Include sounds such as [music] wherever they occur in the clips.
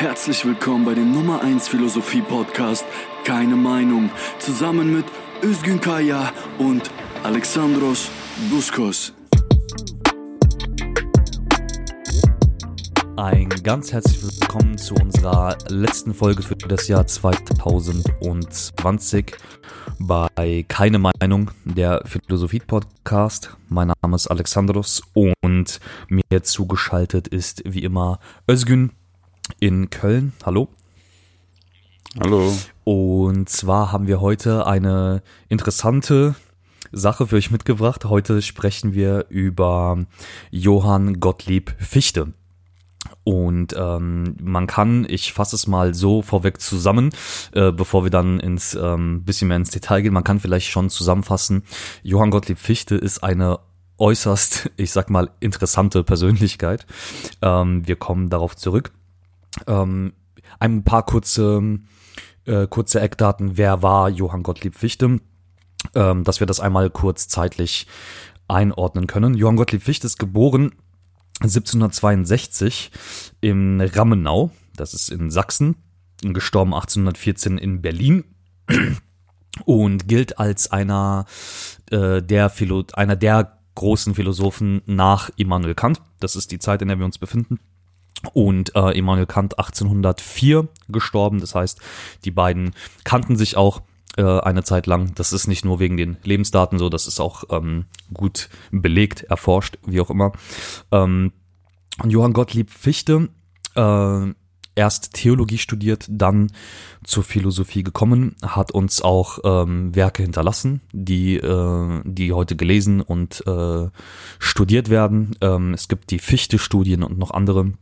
Herzlich willkommen bei dem Nummer 1 Philosophie Podcast Keine Meinung zusammen mit Özgün Kaya und Alexandros Buskos. Ein ganz herzlich willkommen zu unserer letzten Folge für das Jahr 2020 bei Keine Meinung, der Philosophie-Podcast. Mein Name ist Alexandros und mir zugeschaltet ist wie immer Özgün in Köln. Hallo. Hallo. Und zwar haben wir heute eine interessante Sache für euch mitgebracht. Heute sprechen wir über Johann Gottlieb Fichte. Und ähm, man kann, ich fasse es mal so vorweg zusammen, äh, bevor wir dann ins ähm, bisschen mehr ins Detail gehen, man kann vielleicht schon zusammenfassen, Johann Gottlieb Fichte ist eine äußerst, [laughs] ich sag mal, interessante Persönlichkeit. Ähm, wir kommen darauf zurück. Ähm, ein paar kurze, äh, kurze Eckdaten. Wer war Johann Gottlieb Fichte? Ähm, dass wir das einmal kurz zeitlich einordnen können. Johann Gottlieb Fichte ist geboren 1762 in Rammenau, das ist in Sachsen, gestorben 1814 in Berlin [clears throat] und gilt als einer äh, der Philo einer der großen Philosophen nach Immanuel Kant. Das ist die Zeit, in der wir uns befinden. Und äh, Immanuel Kant 1804 gestorben. Das heißt, die beiden kannten sich auch äh, eine Zeit lang. Das ist nicht nur wegen den Lebensdaten so, das ist auch ähm, gut belegt, erforscht, wie auch immer. Ähm, Johann Gottlieb Fichte, äh, erst Theologie studiert, dann zur Philosophie gekommen, hat uns auch ähm, Werke hinterlassen, die, äh, die heute gelesen und äh, studiert werden. Ähm, es gibt die Fichte-Studien und noch andere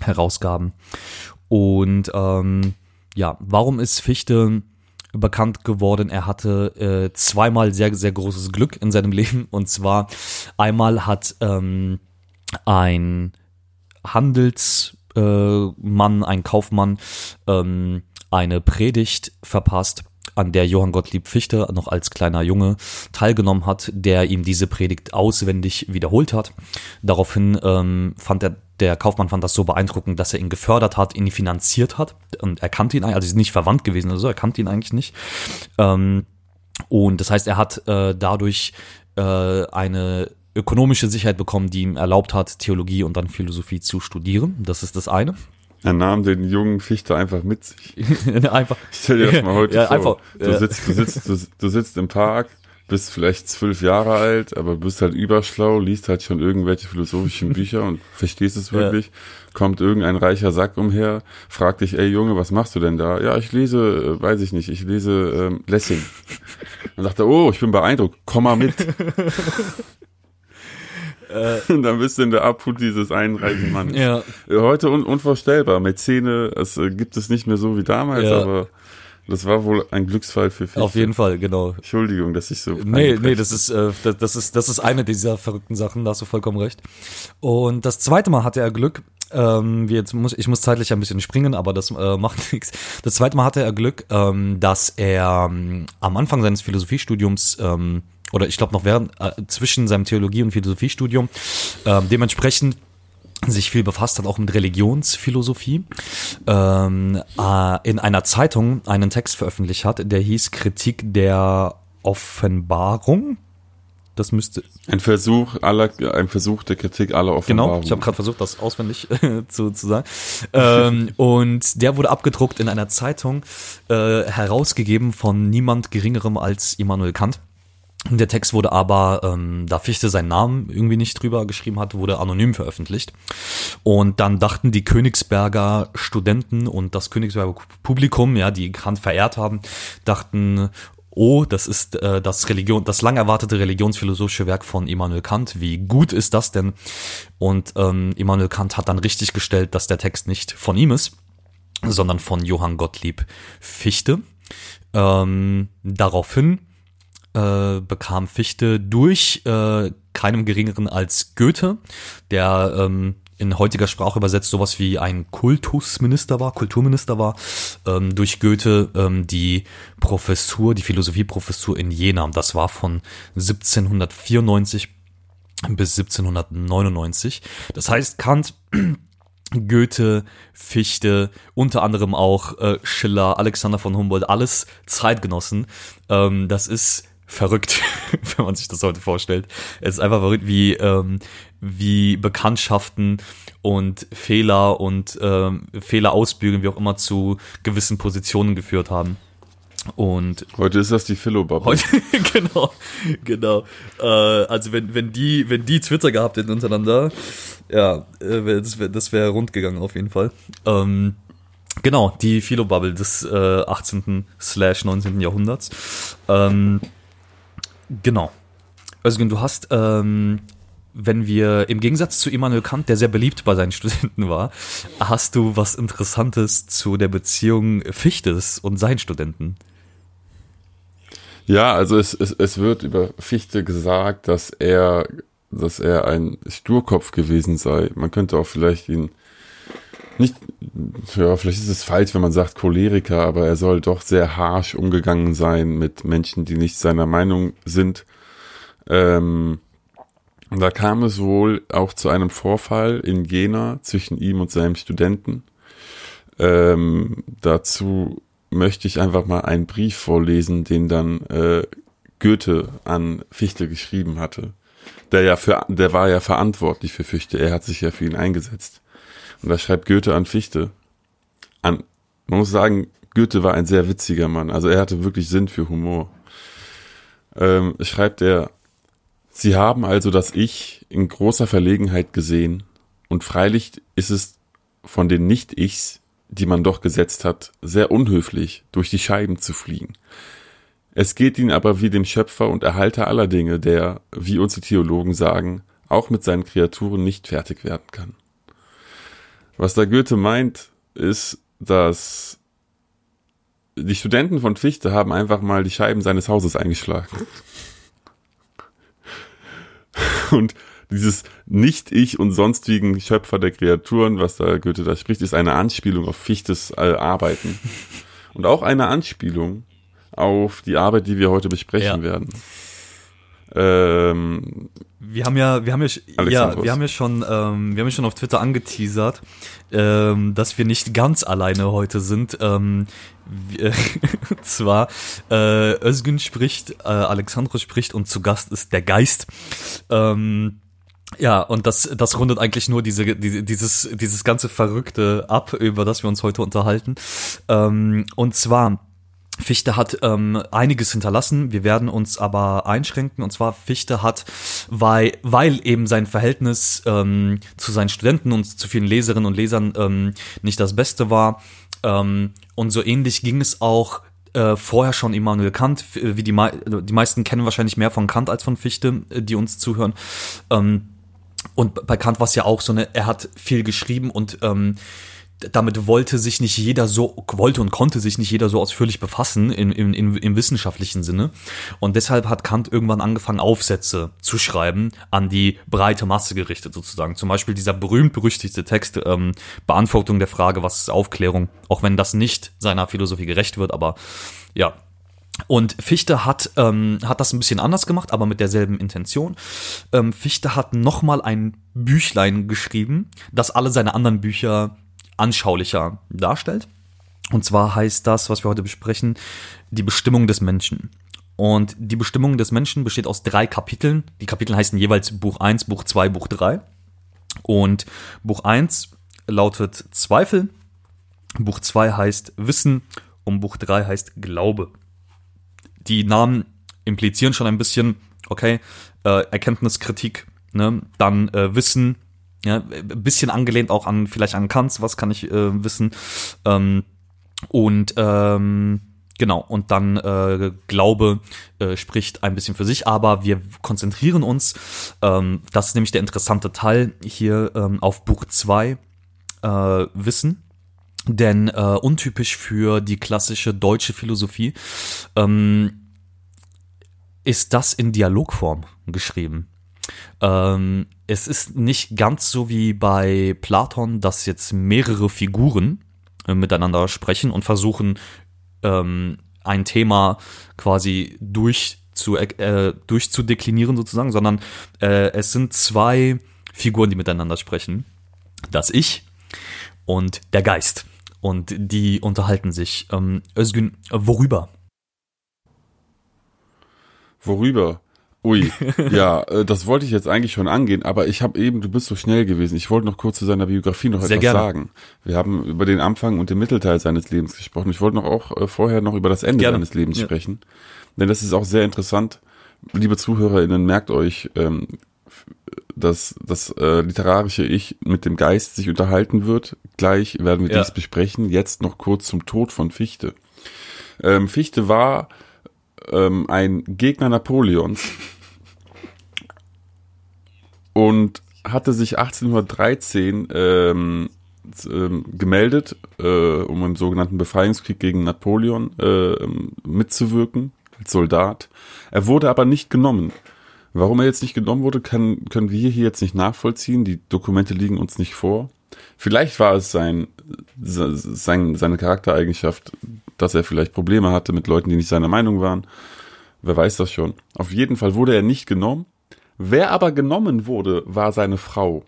Herausgaben. Und ähm, ja, warum ist Fichte bekannt geworden. Er hatte äh, zweimal sehr, sehr großes Glück in seinem [laughs] Leben. Und zwar einmal hat ähm, ein Handelsmann, äh, ein Kaufmann, ähm, eine Predigt verpasst, an der Johann Gottlieb Fichte noch als kleiner Junge teilgenommen hat, der ihm diese Predigt auswendig wiederholt hat. Daraufhin ähm, fand er der Kaufmann fand das so beeindruckend, dass er ihn gefördert hat, ihn finanziert hat und er kannte ihn, also sind nicht verwandt gewesen oder so, er kannte ihn eigentlich nicht. Ähm, und das heißt, er hat äh, dadurch äh, eine ökonomische Sicherheit bekommen, die ihm erlaubt hat, Theologie und dann Philosophie zu studieren. Das ist das eine. Er nahm den jungen Fichte einfach mit sich. [laughs] einfach. Ich stell dir das mal heute ja, vor. Einfach, du, ja. sitzt, du, sitzt, du, du sitzt im Park, bist vielleicht zwölf Jahre alt, aber bist halt überschlau, liest halt schon irgendwelche philosophischen [laughs] Bücher und verstehst es wirklich. Kommt irgendein reicher Sack umher, fragt dich, ey Junge, was machst du denn da? Ja, ich lese, äh, weiß ich nicht, ich lese ähm, Lessing. Dann sagt er, oh, ich bin beeindruckt, komm mal mit. [laughs] Und [laughs] dann bist du in der Abhut dieses einen reichen Mannes. Ja. Äh, Heute un unvorstellbar. Mäzene, es äh, gibt es nicht mehr so wie damals, Ja. aber das war wohl ein Glücksfall für Fichte. Auf jeden Fall, genau. Entschuldigung, dass ich so. Nee, nee, das ist, äh, das, ist, das ist eine dieser verrückten Sachen, da hast du vollkommen recht. Und das zweite Mal hatte er Glück, ähm, jetzt muss, ich muss zeitlich ein bisschen springen, aber das äh, macht [laughs] nichts. Das zweite Mal hatte er Glück, ähm, dass er ähm, am Anfang seines Philosophiestudiums ähm, oder ich glaube noch während äh, zwischen seinem Theologie- und Philosophiestudium ähm, dementsprechend sich viel befasst hat, auch mit Religionsphilosophie, ähm, äh, in einer Zeitung einen Text veröffentlicht hat, der hieß Kritik der Offenbarung. Das müsste Ein Versuch aller, ein Versuch der Kritik aller Offenbarungen. Genau, ich habe gerade versucht, das auswendig zu, zu sagen. Ähm, und der wurde abgedruckt in einer Zeitung, äh, herausgegeben von niemand Geringerem als Immanuel Kant. Der Text wurde aber, ähm, da Fichte seinen Namen irgendwie nicht drüber geschrieben hat, wurde anonym veröffentlicht. Und dann dachten die Königsberger Studenten und das Königsberger Publikum, ja, die Kant verehrt haben, dachten, oh, das ist äh, das Religion, das lang erwartete religionsphilosophische Werk von Immanuel Kant. Wie gut ist das denn? Und ähm, Immanuel Kant hat dann richtig gestellt, dass der Text nicht von ihm ist, sondern von Johann Gottlieb Fichte. Ähm, daraufhin äh, bekam Fichte durch äh, keinem geringeren als Goethe, der ähm, in heutiger Sprache übersetzt sowas wie ein Kultusminister war, Kulturminister war, ähm, durch Goethe ähm, die Professur, die Philosophieprofessur in Jena. Das war von 1794 bis 1799. Das heißt, Kant [clears throat] Goethe, Fichte, unter anderem auch äh, Schiller, Alexander von Humboldt, alles Zeitgenossen. Ähm, das ist verrückt, [laughs] wenn man sich das heute vorstellt. Es ist einfach verrückt, wie, ähm, wie Bekanntschaften und Fehler und ähm, Fehler ausbügeln, wie auch immer zu gewissen Positionen geführt haben. Und heute ist das die Philo-Bubble. Heute, [laughs] genau, genau. Äh, also wenn, wenn die, wenn die Twitter gehabt hätten untereinander, ja, äh, das wäre das wär rund gegangen auf jeden Fall. Ähm, genau, die Philo-Bubble des äh, 18. slash 19. Jahrhunderts. Ähm, genau. Özgün, du hast, ähm, wenn wir im Gegensatz zu Immanuel Kant, der sehr beliebt bei seinen [laughs] Studenten war, hast du was Interessantes zu der Beziehung Fichtes und seinen Studenten. Ja, also es, es, es wird über Fichte gesagt, dass er, dass er ein Sturkopf gewesen sei. Man könnte auch vielleicht ihn nicht, ja, vielleicht ist es falsch, wenn man sagt Choleriker, aber er soll doch sehr harsh umgegangen sein mit Menschen, die nicht seiner Meinung sind. Ähm, da kam es wohl auch zu einem Vorfall in Jena zwischen ihm und seinem Studenten. Ähm, dazu möchte ich einfach mal einen Brief vorlesen, den dann äh, Goethe an Fichte geschrieben hatte. Der ja für, der war ja verantwortlich für Fichte. Er hat sich ja für ihn eingesetzt. Und da schreibt Goethe an Fichte. An, man muss sagen, Goethe war ein sehr witziger Mann. Also er hatte wirklich Sinn für Humor. Ähm, schreibt er, Sie haben also das Ich in großer Verlegenheit gesehen, und freilich ist es von den Nicht-Ichs, die man doch gesetzt hat, sehr unhöflich, durch die Scheiben zu fliegen. Es geht ihnen aber wie dem Schöpfer und Erhalter aller Dinge, der, wie uns die Theologen sagen, auch mit seinen Kreaturen nicht fertig werden kann. Was da Goethe meint, ist, dass die Studenten von Fichte haben einfach mal die Scheiben seines Hauses eingeschlagen. [laughs] Und dieses Nicht-Ich und sonstigen Schöpfer der Kreaturen, was da Goethe da spricht, ist eine Anspielung auf Fichtes äh, Arbeiten. Und auch eine Anspielung auf die Arbeit, die wir heute besprechen ja. werden. Ähm, wir haben ja, wir haben ja, ja, wir haben ja schon, ähm, wir haben ja schon auf Twitter angeteasert, ähm, dass wir nicht ganz alleine heute sind. Ähm, wir, [laughs] zwar äh, Özgün spricht, äh, Alexandros spricht und zu Gast ist der Geist. Ähm, ja, und das, das rundet eigentlich nur diese, diese, dieses, dieses ganze Verrückte ab, über das wir uns heute unterhalten. Ähm, und zwar, Fichte hat ähm, einiges hinterlassen, wir werden uns aber einschränken. Und zwar Fichte hat, weil, weil eben sein Verhältnis ähm, zu seinen Studenten und zu vielen Leserinnen und Lesern ähm, nicht das Beste war. Ähm, und so ähnlich ging es auch äh, vorher schon Immanuel Kant, wie die, die meisten kennen wahrscheinlich mehr von Kant als von Fichte, äh, die uns zuhören. Ähm, und bei Kant war es ja auch so eine, er hat viel geschrieben und ähm, damit wollte sich nicht jeder so, wollte und konnte sich nicht jeder so ausführlich befassen in, in, in, im wissenschaftlichen Sinne. Und deshalb hat Kant irgendwann angefangen, Aufsätze zu schreiben, an die breite Masse gerichtet sozusagen. Zum Beispiel dieser berühmt-berüchtigte Text, ähm, Beantwortung der Frage, was ist Aufklärung, auch wenn das nicht seiner Philosophie gerecht wird, aber ja, und Fichte hat, ähm, hat das ein bisschen anders gemacht, aber mit derselben Intention. Ähm, Fichte hat nochmal ein Büchlein geschrieben, das alle seine anderen Bücher anschaulicher darstellt. Und zwar heißt das, was wir heute besprechen, die Bestimmung des Menschen. Und die Bestimmung des Menschen besteht aus drei Kapiteln. Die Kapitel heißen jeweils Buch 1, Buch 2, Buch 3. Und Buch 1 lautet Zweifel, Buch 2 heißt Wissen und Buch 3 heißt Glaube die Namen implizieren schon ein bisschen, okay, äh, Erkenntniskritik, ne? dann äh, Wissen, ja, bisschen angelehnt auch an vielleicht an Kant, was kann ich äh, wissen ähm, und ähm, genau und dann äh, Glaube äh, spricht ein bisschen für sich, aber wir konzentrieren uns, ähm, das ist nämlich der interessante Teil hier ähm, auf Buch 2 äh, Wissen denn äh, untypisch für die klassische deutsche Philosophie ähm, ist das in Dialogform geschrieben. Es ist nicht ganz so wie bei Platon, dass jetzt mehrere Figuren äh, miteinander sprechen und versuchen, ähm, ein Thema quasi durch zu, äh, durchzudeklinieren sozusagen, sondern äh, es sind zwei Figuren, die miteinander sprechen. Das Ich und der Geist. Und die unterhalten sich. Ähm, Özgün, worüber? Worüber? Ui, [laughs] ja, äh, das wollte ich jetzt eigentlich schon angehen, aber ich habe eben, du bist so schnell gewesen. Ich wollte noch kurz zu seiner Biografie noch Sehr etwas gerne. sagen. Wir haben über den Anfang und den Mittelteil seines Lebens gesprochen. Ich wollte noch auch äh, vorher noch über das Ende Gerne. seines Lebens Ja. sprechen, denn das ist auch sehr interessant. Liebe ZuhörerInnen, merkt euch, ähm, dass das äh, literarische Ich mit dem Geist sich unterhalten wird. Gleich werden wir Ja. dies besprechen. Jetzt noch kurz zum Tod von Fichte. Ähm, Fichte war ähm, ein Gegner Napoleons und hatte sich 1813 ähm, ähm, gemeldet, äh, um im sogenannten Befreiungskrieg gegen Napoleon äh, mitzuwirken als Soldat. Er wurde aber nicht genommen. Warum er jetzt nicht genommen wurde, kann, können wir hier jetzt nicht nachvollziehen. Die Dokumente liegen uns nicht vor. Vielleicht war es sein, sein, seine Charaktereigenschaft, dass er vielleicht Probleme hatte mit Leuten, die nicht seiner Meinung waren. Wer weiß das schon. Auf jeden Fall wurde er nicht genommen. Wer aber genommen wurde, war seine Frau.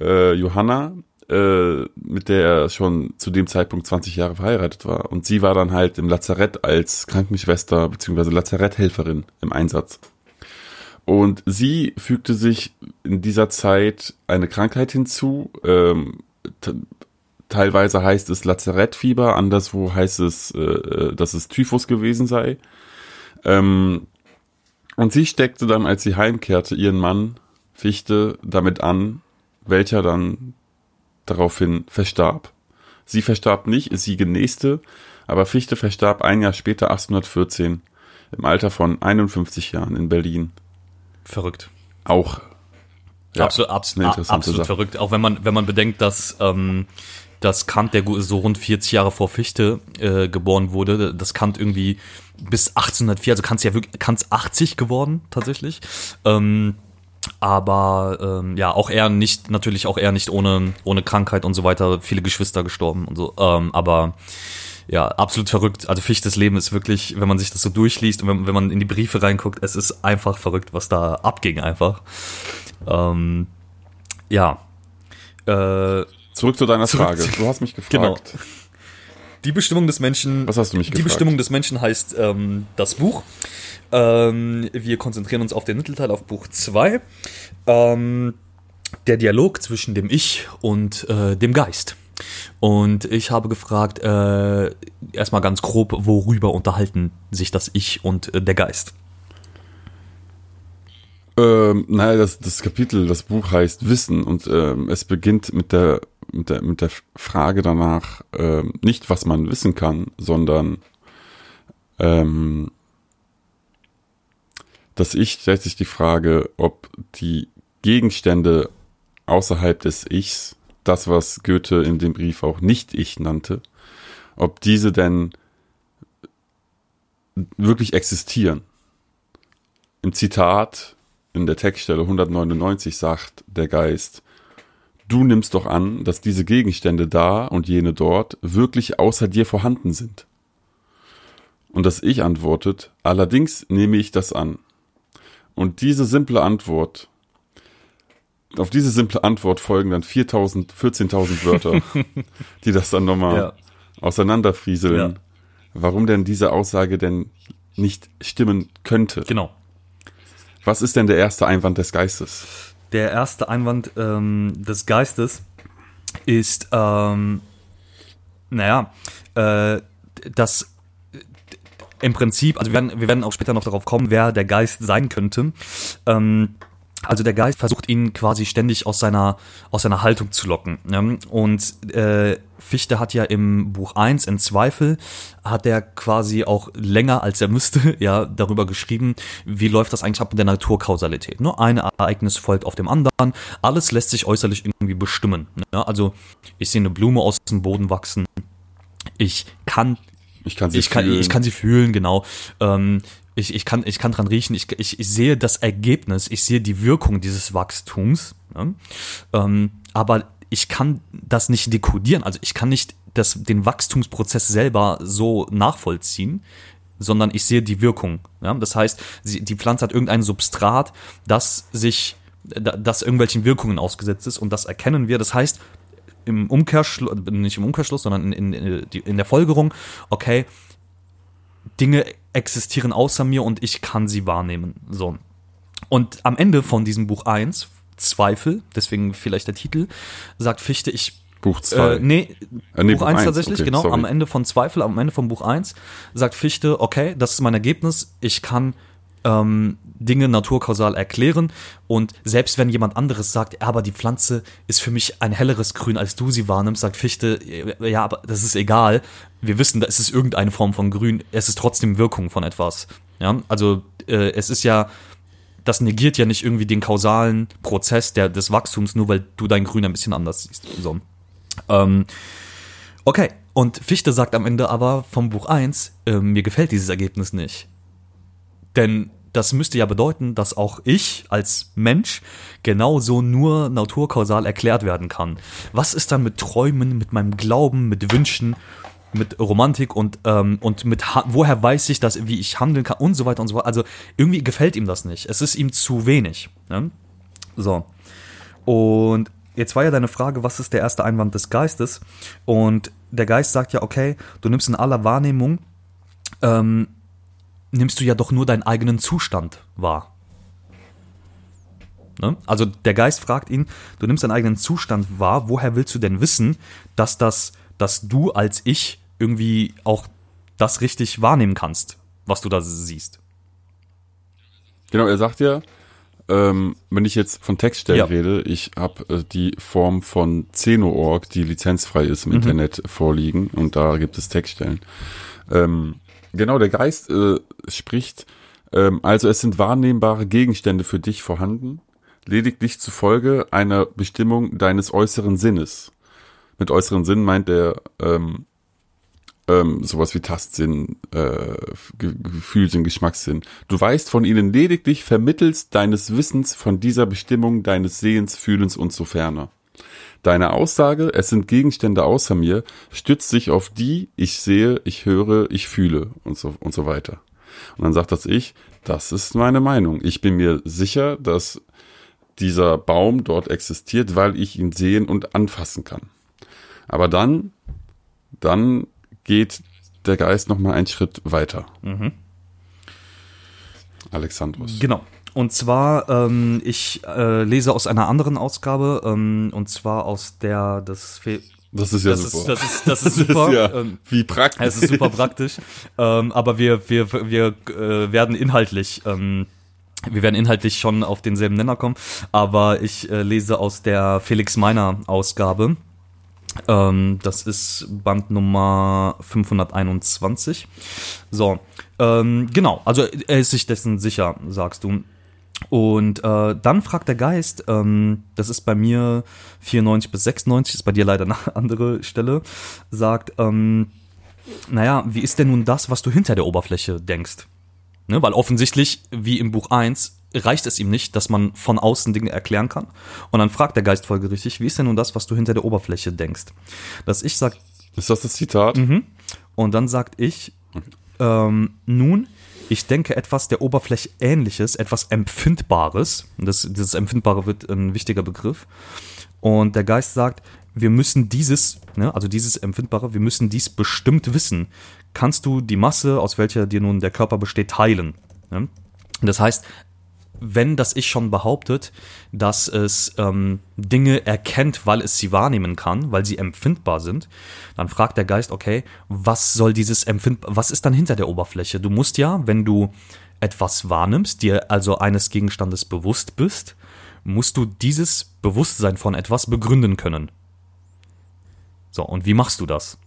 Äh, Johanna, äh, mit der er schon zu dem Zeitpunkt 20 Jahre verheiratet war. Und sie war dann halt im Lazarett als Krankenschwester bzw. Lazaretthelferin im Einsatz. Und sie fügte sich in dieser Zeit eine Krankheit hinzu. Ähm, teilweise heißt es Lazarettfieber, anderswo heißt es, äh, äh, dass es Typhus gewesen sei. Ähm, und sie steckte dann, als sie heimkehrte, ihren Mann Fichte damit an, welcher dann daraufhin verstarb. Sie verstarb nicht, sie genäste, aber Fichte verstarb ein Jahr später, 1814, im Alter von 51 Jahren in Berlin. Verrückt. Auch Ja, absolut, eine absolut, Sache. verrückt. Auch wenn man, wenn man bedenkt, dass, ähm, dass Kant, der so rund 40 Jahre vor Fichte äh, geboren wurde, dass Kant irgendwie bis 1804, also Kant ist ja wirklich, Kant 80 geworden, tatsächlich. Ähm, aber ähm, ja, auch er nicht, natürlich auch er nicht ohne, ohne Krankheit und so weiter, viele Geschwister gestorben und so. Ähm, aber ja, absolut verrückt. Also Fichtes Leben ist wirklich, wenn man sich das so durchliest und wenn, wenn man in die Briefe reinguckt, es ist einfach verrückt, was da abging einfach. Ähm, ja. Äh, zurück zu deiner Zurück Frage. zu- Du hast mich [laughs] gefragt. Genau. die Bestimmung des Menschen. Was hast du mich Die gefragt? Bestimmung des Menschen heißt ähm, das Buch. Ähm, wir konzentrieren uns auf den Mittelteil, auf Buch 2. Ähm, der Dialog zwischen dem Ich und äh, dem Geist. Und ich habe gefragt, äh, erstmal ganz grob, worüber unterhalten sich das Ich und äh, der Geist? Ähm, naja, das, das Kapitel, das Buch heißt Wissen und ähm, es beginnt mit der, mit der, mit der Frage danach, ähm, nicht was man wissen kann, sondern ähm, das Ich stellt sich die Frage, ob die Gegenstände außerhalb des Ichs, das was Goethe in dem Brief auch nicht Ich nannte, ob diese denn wirklich existieren. Im Zitat in der Textstelle 199 sagt der Geist, du nimmst doch an, dass diese Gegenstände da und jene dort wirklich außer dir vorhanden sind. Und das Ich antwortet, allerdings nehme ich das an. Und diese simple Antwort, auf diese simple Antwort folgen dann 4000, 14.000 Wörter, [laughs] die das dann nochmal Ja. auseinanderfrieseln, Ja. warum denn diese Aussage denn nicht stimmen könnte. Genau. Was ist denn der erste Einwand des Geistes? Der erste Einwand ähm, des Geistes ist, ähm, naja, äh, dass im Prinzip, also wir werden, wir werden auch später noch darauf kommen, wer der Geist sein könnte. Ähm, also der Geist versucht ihn quasi ständig aus seiner, aus seiner Haltung zu locken. Ne? Und äh, Fichte hat ja im Buch 1 in Zweifel, hat er quasi auch länger als er müsste, [laughs] ja, darüber geschrieben, wie läuft das eigentlich ab mit der Naturkausalität. Nur ein Ereignis folgt auf dem anderen, alles lässt sich äußerlich irgendwie bestimmen. Ne? Also ich sehe eine Blume aus dem Boden wachsen, ich kann Ich kann sie ich kann, fühlen. ich kann sie fühlen, genau. Ähm, ich, ich, kann, ich kann dran riechen, ich, ich, ich sehe das Ergebnis, ich sehe die Wirkung dieses Wachstums, ne? ähm, aber ich kann das nicht dekodieren, also ich kann nicht das, den Wachstumsprozess selber so nachvollziehen, sondern ich sehe die Wirkung. Ja? Das heißt, sie, die Pflanze hat irgendein Substrat, das sich, da- das irgendwelchen Wirkungen ausgesetzt ist und das erkennen wir. Das heißt, im Umkehrschluss, nicht im Umkehrschluss, sondern in, in, in, der Folgerung, okay, Dinge existieren außer mir und ich kann sie wahrnehmen. So. Und am Ende von diesem Buch 1, Zweifel, deswegen vielleicht der Titel, sagt Fichte, ich Buch 2. äh, nee, Äh, nee, Buch Buch 1 eins, tatsächlich, okay, genau. sorry. Am Ende von Zweifel, am Ende von Buch 1, sagt Fichte, okay, das ist mein Ergebnis, ich kann ähm, Dinge naturkausal erklären und selbst wenn jemand anderes sagt, aber die Pflanze ist für mich ein helleres Grün, als du sie wahrnimmst, sagt Fichte, ja, aber das ist egal. Wir wissen, da ist es irgendeine Form von Grün, es ist trotzdem Wirkung von etwas. Ja, also äh, es ist ja, das negiert ja nicht irgendwie den kausalen Prozess der, des Wachstums, nur weil du dein Grün ein bisschen anders siehst. So. Ähm, okay, und Fichte sagt am Ende aber vom Buch 1, äh, mir gefällt dieses Ergebnis nicht. Denn das müsste ja bedeuten, dass auch ich als Mensch genauso nur naturkausal erklärt werden kann. Was ist dann mit Träumen, mit meinem Glauben, mit Wünschen, mit Romantik und, ähm, und mit woher weiß ich das, wie ich handeln kann und so weiter und so weiter. Also irgendwie gefällt ihm das nicht. Es ist ihm zu wenig. Ne? So. Und jetzt war ja deine Frage, was ist der erste Einwand des Geistes? Und der Geist sagt ja, okay, du nimmst in aller Wahrnehmung, ähm, nimmst du ja doch nur deinen eigenen Zustand wahr. Ne? Also der Geist fragt ihn, du nimmst deinen eigenen Zustand wahr, woher willst du denn wissen, dass das, dass du als ich irgendwie auch das richtig wahrnehmen kannst, was du da siehst? Genau, er sagt ja, ähm, wenn ich jetzt von Textstellen Ja. rede, ich habe äh, die Form von Zeno.org, die lizenzfrei ist im Internet, vorliegen und da gibt es Textstellen. Ähm, genau, der Geist äh, spricht, ähm, also es sind wahrnehmbare Gegenstände für dich vorhanden, lediglich zufolge einer Bestimmung deines äußeren Sinnes. Mit äußeren Sinn meint er ähm, ähm, sowas wie Tastsinn, äh, Ge Gefühlsinn, Geschmackssinn. Du weißt von ihnen lediglich vermittels deines Wissens von dieser Bestimmung deines Sehens, Fühlens und so ferner. Deine Aussage, es sind Gegenstände außer mir, stützt sich auf die, ich sehe, ich höre, ich fühle und so, und so weiter. Und dann sagt das Ich, das ist meine Meinung. Ich bin mir sicher, dass dieser Baum dort existiert, weil ich ihn sehen und anfassen kann. Aber dann, dann geht der Geist noch mal einen Schritt weiter. Alexandros. Genau. Und zwar, ähm, ich äh, lese aus einer anderen Ausgabe, ähm, und zwar aus der des Fe Das ist ja das super. Ist, das ist, das [laughs] ist Das super. ja ähm, wie praktisch. es ist super praktisch. ähm, aber wir, wir, wir äh, werden inhaltlich, ähm, wir werden inhaltlich schon auf denselben Nenner kommen. Aber ich äh, lese aus der Felix Meiner Ausgabe. Ähm, das ist Band Nummer 521. So, ähm, genau, also er ist sich dessen sicher, sagst du. Und äh, dann fragt der Geist, ähm, das ist bei mir 94 bis 96, ist bei dir leider eine andere Stelle, sagt, ähm, naja, wie ist denn nun das, was du hinter der Oberfläche denkst? Ne, weil offensichtlich, wie im Buch 1, reicht es ihm nicht, dass man von außen Dinge erklären kann. Und dann fragt der Geist folgerichtig, wie ist denn nun das, was du hinter der Oberfläche denkst? Dass ich sag, ist das das Zitat? und dann sagt ich, ähm, nun, ich denke etwas der Oberfläche ähnliches, etwas Empfindbares. Das, dieses Empfindbare wird ein wichtiger Begriff. Und der Geist sagt, wir müssen dieses, ne, also dieses Empfindbare, wir müssen dies bestimmt wissen. Kannst du die Masse, aus welcher dir nun der Körper besteht, teilen? Ne? Das heißt, wenn das Ich schon behauptet, dass es ähm, Dinge erkennt, weil es sie wahrnehmen kann, weil sie empfindbar sind, dann fragt der Geist, okay, was soll dieses Empfind, was ist dann hinter der Oberfläche? Du musst ja, wenn du etwas wahrnimmst, dir also eines Gegenstandes bewusst bist, musst du dieses Bewusstsein von etwas begründen können. So, und wie machst du das?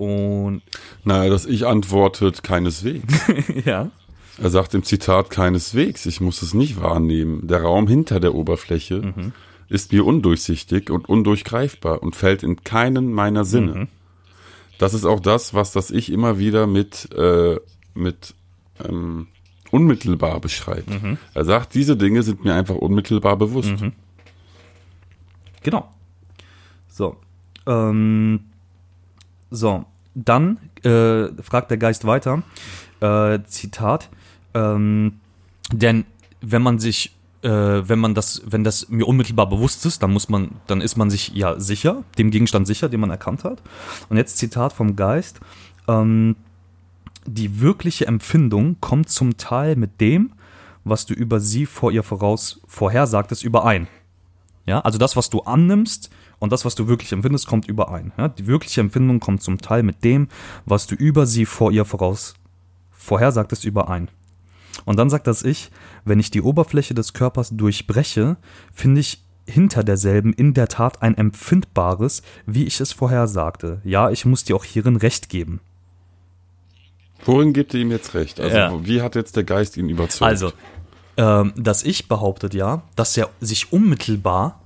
Und Naja, das Ich antwortet keineswegs. [laughs] ja. Er sagt im Zitat keineswegs, ich muss es nicht wahrnehmen. Der Raum hinter der Oberfläche Mhm. ist mir undurchsichtig und undurchgreifbar und fällt in keinen meiner Sinne. Mhm. Das ist auch das, was das Ich immer wieder mit, äh, mit ähm, unmittelbar beschreibt. Mhm. Er sagt, diese Dinge sind mir einfach unmittelbar bewusst. Genau. So. Ähm, so. Dann äh, fragt der Geist weiter. Äh, Zitat. Ähm, Denn wenn man sich, äh, wenn man das, wenn das mir unmittelbar bewusst ist, dann muss man, dann ist man sich ja sicher, dem Gegenstand sicher, den man erkannt hat. Und jetzt Zitat vom Geist. Ähm, die wirkliche Empfindung kommt zum Teil mit dem, was du über sie vor ihr voraus vorhersagtest, überein. Ja, also das, was du annimmst und das, was du wirklich empfindest, kommt überein. Ja, die wirkliche Empfindung kommt zum Teil mit dem, was du über sie vor ihr voraus vorhersagtest, überein. Und dann sagt das Ich, wenn ich die Oberfläche des Körpers durchbreche, finde ich hinter derselben in der Tat ein empfindbares, wie ich es vorhersagte. Ja, ich muss dir auch hierin recht geben. Worin gibt ihr ihm jetzt recht? Also, Ja. wie hat jetzt der Geist ihn überzeugt? Also, ähm, das Ich behauptet ja, dass er sich unmittelbar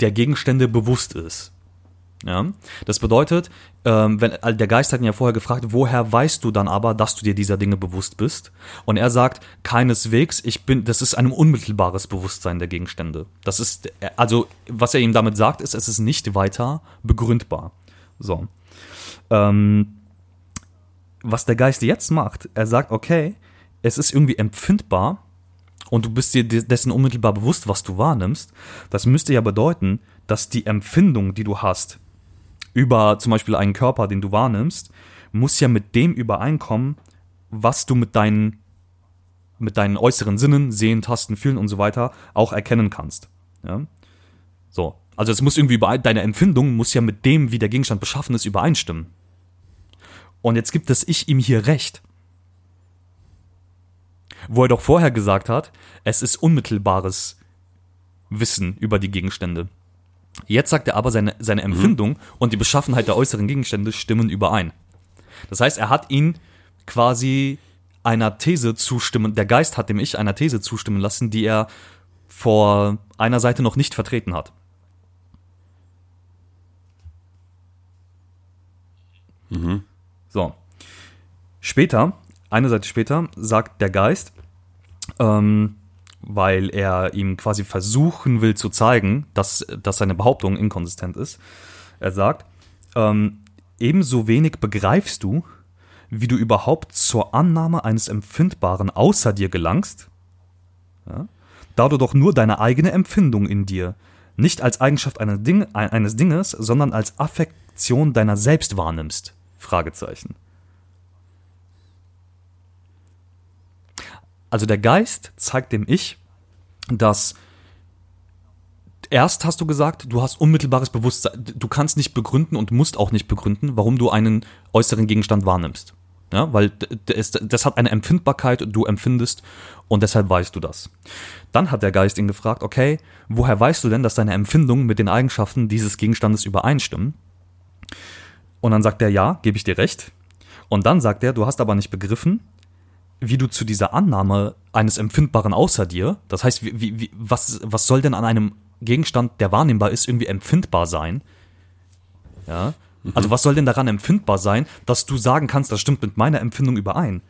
der Gegenstände bewusst ist. Ja, das bedeutet, ähm, wenn der Geist hat ihn ja vorher gefragt, woher weißt du dann aber, dass du dir dieser Dinge bewusst bist? Und er sagt keineswegs, ich bin, das ist ein unmittelbares Bewusstsein der Gegenstände. Das ist also, was er ihm damit sagt, ist, es ist nicht weiter begründbar. So, ähm, was der Geist jetzt macht, er sagt, okay, es ist irgendwie empfindbar und du bist dir de- dessen unmittelbar bewusst, was du wahrnimmst. Das müsste ja bedeuten, dass die Empfindung, die du hast, über zum Beispiel einen Körper, den du wahrnimmst, muss ja mit dem übereinkommen, was du mit deinen, mit deinen äußeren Sinnen, sehen, tasten, fühlen und so weiter, auch erkennen kannst. Ja? So. Also es muss irgendwie überein, deine Empfindung muss ja mit dem, wie der Gegenstand beschaffen ist, übereinstimmen. Und jetzt gibt es ich ihm hier recht. Wo er doch vorher gesagt hat, es ist unmittelbares Wissen über die Gegenstände. Jetzt sagt er aber, seine, seine Empfindung und die Beschaffenheit der äußeren Gegenstände stimmen überein. Das heißt, er hat ihn quasi einer These zustimmen, der Geist hat dem Ich einer These zustimmen lassen, die er vor einer Seite noch nicht vertreten hat. So. Später, eine Seite später, sagt der Geist, ähm, weil er ihm quasi versuchen will zu zeigen, dass, dass seine Behauptung inkonsistent ist. Er sagt, ähm, ebenso wenig begreifst du, wie du überhaupt zur Annahme eines Empfindbaren außer dir gelangst, ja, da du doch nur deine eigene Empfindung in dir, nicht als Eigenschaft eines, Ding, eines Dinges, sondern als Affektion deiner selbst wahrnimmst. Fragezeichen. Also der Geist zeigt dem Ich, dass erst hast du gesagt, du hast unmittelbares Bewusstsein, du kannst nicht begründen und musst auch nicht begründen, warum du einen äußeren Gegenstand wahrnimmst. Ja, weil das hat eine Empfindbarkeit, du empfindest und deshalb weißt du das. Dann hat der Geist ihn gefragt, okay, woher weißt du denn, dass deine Empfindungen mit den Eigenschaften dieses Gegenstandes übereinstimmen? Und dann sagt er, ja, gebe ich dir recht. Und dann sagt er, du hast aber nicht begriffen, wie du zu dieser Annahme eines Empfindbaren außer dir, das heißt, wie, wie, was, was soll denn an einem Gegenstand, der wahrnehmbar ist, irgendwie empfindbar sein? Ja. Also was soll denn daran empfindbar sein, dass du sagen kannst, das stimmt mit meiner Empfindung überein?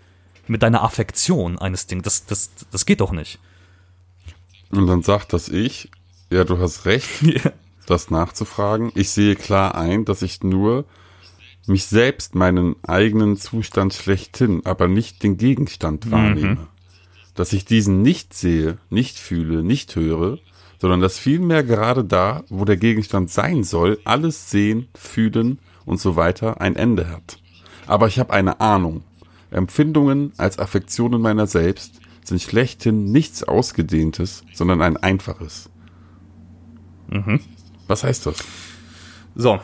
Mit deiner Affektion eines Ding. Das, das, das geht doch nicht. Und dann sagt das Ich, ja, du hast recht, [laughs] das nachzufragen. Ich sehe klar ein, dass ich nur mich selbst, meinen eigenen Zustand schlechthin, aber nicht den Gegenstand wahrnehme. Dass ich diesen nicht sehe, nicht fühle, nicht höre, sondern dass vielmehr gerade da, wo der Gegenstand sein soll, alles sehen, fühlen und so weiter ein Ende hat. Aber ich habe eine Ahnung. Empfindungen als Affektionen meiner selbst sind schlechthin nichts Ausgedehntes, sondern ein einfaches. Was heißt das? So.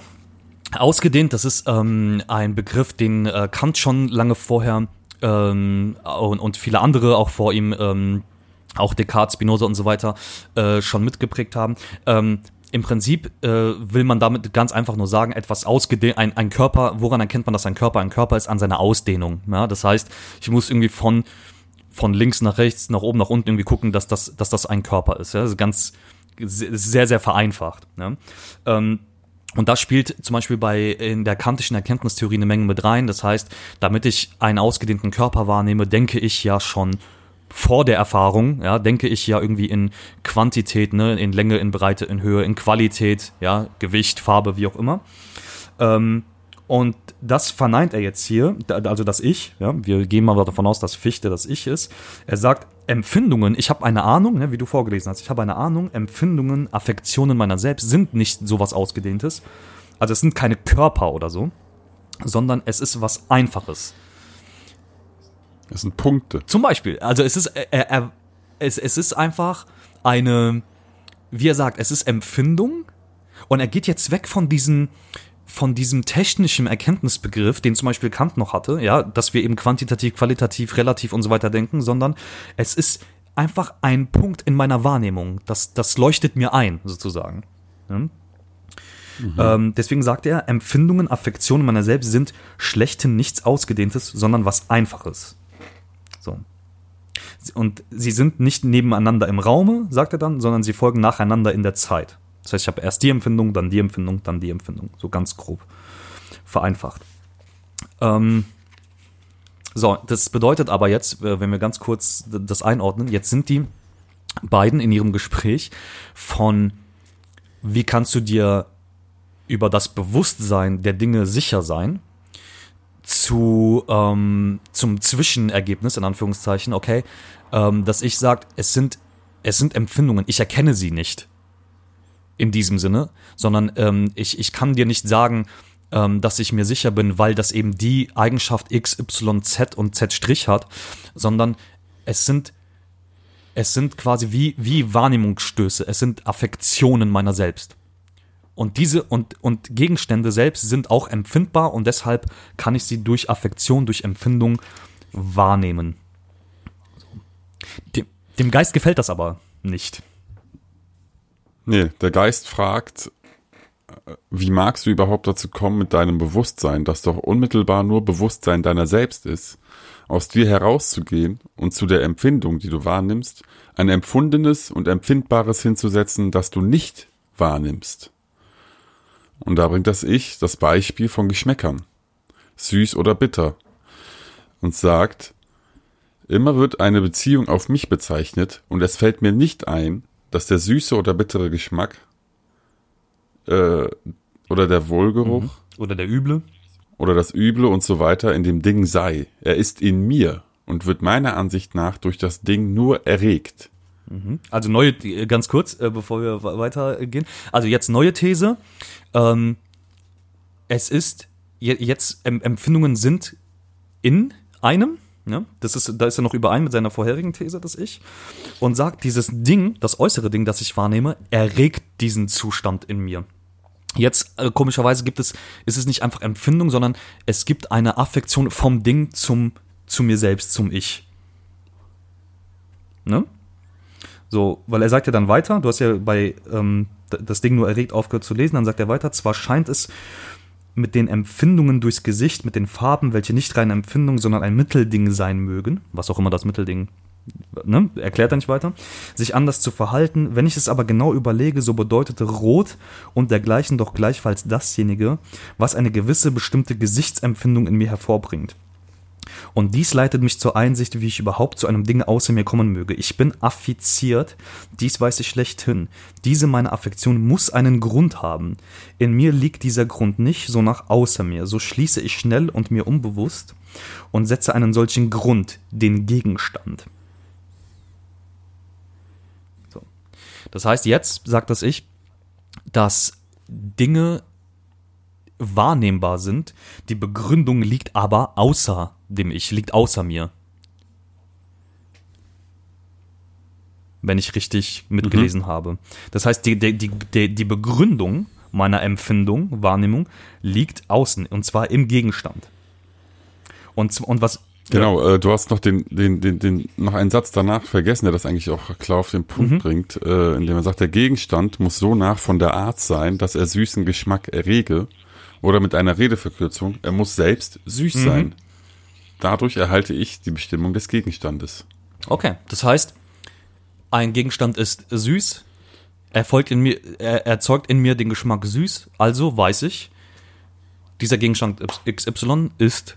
Ausgedehnt, das ist ähm, ein Begriff, den äh, Kant schon lange vorher ähm, und, und viele andere auch vor ihm, ähm, auch Descartes, Spinoza und so weiter, äh, schon mitgeprägt haben. Ähm, Im Prinzip äh, will man damit ganz einfach nur sagen, etwas ausgedehnt, ein, ein Körper, woran erkennt man, dass ein Körper ein Körper ist? An seiner Ausdehnung. Ja? Das heißt, ich muss irgendwie von, von links nach rechts, nach oben, nach unten irgendwie gucken, dass das, dass das ein Körper ist. Ja? Das ist ganz sehr, sehr vereinfacht. Ja? Und das spielt zum Beispiel bei in der kantischen Erkenntnistheorie eine Menge mit rein. Das heißt, damit ich einen ausgedehnten Körper wahrnehme, denke ich ja schon vor der Erfahrung, ja, denke ich ja irgendwie in Quantität, ne, in Länge, in Breite, in Höhe, in Qualität, ja, Gewicht, Farbe, wie auch immer. Ähm, Und das verneint er jetzt hier, also das Ich, ja, wir gehen mal davon aus, dass Fichte das Ich ist. Er sagt, Empfindungen, ich habe eine Ahnung, ne, wie du vorgelesen hast, ich habe eine Ahnung, Empfindungen, Affektionen meiner selbst sind nicht sowas Ausgedehntes. Also es sind keine Körper oder so, sondern es ist was Einfaches. Das sind Punkte. Zum Beispiel, also es ist, er, er, es, es ist einfach eine, wie er sagt, es ist Empfindung und er geht jetzt weg von diesem, von diesem technischen Erkenntnisbegriff, den zum Beispiel Kant noch hatte, ja, dass wir eben quantitativ, qualitativ, relativ und so weiter denken, sondern es ist einfach ein Punkt in meiner Wahrnehmung, das, das leuchtet mir ein, sozusagen. Ja? Ähm, deswegen sagt er, Empfindungen, Affektionen meiner selbst sind schlechthin nichts Ausgedehntes, sondern was Einfaches. So. Und sie sind nicht nebeneinander im Raume, sagt er dann, sondern sie folgen nacheinander in der Zeit. Das heißt, ich habe erst die Empfindung, dann die Empfindung, dann die Empfindung. So ganz grob vereinfacht. Ähm, so, das bedeutet aber jetzt, äh, wenn wir ganz kurz das einordnen, jetzt sind die beiden in ihrem Gespräch von, wie kannst du dir über das Bewusstsein der Dinge sicher sein, zu ähm, zum Zwischenergebnis in Anführungszeichen, okay, ähm, dass ich sage, es sind es sind Empfindungen, ich erkenne sie nicht in diesem Sinne, sondern ähm, ich ich kann dir nicht sagen, ähm, dass ich mir sicher bin, weil das eben die Eigenschaft x, y, z und z hat, sondern es sind es sind quasi wie wie Wahrnehmungsstöße, es sind Affektionen meiner selbst. Und diese und, und Gegenstände selbst sind auch empfindbar und deshalb kann ich sie durch Affektion, durch Empfindung wahrnehmen. Dem, dem Geist gefällt das aber nicht. Nee, der Geist fragt, äh, wie magst du überhaupt dazu kommen mit deinem Bewusstsein, das doch unmittelbar nur Bewusstsein deiner selbst ist, aus dir herauszugehen und zu der Empfindung, die du wahrnimmst, ein empfundenes und empfindbares hinzusetzen, das du nicht wahrnimmst. Und da bringt das Ich das Beispiel von Geschmäckern, süß oder bitter, und sagt, immer wird eine Beziehung auf mich bezeichnet und es fällt mir nicht ein, dass der süße oder bittere Geschmack äh, oder der Wohlgeruch Oder der Üble. oder das Üble und so weiter in dem Ding sei. Er ist in mir und wird meiner Ansicht nach durch das Ding nur erregt. Also neue, äh, ganz kurz, äh, bevor wir we- weitergehen. Also jetzt neue These. Ähm, es ist, je- jetzt em Empfindungen sind in einem. Ne? Das ist, da ist er noch überein mit seiner vorherigen These, das Ich. Und sagt, dieses Ding, das äußere Ding, das ich wahrnehme, erregt diesen Zustand in mir. Jetzt, äh, komischerweise gibt es, ist es nicht einfach Empfindung, sondern es gibt eine Affektion vom Ding zum, zu mir selbst, zum Ich. Ne? So, weil er sagt ja dann weiter, du hast ja bei ähm, das Ding nur erregt aufgehört zu lesen, dann sagt er weiter, zwar scheint es mit den Empfindungen durchs Gesicht, mit den Farben, welche nicht reine Empfindung, sondern ein Mittelding sein mögen, was auch immer das Mittelding, ne, erklärt er nicht weiter, sich anders zu verhalten. Wenn ich es aber genau überlege, so bedeutete Rot und dergleichen doch gleichfalls dasjenige, was eine gewisse bestimmte Gesichtsempfindung in mir hervorbringt. Und dies leitet mich zur Einsicht, wie ich überhaupt zu einem Ding außer mir kommen möge. Ich bin affiziert, dies weiß ich schlechthin. Diese meine Affektion muss einen Grund haben. In mir liegt dieser Grund nicht, so nach außer mir. So schließe ich schnell und mir unbewusst und setze einen solchen Grund, den Gegenstand. So. Das heißt, jetzt sagt das Ich, dass Dinge wahrnehmbar sind. Die Begründung liegt aber außer dem Ich, liegt außer mir. Wenn ich richtig mitgelesen habe. Das heißt, die, die, die, die, Begründung meiner Empfindung, Wahrnehmung, liegt außen, und zwar im Gegenstand. Und, und was. Genau, äh, du hast noch den, den, den, den, noch einen Satz danach vergessen, der das eigentlich auch klar auf den Punkt bringt, äh, indem er sagt, der Gegenstand muss so nach von der Art sein, dass er süßen Geschmack errege. Oder mit einer Redeverkürzung, er muss selbst süß sein. Dadurch erhalte ich die Bestimmung des Gegenstandes. Okay, das heißt, ein Gegenstand ist süß, erfolgt in mir, er erzeugt in mir den Geschmack süß, also weiß ich, dieser Gegenstand XY ist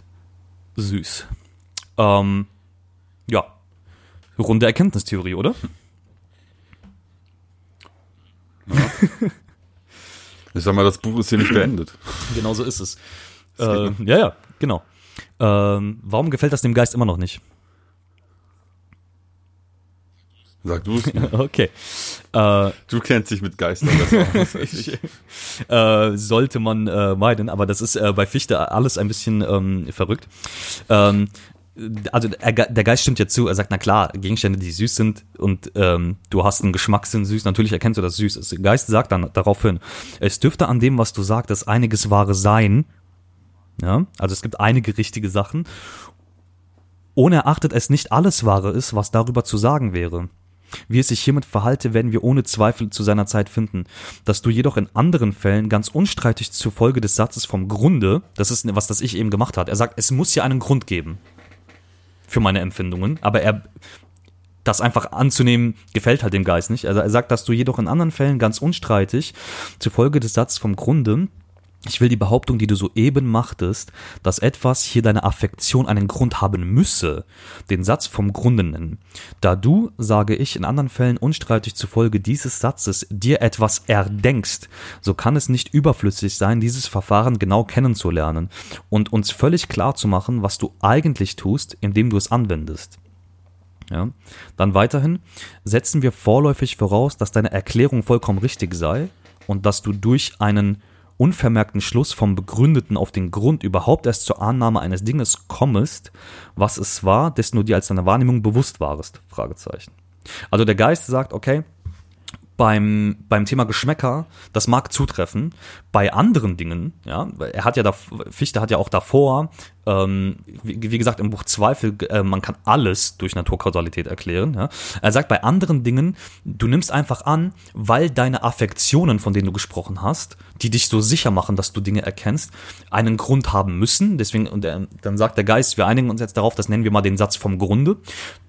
süß. Ähm, ja, runde Erkenntnistheorie, oder? [laughs] Ich sag mal, das Buch ist hier nicht beendet. Genau so ist es. Äh, ja, ja, genau. Ähm, warum gefällt das dem Geist immer noch nicht? Sag du es mir. Okay. Äh, Du kennst dich mit Geistern besser aus als ich. [laughs] äh, sollte man äh, meiden, aber das ist äh, bei Fichte alles ein bisschen ähm, verrückt. Ähm, also er, der Geist stimmt ja zu, er sagt, na klar, Gegenstände, die süß sind und ähm, du hast einen Geschmackssinn süß, natürlich erkennst du, dass es süß ist. Der Geist sagt dann daraufhin, es dürfte an dem, was du sagtest, einiges Wahre sein. Ja, also es gibt einige richtige Sachen. Unerachtet es nicht alles Wahre ist, was darüber zu sagen wäre. Wie es sich hiermit verhalte, werden wir ohne Zweifel zu seiner Zeit finden. Dass du jedoch in anderen Fällen ganz unstreitig zur Folge des Satzes vom Grunde, das ist was das ich eben gemacht hat. Er sagt, es muss ja einen Grund geben für meine Empfindungen, aber er das einfach anzunehmen, gefällt halt dem Geist nicht. Also er sagt, dass du jedoch in anderen Fällen ganz unstreitig zufolge des Satzes vom Grunde ich will die Behauptung, die du soeben machtest, dass etwas hier deine Affektion einen Grund haben müsse, den Satz vom Grunde nennen. Da du, sage ich, in anderen Fällen unstreitig zufolge dieses Satzes dir etwas erdenkst, so kann es nicht überflüssig sein, dieses Verfahren genau kennenzulernen und uns völlig klar zu machen, was du eigentlich tust, indem du es anwendest. Ja. Dann weiterhin setzen wir vorläufig voraus, dass deine Erklärung vollkommen richtig sei und dass du durch einen unvermerkten Schluss vom Begründeten auf den Grund überhaupt erst zur Annahme eines Dinges kommest, was es war, dessen du dir als deine Wahrnehmung bewusst warest. Fragezeichen. Also der Geist sagt, okay, beim, beim Thema Geschmäcker, das mag zutreffen. Bei anderen Dingen, ja, er hat ja da, Fichte hat ja auch davor, ähm, wie, wie gesagt, im Buch Zweifel, äh, man kann alles durch Naturkausalität erklären. Ja. Er sagt, bei anderen Dingen, du nimmst einfach an, weil deine Affektionen, von denen du gesprochen hast, die dich so sicher machen, dass du Dinge erkennst, einen Grund haben müssen. Deswegen, und er, dann sagt der Geist, wir einigen uns jetzt darauf, das nennen wir mal den Satz vom Grunde.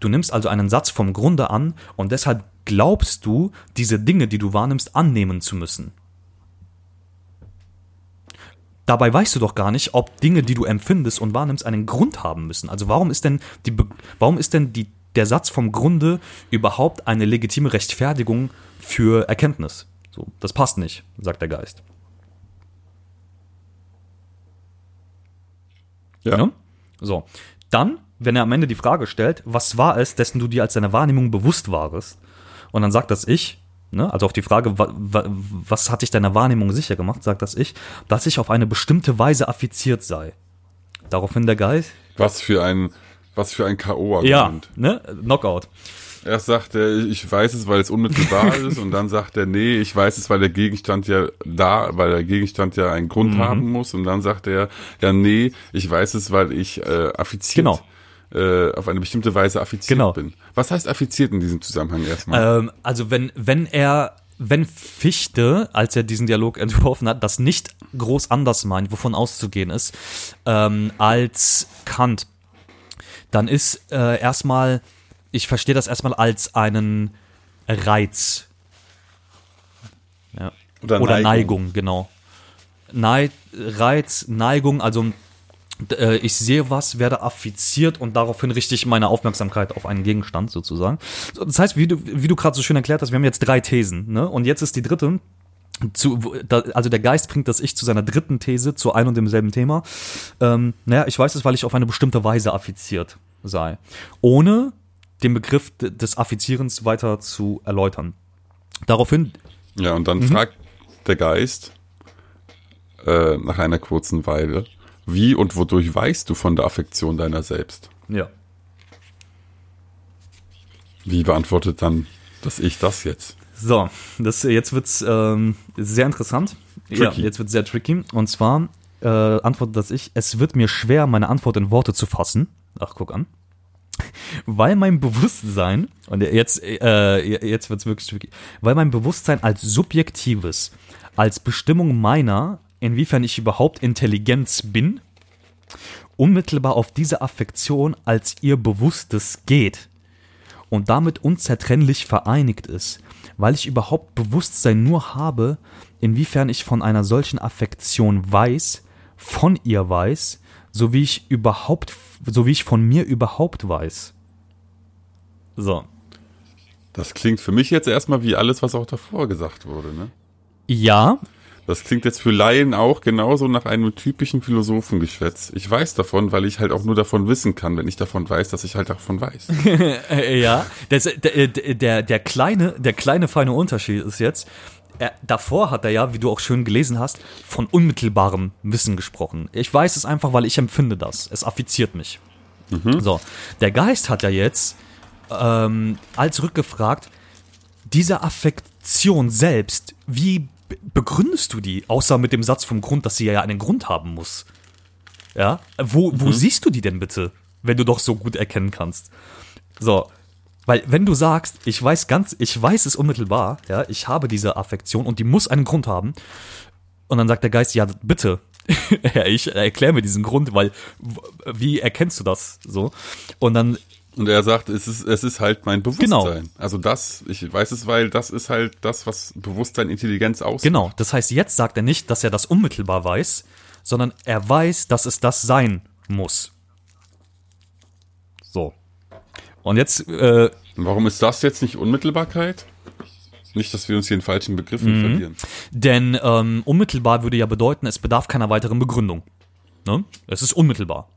Du nimmst also einen Satz vom Grunde an und deshalb glaubst du, diese Dinge, die du wahrnimmst, annehmen zu müssen. Dabei weißt du doch gar nicht, ob Dinge, die du empfindest und wahrnimmst, einen Grund haben müssen. Also warum ist denn die, Be warum ist denn die, der Satz vom Grunde überhaupt eine legitime Rechtfertigung für Erkenntnis? So, das passt nicht, sagt der Geist. Ja. Ne? So, dann, wenn er am Ende die Frage stellt, was war es, dessen du dir als deine Wahrnehmung bewusst warest? Und dann sagt das Ich, ne, also auf die Frage, wa, wa, was hat dich deiner Wahrnehmung sicher gemacht, sagt das Ich, dass ich auf eine bestimmte Weise affiziert sei. Daraufhin der Geist, Was für ein, was für ein ja, K.O.-Argument. ne, Knockout. Erst sagt er, ich weiß es, weil es unmittelbar [laughs] ist, und dann sagt er, nee, ich weiß es, weil der Gegenstand ja da, weil der Gegenstand ja einen Grund Mhm. haben muss, und dann sagt er, ja, nee, ich weiß es, weil ich äh, affiziert, Genau. Äh, auf eine bestimmte Weise affiziert Genau. bin. Was heißt affiziert in diesem Zusammenhang erstmal? Ähm, also wenn, wenn er, wenn Fichte, als er diesen Dialog entworfen hat, das nicht groß anders meint, wovon auszugehen ist, ähm, als Kant, dann ist äh, erstmal, ich verstehe das erstmal als einen Reiz. Ja. Oder Oder, Neigung. Neigung. genau. Nei Reiz, Neigung, also äh, ich sehe was, werde affiziert und daraufhin richte ich meine Aufmerksamkeit auf einen Gegenstand sozusagen. So, Das heißt, wie du, wie du gerade so schön erklärt hast, wir haben jetzt drei Thesen, ne? Und jetzt ist die dritte. Zu, also der Geist bringt das Ich zu seiner dritten These, zu ein und demselben Thema. Ähm, naja, ich weiß es, weil ich auf eine bestimmte Weise affiziert sei. Ohne den Begriff des Affizierens weiter zu erläutern. Daraufhin, Ja, und dann Mhm. fragt der Geist äh, nach einer kurzen Weile, wie und wodurch weißt du von der Affektion deiner selbst? ja. Wie beantwortet dann das Ich das jetzt? So, das, jetzt wird's ähm, sehr interessant. Ja, Tricky. jetzt wird's sehr tricky. Und zwar äh, antwortet das ich, es wird mir schwer, meine Antwort in Worte zu fassen. Ach, guck an. Weil mein Bewusstsein, und jetzt, äh, jetzt wird's wirklich tricky, weil mein Bewusstsein als subjektives, als Bestimmung meiner, inwiefern ich überhaupt Intelligenz bin, unmittelbar auf diese Affektion als ihr Bewusstes geht und damit unzertrennlich vereinigt ist, weil ich überhaupt Bewusstsein nur habe, inwiefern ich von einer solchen Affektion weiß, von ihr weiß, so wie ich überhaupt, so wie ich von mir überhaupt weiß. So. Das klingt für mich jetzt erstmal wie alles, was auch davor gesagt wurde. Ne? Ja, Das klingt jetzt für Laien auch genauso nach einem typischen Philosophengeschwätz. Ich weiß davon, weil ich halt auch nur davon wissen kann, wenn ich davon weiß, dass ich halt davon weiß. [laughs] Äh, ja, das, der, der, der, kleine, der kleine feine Unterschied ist jetzt, er, davor hat er ja, wie du auch schön gelesen hast, von unmittelbarem Wissen gesprochen. Ich weiß es einfach, weil ich empfinde das. Es affiziert mich. So, der Geist hat ja jetzt ähm, als rückgefragt, diese Affektion selbst, wie begründest du die? Außer mit dem Satz vom Grund, dass sie ja einen Grund haben muss. Ja, wo, wo siehst du die denn bitte, wenn du doch so gut erkennen kannst? So, weil wenn du sagst, ich weiß ganz, ich weiß es unmittelbar, ja, ich habe diese Affektion und die muss einen Grund haben, und dann sagt der Geist, ja, bitte, [laughs] ich erkläre mir diesen Grund, weil wie erkennst du das so? Und dann Und er sagt, es ist, es ist halt mein Bewusstsein. Genau. Also das, ich weiß es, weil das ist halt das, was Bewusstsein, Intelligenz ausmacht. Genau, das heißt, jetzt sagt er nicht, dass er das unmittelbar weiß, sondern er weiß, dass es das sein muss. So. Und jetzt, äh, Warum ist das jetzt nicht Unmittelbarkeit? Nicht, dass wir uns hier in falschen Begriffen Mhm. verlieren. denn ähm, unmittelbar würde ja bedeuten, es bedarf keiner weiteren Begründung. Ne? Es ist unmittelbar.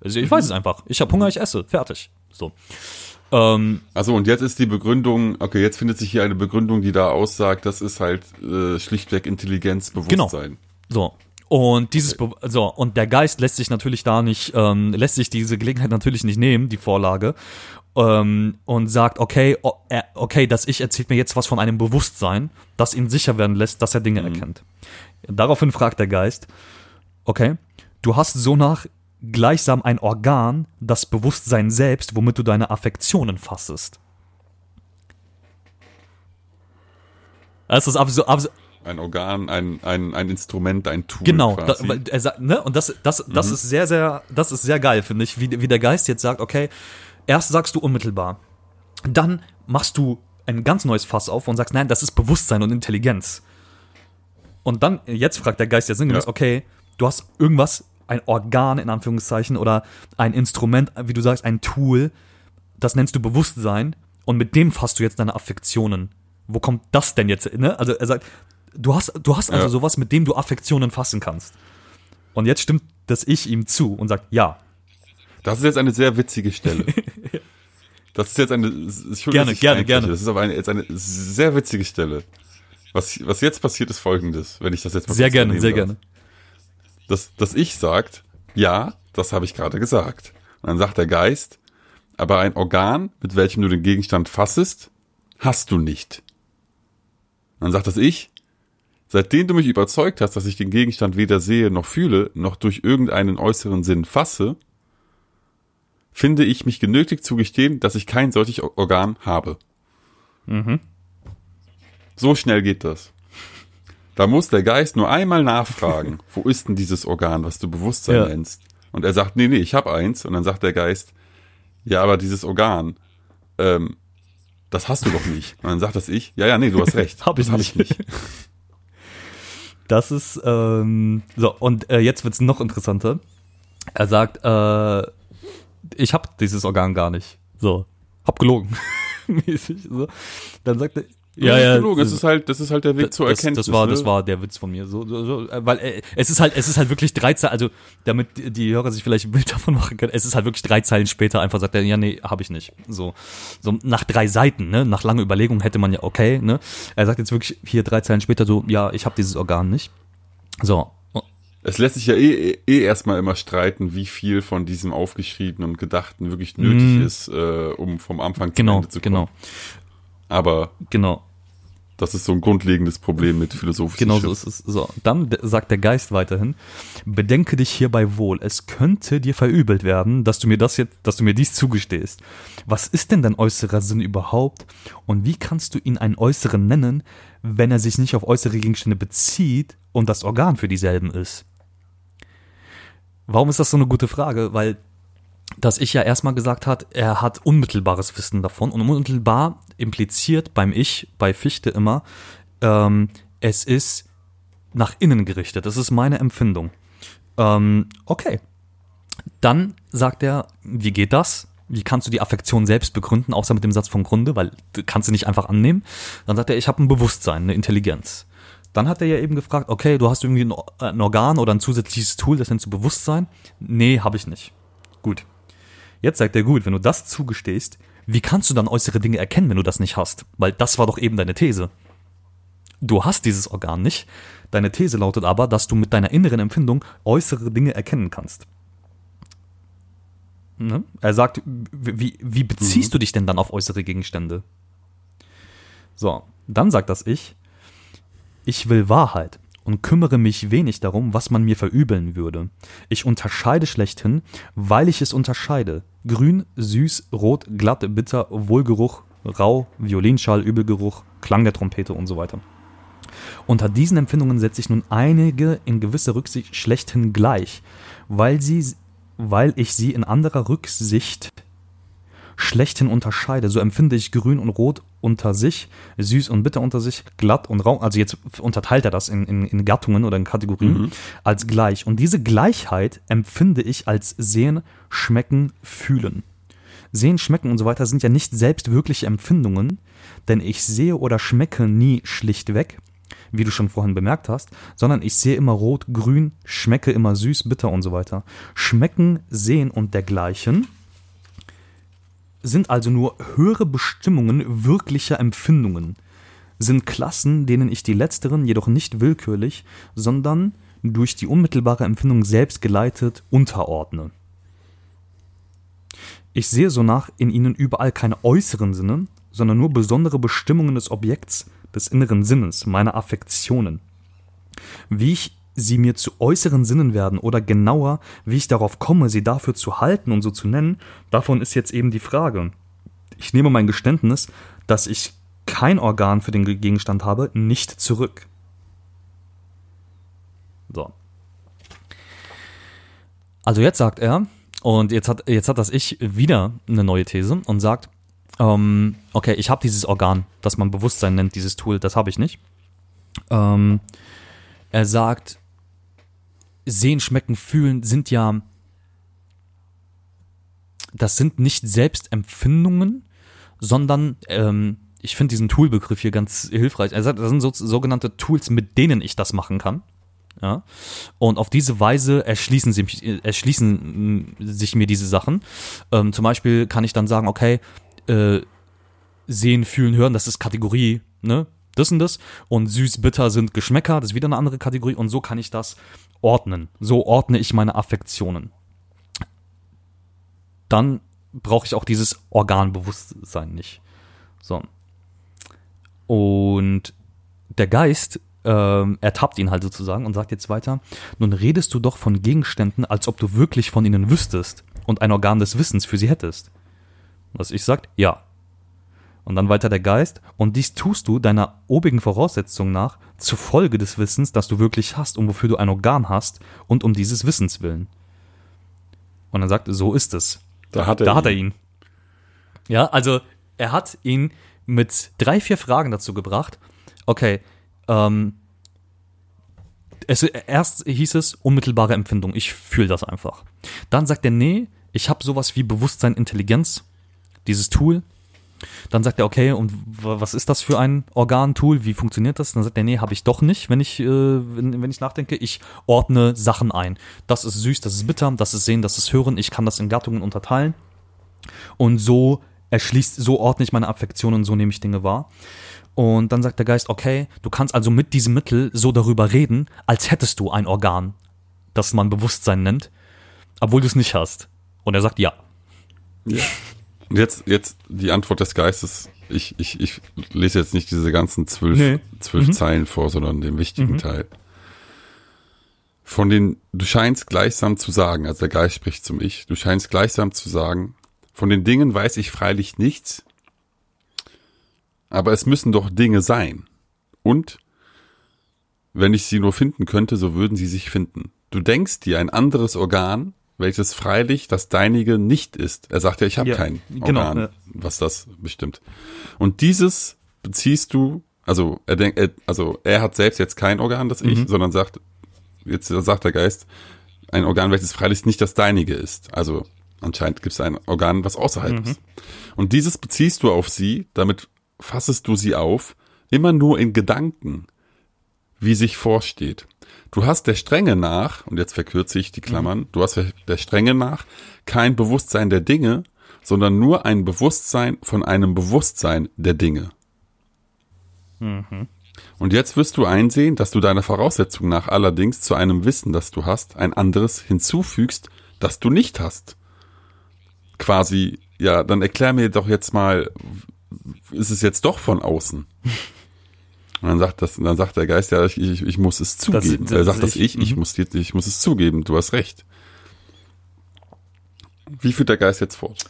Also ich weiß es einfach. Ich habe Hunger, ich esse. Fertig. So. Ähm, Also und jetzt ist die Begründung, okay, jetzt findet sich hier eine Begründung, die da aussagt, das ist halt äh, schlichtweg Intelligenz, Genau. So. Und dieses Be so und der Geist lässt sich natürlich da nicht ähm, lässt sich diese Gelegenheit natürlich nicht nehmen, die Vorlage ähm, und sagt okay er, okay, das Ich erzählt mir jetzt was von einem Bewusstsein, das ihn sicher werden lässt, dass er Dinge erkennt. Daraufhin fragt der Geist okay, du hast so nach gleichsam ein Organ, das Bewusstsein selbst, womit du deine Affektionen fassest. Das ist absurd, absurd, Ein Organ, ein, ein, ein Instrument, ein Tool. Genau, da, er ne, und das, das, das ist sehr, sehr, das ist sehr geil, finde ich, wie, wie der Geist jetzt sagt, okay, erst sagst du unmittelbar, dann machst du ein ganz neues Fass auf und sagst, nein, das ist Bewusstsein und Intelligenz. Und dann, jetzt fragt der Geist ja sinngemäß, Ja. okay, du hast irgendwas, ein Organ in Anführungszeichen oder ein Instrument, wie du sagst, ein Tool, das nennst du Bewusstsein und mit dem fasst du jetzt deine Affektionen. Wo kommt das denn jetzt? Ne? Also er sagt, du hast, du hast also Ja. sowas, mit dem du Affektionen fassen kannst. Und jetzt stimmt das Ich ihm zu und sagt, ja, Das ist jetzt eine sehr witzige Stelle. [laughs] Das ist jetzt eine. Gerne, ich gerne, einspreche. gerne. Das ist aber eine, jetzt eine sehr witzige Stelle. Was, was jetzt passiert, ist folgendes, wenn ich das jetzt mal sehr gerne, sehr darf. gerne. Das, das Ich sagt, ja, das habe ich gerade gesagt. Und dann sagt der Geist, aber ein Organ, mit welchem du den Gegenstand fassest, hast du nicht. Und dann sagt das Ich, seitdem du mich überzeugt hast, dass ich den Gegenstand weder sehe noch fühle, noch durch irgendeinen äußeren Sinn fasse, finde ich mich genötigt zu gestehen, dass ich kein solches Or- Organ habe. So schnell geht das. Da muss der Geist nur einmal nachfragen, wo ist denn dieses Organ, was du Bewusstsein Ja. nennst? Und er sagt, nee, nee, ich habe eins. Und dann sagt der Geist, ja, aber dieses Organ, ähm, das hast du doch nicht. Und dann sagt das ich, ja, ja, nee, du hast recht. [laughs] Hab ich das nicht. [laughs] Das ist, ähm, so, und äh, jetzt wird's noch interessanter. Er sagt, äh, ich hab dieses Organ gar nicht. So, hab gelogen. [laughs] Mäßig, so. Dann sagt er, Ja, ja. Gelogen. Es ist halt, das ist halt der Weg zur das, Erkenntnis. das war, ne? das war der Witz von mir. So, so, so, äh, weil äh, es ist halt, es ist halt wirklich drei Zeilen, also damit die- Hörer sich vielleicht ein Bild davon machen können. Es ist halt wirklich drei Zeilen später einfach sagt er, ja nee, habe ich nicht. So, so nach drei Seiten, ne, nach langer Überlegung hätte man ja okay, ne. Er sagt jetzt wirklich hier drei Zeilen später so, ja, ich habe dieses Organ nicht. So. Es lässt sich ja eh, eh erstmal immer streiten, wie viel von diesem Aufgeschriebenen und Gedachten wirklich nötig ist, äh, um vom Anfang zum. Genau, Ende zu kommen. genau, Aber genau. das ist so ein grundlegendes Problem mit philosophischen Genau so ist es. So, dann sagt der Geist weiterhin: Bedenke dich hierbei wohl. Es könnte dir verübelt werden, dass du mir das jetzt, dass du mir dies zugestehst. Was ist denn dein äußerer Sinn überhaupt? Und wie kannst du ihn einen äußeren nennen, wenn er sich nicht auf äußere Gegenstände bezieht und das Organ für dieselben ist? Warum ist das so eine gute Frage? Weil dass ich ja erstmal gesagt hat, er hat unmittelbares Wissen davon und unmittelbar impliziert beim Ich, bei Fichte immer, ähm, es ist nach innen gerichtet. Das ist meine Empfindung. Ähm, okay. Dann sagt er, wie geht das? Wie kannst du die Affektion selbst begründen, außer mit dem Satz vom Grunde, weil du kannst sie nicht einfach annehmen. Dann sagt er, ich habe ein Bewusstsein, eine Intelligenz. Dann hat er ja eben gefragt, okay, du hast irgendwie ein, ein Organ oder ein zusätzliches Tool, das nennst du Bewusstsein? Nee, habe ich nicht. Gut. Jetzt sagt er, gut, wenn du das zugestehst, wie kannst du dann äußere Dinge erkennen, wenn du das nicht hast? Weil das war doch eben deine These. Du hast dieses Organ nicht. Deine These lautet aber, dass du mit deiner inneren Empfindung äußere Dinge erkennen kannst. Ne? Er sagt, wie, wie beziehst mhm. du dich denn dann auf äußere Gegenstände? So, dann sagt das Ich, ich will Wahrheit und kümmere mich wenig darum, was man mir verübeln würde. Ich unterscheide schlechthin, weil ich es unterscheide. Grün, süß, rot, glatt, bitter, Wohlgeruch, rau, Violinschall, Übelgeruch, Klang der Trompete und so weiter. Unter diesen Empfindungen setze ich nun einige in gewisser Rücksicht schlechthin gleich, weil sie, weil ich sie in anderer Rücksicht schlechthin unterscheide. So empfinde ich grün und rot unter sich, süß und bitter unter sich, glatt und rau. Also jetzt unterteilt er das in, in, in Gattungen oder in Kategorien mhm. als gleich. Und diese Gleichheit empfinde ich als sehen, schmecken, fühlen. Sehen, schmecken und so weiter sind ja nicht selbst wirkliche Empfindungen, denn ich sehe oder schmecke nie schlichtweg, wie du schon vorhin bemerkt hast, sondern ich sehe immer rot, grün, schmecke immer süß, bitter und so weiter. Schmecken, sehen und dergleichen sind also nur höhere Bestimmungen wirklicher Empfindungen, sind Klassen, denen ich die letzteren jedoch nicht willkürlich, sondern durch die unmittelbare Empfindung selbst geleitet unterordne. Ich sehe sonach in ihnen überall keine äußeren Sinne, sondern nur besondere Bestimmungen des Objekts, des inneren Sinnes, meiner Affektionen. Wie ich sie mir zu äußeren Sinnen werden oder genauer, wie ich darauf komme, sie dafür zu halten und so zu nennen, davon ist jetzt eben die Frage. Ich nehme mein Geständnis, dass ich kein Organ für den Gegenstand habe, nicht zurück. So. Also jetzt sagt er, und jetzt hat, jetzt hat das Ich wieder eine neue These und sagt, ähm, okay, ich habe dieses Organ, das man Bewusstsein nennt, dieses Tool, das habe ich nicht. Ähm, er sagt, Sehen, Schmecken, Fühlen sind ja, das sind nicht Selbstempfindungen, sondern ähm, ich finde diesen Toolbegriff hier ganz hilfreich. Sagt, das sind so, sogenannte Tools, mit denen ich das machen kann. Ja? Und auf diese Weise erschließen, sie, erschließen sich mir diese Sachen. Ähm, zum Beispiel kann ich dann sagen, okay, äh, sehen, fühlen, hören, das ist Kategorie, ne? Das und das. Und süß, bitter sind Geschmäcker, das ist wieder eine andere Kategorie. Und so kann ich das ordnen. So ordne ich meine Affektionen. Dann brauche ich auch dieses Organbewusstsein nicht. So. Und der Geist ähm, ertappt ihn halt sozusagen und sagt jetzt weiter, nun redest du doch von Gegenständen, als ob du wirklich von ihnen wüsstest und ein Organ des Wissens für sie hättest. Was ich sagt, ja. Und dann weiter der Geist, und dies tust du deiner obigen Voraussetzung nach zufolge des Wissens, das du wirklich hast und wofür du ein Organ hast und um dieses Wissens willen. Und dann sagt, so ist es. Da hat er, da ihn. hat er ihn. Ja, also er hat ihn mit drei, vier Fragen dazu gebracht. Okay, ähm, es, erst hieß es unmittelbare Empfindung, ich fühle das einfach. Dann sagt er, nee, ich habe sowas wie Bewusstsein, Intelligenz, dieses Tool, dann sagt er, okay, und was ist das für ein Organtool? Wie funktioniert das? Dann sagt er, nee, habe ich doch nicht, wenn ich, äh, wenn, wenn ich nachdenke. Ich ordne Sachen ein. Das ist süß, das ist bitter, das ist sehen, das ist hören. Ich kann das in Gattungen unterteilen. Und so erschließt, so ordne ich meine Affektionen, so nehme ich Dinge wahr. Und dann sagt der Geist, okay, du kannst also mit diesem Mittel so darüber reden, als hättest du ein Organ, das man Bewusstsein nennt, obwohl du es nicht hast. Und er sagt ja. Ja. Und jetzt, jetzt die Antwort des Geistes. Ich, ich, ich lese jetzt nicht diese ganzen zwölf, nee. zwölf mhm. Zeilen vor, sondern den wichtigen mhm. Teil. Von den, du scheinst gleichsam zu sagen, also der Geist spricht zum Ich, du scheinst gleichsam zu sagen, von den Dingen weiß ich freilich nichts, aber es müssen doch Dinge sein. Und wenn ich sie nur finden könnte, so würden sie sich finden. Du denkst dir ein anderes Organ, welches freilich das deinige nicht ist. Er sagt ja, ich habe ja, kein genau, Organ, genau, ja. was das bestimmt. Und dieses beziehst du, also er denkt, also er hat selbst jetzt kein Organ, das ich, mhm. sondern sagt, jetzt sagt der Geist, ein Organ, welches freilich nicht das deinige ist. Also anscheinend gibt es ein Organ, was außerhalb mhm. ist. Und dieses beziehst du auf sie, damit fassest du sie auf, immer nur in Gedanken, wie sich vorsteht. Du hast der Strenge nach, und jetzt verkürze ich die Klammern, du hast der Strenge nach kein Bewusstsein der Dinge, sondern nur ein Bewusstsein von einem Bewusstsein der Dinge. Und jetzt wirst du einsehen, dass du deiner Voraussetzung nach allerdings zu einem Wissen, das du hast, ein anderes hinzufügst, das du nicht hast. Quasi, ja, dann erklär mir doch jetzt mal, ist es jetzt doch von außen? [laughs] Und dann sagt das, dann sagt der Geist, ja, ich, ich, ich muss es zugeben. das er sagt das ich- ich, ich mhm. muss, dir- ich muss es zugeben, du hast recht. Wie führt der Geist jetzt fort?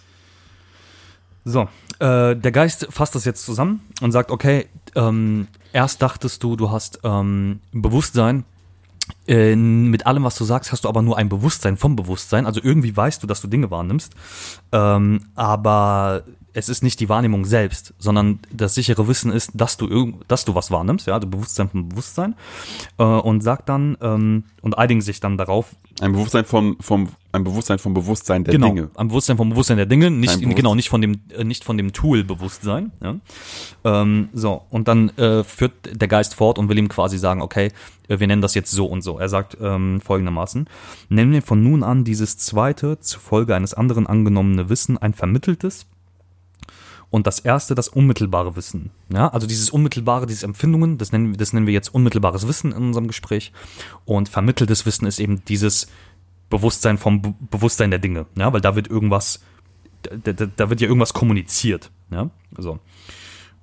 So, äh, der Geist fasst das jetzt zusammen und sagt, okay, ähm, erst dachtest du, du hast ähm, Bewusstsein. Äh, mit allem, was du sagst, hast du aber nur ein Bewusstsein vom Bewusstsein. Also irgendwie weißt du, dass du Dinge wahrnimmst. Ähm, aber es ist nicht die Wahrnehmung selbst, sondern das sichere Wissen ist, dass du irgend, dass du was wahrnimmst, ja, also Bewusstsein vom Bewusstsein. Äh, und sagt dann, ähm, und einigen sich dann darauf, Ein Bewusstsein vom, vom, ein Bewusstsein vom Bewusstsein der genau, Dinge. am Bewusstsein vom Bewusstsein der Dinge, nicht Ein genau nicht von dem äh, nicht von dem Tool Bewusstsein. Ja? Ähm, so und dann äh, führt der Geist fort und will ihm quasi sagen, okay, äh, wir nennen das jetzt so und so. Er sagt ähm, folgendermaßen: Nennen wir von nun an dieses zweite zufolge eines anderen angenommene Wissen ein vermitteltes und das erste das unmittelbare Wissen. Ja, also dieses unmittelbare, diese Empfindungen, das nennen, das nennen wir jetzt unmittelbares Wissen in unserem Gespräch. Und vermitteltes Wissen ist eben dieses Bewusstsein vom Be Bewusstsein der Dinge. Ja, weil da wird irgendwas, da, da, da wird ja irgendwas kommuniziert. Ja, so.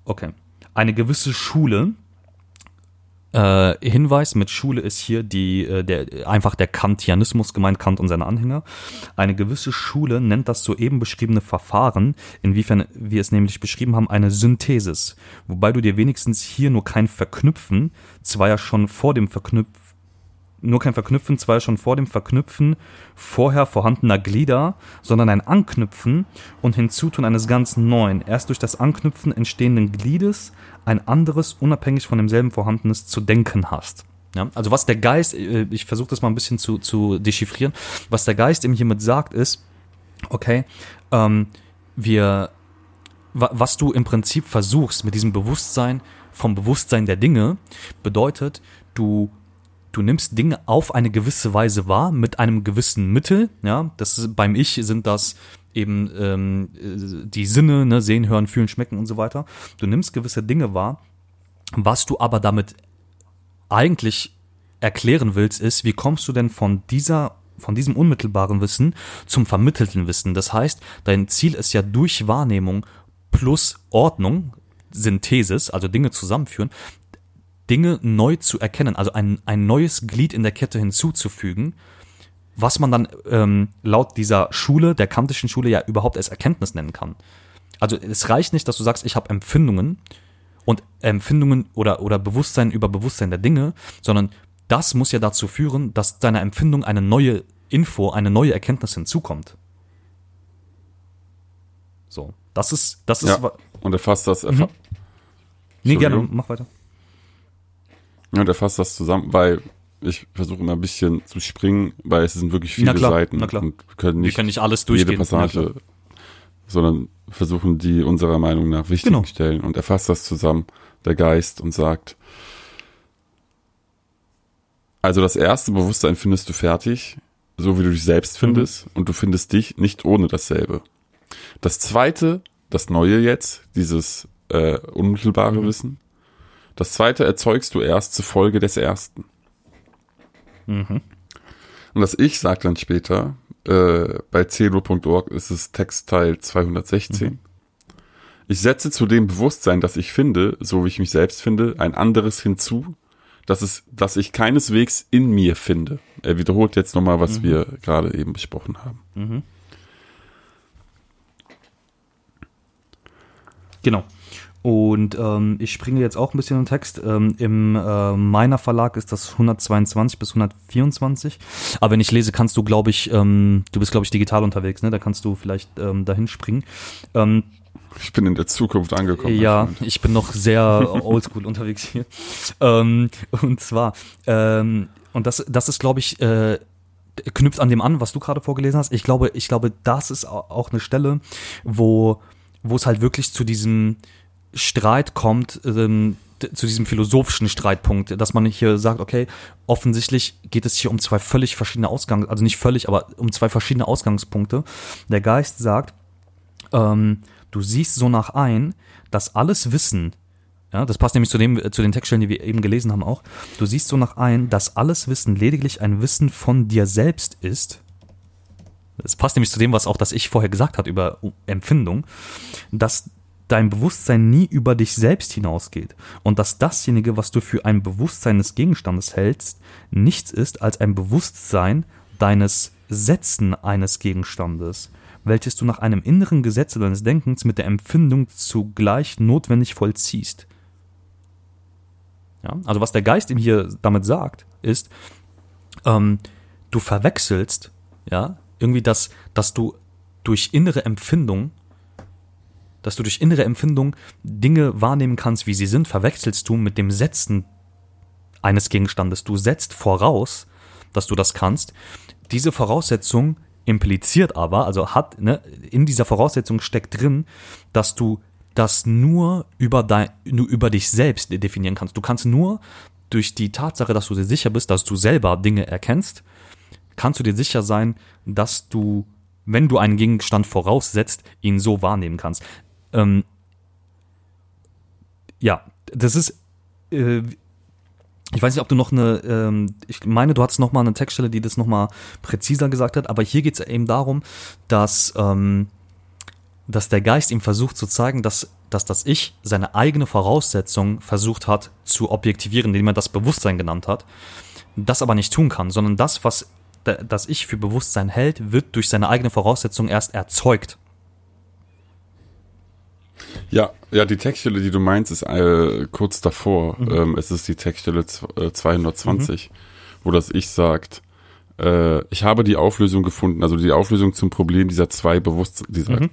Okay. Eine gewisse Schule, äh, Hinweis mit Schule ist hier die, äh, der, einfach der Kantianismus gemeint, Kant und seine Anhänger. Eine gewisse Schule nennt das soeben beschriebene Verfahren, inwiefern wir es nämlich beschrieben haben, eine Synthesis. Wobei du dir wenigstens hier nur kein Verknüpfen, zwar ja schon vor dem Verknüpfen, nur kein Verknüpfen, zwar schon vor dem Verknüpfen vorher vorhandener Glieder, sondern ein Anknüpfen und Hinzutun eines ganz neuen, erst durch das Anknüpfen entstehenden Gliedes ein anderes, unabhängig von demselben vorhandenes zu denken hast. Ja, also was der Geist, äh, ich versuche das mal ein bisschen zu, zu dechiffrieren, was der Geist eben hiermit sagt ist, okay, ähm, wir, wa- was du im Prinzip versuchst mit diesem Bewusstsein vom Bewusstsein der Dinge, bedeutet, du du nimmst Dinge auf eine gewisse Weise wahr mit einem gewissen Mittel. Ja, das ist, beim Ich sind das eben ähm, äh, die Sinne, ne, sehen, hören, fühlen, schmecken und so weiter. Du nimmst gewisse Dinge wahr. Was du aber damit eigentlich erklären willst, ist, wie kommst du denn von dieser von diesem unmittelbaren Wissen zum vermittelten Wissen. Das heißt, dein Ziel ist ja durch Wahrnehmung plus Ordnung, Synthesis, also Dinge zusammenführen, Dinge neu zu erkennen, also ein, ein neues Glied in der Kette hinzuzufügen, was man dann ähm, laut dieser Schule, der kantischen Schule, ja überhaupt als Erkenntnis nennen kann. Also es reicht nicht, dass du sagst, ich habe Empfindungen und Empfindungen oder, oder Bewusstsein über Bewusstsein der Dinge, sondern das muss ja dazu führen, dass deiner Empfindung eine neue Info, eine neue Erkenntnis hinzukommt. So, das ist, das ist, Ja. Und er fasst das, er fa nee, gerne, mach weiter. und er fasst das zusammen, weil ich versuche immer ein bisschen zu springen, weil es sind wirklich viele klar, Seiten na klar. und wir können Wir nicht, können nicht alles jede durchgehen. Passage, Ja, klar. sondern versuchen die unserer Meinung nach wichtigen Genau. Stellen und er fasst das zusammen, der Geist, und sagt, also das erste Bewusstsein findest du fertig, so wie du dich selbst Mhm. findest, und du findest dich nicht ohne dasselbe. Das zweite, das neue jetzt, dieses äh, unmittelbare Mhm. Wissen, das zweite erzeugst du erst zufolge des ersten. Mhm. Und das Ich sagt dann später, äh, bei cedo.org ist es Textteil 216. Mhm. Ich setze zu dem Bewusstsein, das ich finde, so wie ich mich selbst finde, ein anderes hinzu, das ist, dass ich keineswegs in mir finde. Er wiederholt jetzt nochmal, was Mhm. wir gerade eben besprochen haben. Genau. Und ähm, ich springe jetzt auch ein bisschen im Text. Ähm, Im äh, meiner Verlag ist das 122 bis 124. Aber wenn ich lese, kannst du, glaube ich, ähm, du bist, glaube ich, digital unterwegs, ne? Da kannst du vielleicht ähm, dahin springen. Ähm, Ich bin in der Zukunft angekommen. ja, ich bin noch sehr [laughs] oldschool unterwegs hier. Ähm, und zwar, ähm, und das, das ist, glaube ich, äh, knüpft an dem an, was du gerade vorgelesen hast. Ich glaube, ich glaube, das ist au- auch eine Stelle, wo, wo es halt wirklich zu diesem Streit kommt, ähm, zu diesem philosophischen Streitpunkt, dass man hier sagt, okay, offensichtlich geht es hier um zwei völlig verschiedene Ausgangs, also nicht völlig, aber um zwei verschiedene Ausgangspunkte. Der Geist sagt, ähm, du siehst so nach ein, dass alles Wissen, ja, das passt nämlich zu dem, zu den Textstellen, die wir eben gelesen haben auch, du siehst so nach ein, dass alles Wissen lediglich ein Wissen von dir selbst ist. Das passt nämlich zu dem, was auch das Ich vorher gesagt hat über Empfindung, dass dein Bewusstsein nie über dich selbst hinausgeht und dass dasjenige, was du für ein Bewusstsein des Gegenstandes hältst, nichts ist als ein Bewusstsein deines Setzen eines Gegenstandes, welches du nach einem inneren Gesetze deines Denkens mit der Empfindung zugleich notwendig vollziehst. Ja, also was der Geist ihm hier damit sagt, ist, ähm, du verwechselst, ja, irgendwie das, dass du durch innere Empfindung, dass du durch innere Empfindung Dinge wahrnehmen kannst, wie sie sind, verwechselst du mit dem Setzen eines Gegenstandes. Du setzt voraus, dass du das kannst. Diese Voraussetzung impliziert aber, also hat, ne, in dieser Voraussetzung steckt drin, dass du das nur über, dein, nur über dich selbst definieren kannst. Du kannst nur durch die Tatsache, dass du dir sicher bist, dass du selber Dinge erkennst, kannst du dir sicher sein, dass du, wenn du einen Gegenstand voraussetzt, ihn so wahrnehmen kannst. Ähm, ja, das ist, äh, ich weiß nicht, ob du noch eine, ähm, ich meine, du hattest noch mal eine Textstelle, die das noch mal präziser gesagt hat, aber hier geht es eben darum, dass, ähm, dass der Geist ihm versucht zu zeigen, dass, dass das Ich seine eigene Voraussetzung versucht hat zu objektivieren, indem er das Bewusstsein genannt hat, das aber nicht tun kann, sondern das, was das Ich für Bewusstsein hält, wird durch seine eigene Voraussetzung erst erzeugt. Ja, ja, die Textstelle, die du meinst, ist äh, kurz davor. Mhm. Ähm, es ist die Textstelle 220, mhm. wo das Ich sagt, äh, ich habe die Auflösung gefunden, also die Auflösung zum Problem dieser zwei Bewusstsein, dieser mhm.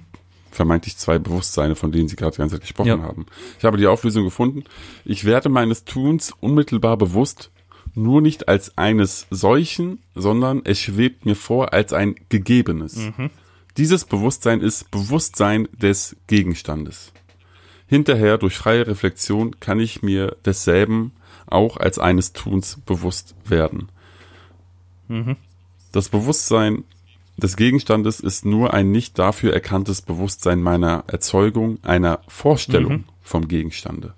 vermeintlich zwei Bewusstseine, von denen Sie gerade die ganze Zeit gesprochen ja. haben. Ich habe die Auflösung gefunden. Ich werde meines Tuns unmittelbar bewusst, nur nicht als eines solchen, sondern es schwebt mir vor als ein gegebenes. Mhm. Dieses Bewusstsein ist Bewusstsein des Gegenstandes. Hinterher, durch freie Reflexion, kann ich mir desselben auch als eines Tuns bewusst werden. Mhm. Das Bewusstsein des Gegenstandes ist nur ein nicht dafür erkanntes Bewusstsein meiner Erzeugung, einer Vorstellung mhm. vom Gegenstande.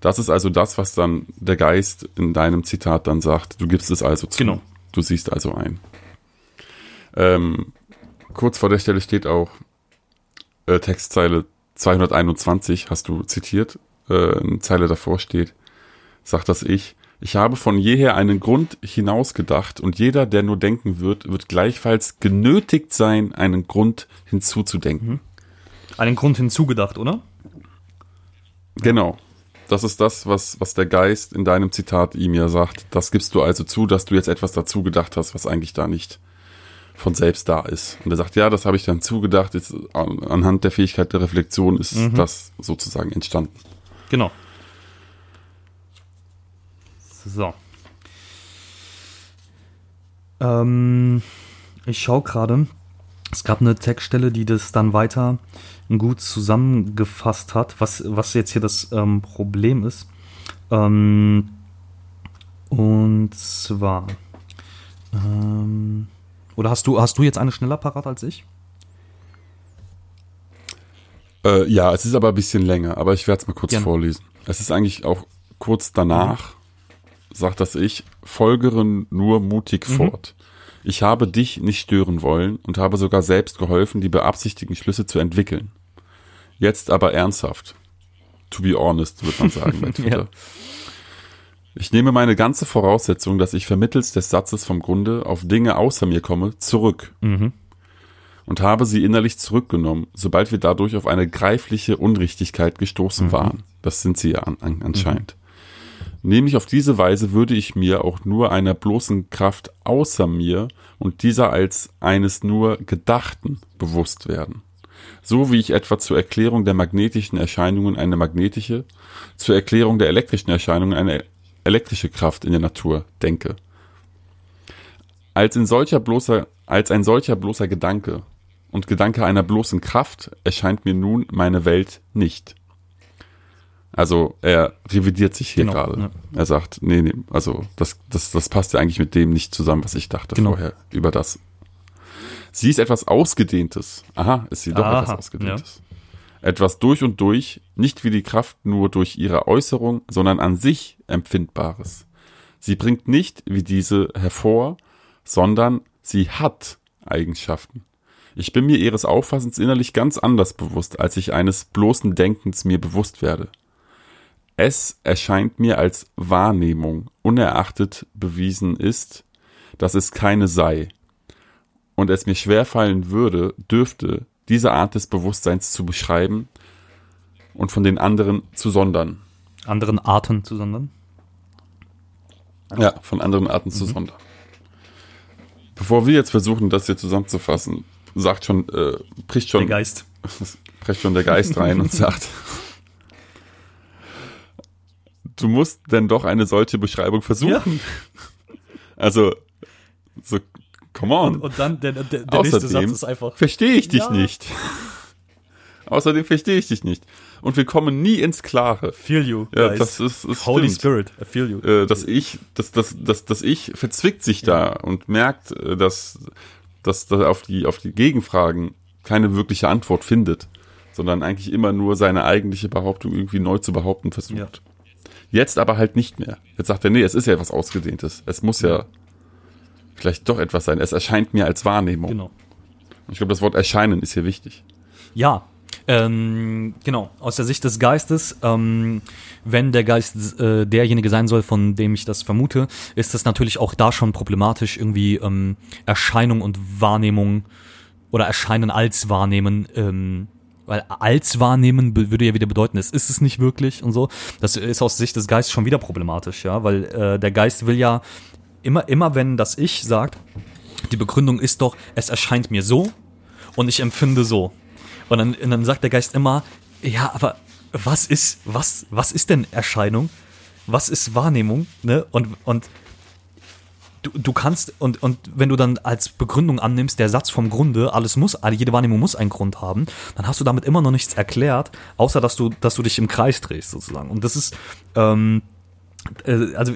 Das ist also das, was dann der Geist in deinem Zitat dann sagt. Du gibst es also zu. Genau. Du siehst also ein. Ähm, kurz vor der Stelle steht auch äh, Textzeile 221 hast du zitiert, äh, eine Zeile davor steht, sagt das ich, ich habe von jeher einen Grund hinausgedacht und jeder, der nur denken wird, wird gleichfalls genötigt sein, einen Grund hinzuzudenken. Mhm. Einen Grund hinzugedacht, oder? Genau. Das ist das, was, was der Geist in deinem Zitat ihm ja sagt. Das gibst du also zu, dass du jetzt etwas dazu gedacht hast, was eigentlich da nicht von selbst da ist. Und er sagt, ja, das habe ich dann zugedacht. Jetzt, anhand der Fähigkeit der Reflexion ist mhm. das sozusagen entstanden. Genau. So. Ähm, ich schaue gerade. Es gab eine Textstelle, die das dann weiter gut zusammengefasst hat, was, was jetzt hier das ähm, Problem ist. Ähm, und zwar. Ähm, oder hast du, hast du jetzt eine schneller parat als ich? Äh, ja, es ist aber ein bisschen länger, aber ich werde es mal kurz Gerne. vorlesen. Es ist eigentlich auch kurz danach, mhm. sagt das ich, folgere nur mutig mhm. fort. Ich habe dich nicht stören wollen und habe sogar selbst geholfen, die beabsichtigten Schlüsse zu entwickeln. Jetzt aber ernsthaft. To be honest, würde man sagen bei [laughs] Twitter. ja. Ich nehme meine ganze Voraussetzung, dass ich vermittels des Satzes vom Grunde auf Dinge außer mir komme, zurück. Mhm. Und habe sie innerlich zurückgenommen, sobald wir dadurch auf eine greifliche Unrichtigkeit gestoßen mhm. waren. Das sind sie ja an, an, anscheinend. Mhm. Nämlich auf diese Weise würde ich mir auch nur einer bloßen Kraft außer mir und dieser als eines nur Gedachten bewusst werden. So wie ich etwa zur Erklärung der magnetischen Erscheinungen eine magnetische, zur Erklärung der elektrischen Erscheinungen eine elektrische Kraft in der Natur denke. Als, in solcher bloßer, als ein solcher bloßer Gedanke und Gedanke einer bloßen Kraft erscheint mir nun meine Welt nicht. Also er revidiert sich hier Genau, gerade. ja. Er sagt, nee, nee, also das, das, das passt ja eigentlich mit dem nicht zusammen, was ich dachte Genau. vorher über das. Sie ist etwas Ausgedehntes. Aha, ist sie doch Aha, etwas Ausgedehntes. Etwas durch und durch, nicht wie die Kraft nur durch ihre Äußerung, sondern an sich Empfindbares. Sie bringt nicht wie diese hervor, sondern sie hat Eigenschaften. Ich bin mir ihres Auffassens innerlich ganz anders bewusst, als ich eines bloßen Denkens mir bewusst werde. Es erscheint mir als Wahrnehmung, unerachtet bewiesen ist, dass es keine sei, und es mir schwerfallen würde, dürfte, diese Art des Bewusstseins zu beschreiben und von den anderen zu sondern. Anderen Arten zu sondern. Ja, von anderen Arten zu sondern. Bevor wir jetzt versuchen, das hier zusammenzufassen, sagt schon, äh, bricht schon, Der Geist. [laughs] bricht schon der Geist rein und sagt, du musst denn doch eine solche Beschreibung versuchen. Also, so, come on. Und, und dann der, der, der nächste Satz Außerdem ist einfach. verstehe ich dich Ja. nicht. [laughs] Außerdem verstehe ich dich nicht. Und wir kommen nie ins Klare. Feel you. Ja, guys. das ist, ist Holy stimmt. Spirit. I feel you. Äh, das Ich, das, das, das, das Ich verzwickt sich da und merkt, äh, dass, dass, dass er auf die, auf die Gegenfragen keine wirkliche Antwort findet, sondern eigentlich immer nur seine eigentliche Behauptung irgendwie neu zu behaupten versucht. Ja. Jetzt aber halt nicht mehr. Jetzt sagt er, nee, es ist ja etwas Ausgedehntes. Es muss ja vielleicht doch etwas sein. Es erscheint mir als Wahrnehmung. Genau. Und Ich glaube, das Wort erscheinen ist hier wichtig. Ja, ähm, genau. Aus der Sicht des Geistes, ähm, wenn der Geist äh, derjenige sein soll, von dem ich das vermute, ist das natürlich auch da schon problematisch, irgendwie ähm, Erscheinung und Wahrnehmung oder Erscheinen als Wahrnehmen. Ähm, weil als Wahrnehmen würde ja wieder bedeuten, es ist es nicht wirklich und so. Das ist aus Sicht des Geistes schon wieder problematisch, ja, weil äh, der Geist will ja immer, immer wenn das Ich sagt, die Begründung ist doch, es erscheint mir so und ich empfinde so. Und dann, und dann sagt der Geist immer, ja, aber was ist, was, was ist denn Erscheinung? Was ist Wahrnehmung? Ne? Und, und du, du kannst, und, und wenn du dann als Begründung annimmst, der Satz vom Grunde, alles muss, jede Wahrnehmung muss einen Grund haben, dann hast du damit immer noch nichts erklärt, außer dass du, dass du dich im Kreis drehst, sozusagen. Und das ist, ähm, äh, also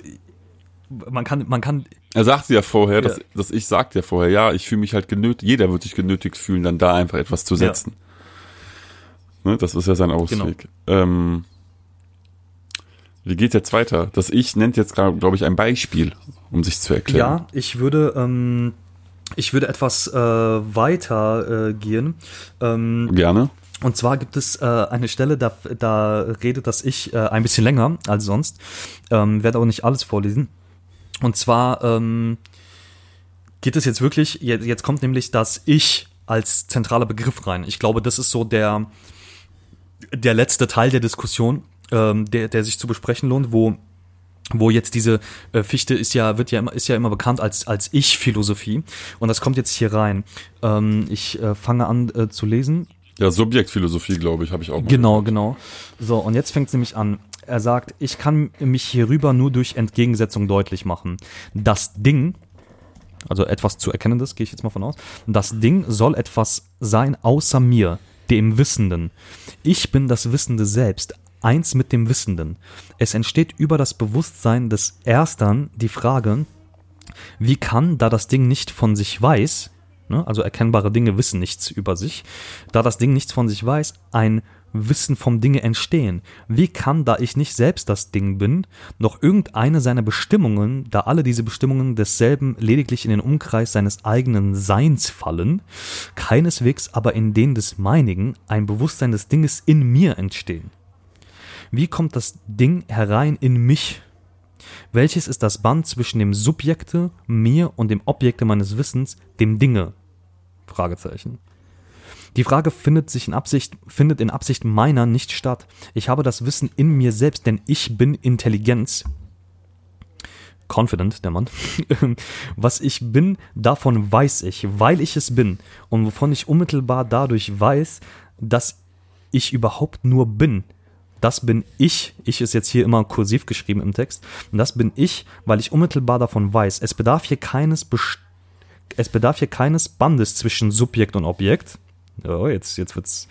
man kann, man kann Er sagt ja vorher, Ja. dass, dass ich sagt ja vorher, ja, ich fühle mich halt genötigt, jeder wird sich genötigt fühlen, dann da einfach etwas zu Ja. setzen. Ne, das ist ja sein Ausweg. Ähm, wie geht jetzt weiter? Das Ich nennt jetzt, glaube ich, ein Beispiel, um sich zu erklären. Ja, ich würde, ähm, ich würde etwas äh, weiter äh, gehen. Ähm, Gerne. und zwar gibt es äh, eine Stelle, da, da redet das Ich äh, ein bisschen länger als sonst. Ähm, werde auch nicht alles vorlesen. Und zwar ähm, geht es jetzt wirklich, jetzt, jetzt kommt nämlich das Ich als zentraler Begriff rein. Ich glaube, das ist so der, der letzte Teil der Diskussion, ähm, der, der sich zu besprechen lohnt, wo wo jetzt diese äh, Fichte ist ja wird ja immer ist ja immer bekannt als als ich Philosophie und das kommt jetzt hier rein. Ähm, ich äh, fange an äh, zu lesen. Ja, Subjektphilosophie, glaube ich, habe ich auch mal. Genau, genau. So und jetzt fängt es nämlich an. Er sagt, ich kann mich hierüber nur durch Entgegensetzung deutlich machen. Das Ding, also etwas zu erkennendes, gehe ich jetzt mal von aus. Das Ding soll etwas sein außer mir, dem Wissenden. Ich bin das Wissende selbst, eins mit dem Wissenden. Es entsteht über das Bewusstsein des Erstern die Frage, wie kann, da das Ding nicht von sich weiß, ne, also erkennbare Dinge wissen nichts über sich, da das Ding nichts von sich weiß, ein Wissen vom Dinge entstehen? Wie kann, da ich nicht selbst das Ding bin, noch irgendeine seiner Bestimmungen, da alle diese Bestimmungen desselben lediglich in den Umkreis seines eigenen Seins fallen, keineswegs aber in den des meinigen, ein Bewusstsein des Dinges in mir entstehen? Wie kommt das Ding herein in mich? Welches ist das Band zwischen dem Subjekte, mir und dem Objekte meines Wissens, dem Dinge? Fragezeichen. Die Frage findet sich in Absicht, findet in Absicht meiner nicht statt. Ich habe das Wissen in mir selbst, denn ich bin Intelligenz. Confident, der Mann. [laughs] Was ich bin, davon weiß ich, weil ich es bin. Und wovon ich unmittelbar dadurch weiß, dass ich überhaupt nur bin. Das bin ich. Ich ist jetzt hier immer kursiv geschrieben im Text. Und das bin ich, weil ich unmittelbar davon weiß. Es bedarf hier keines, Best- es bedarf hier keines Bandes zwischen Subjekt und Objekt. Oh, jetzt, jetzt wird's,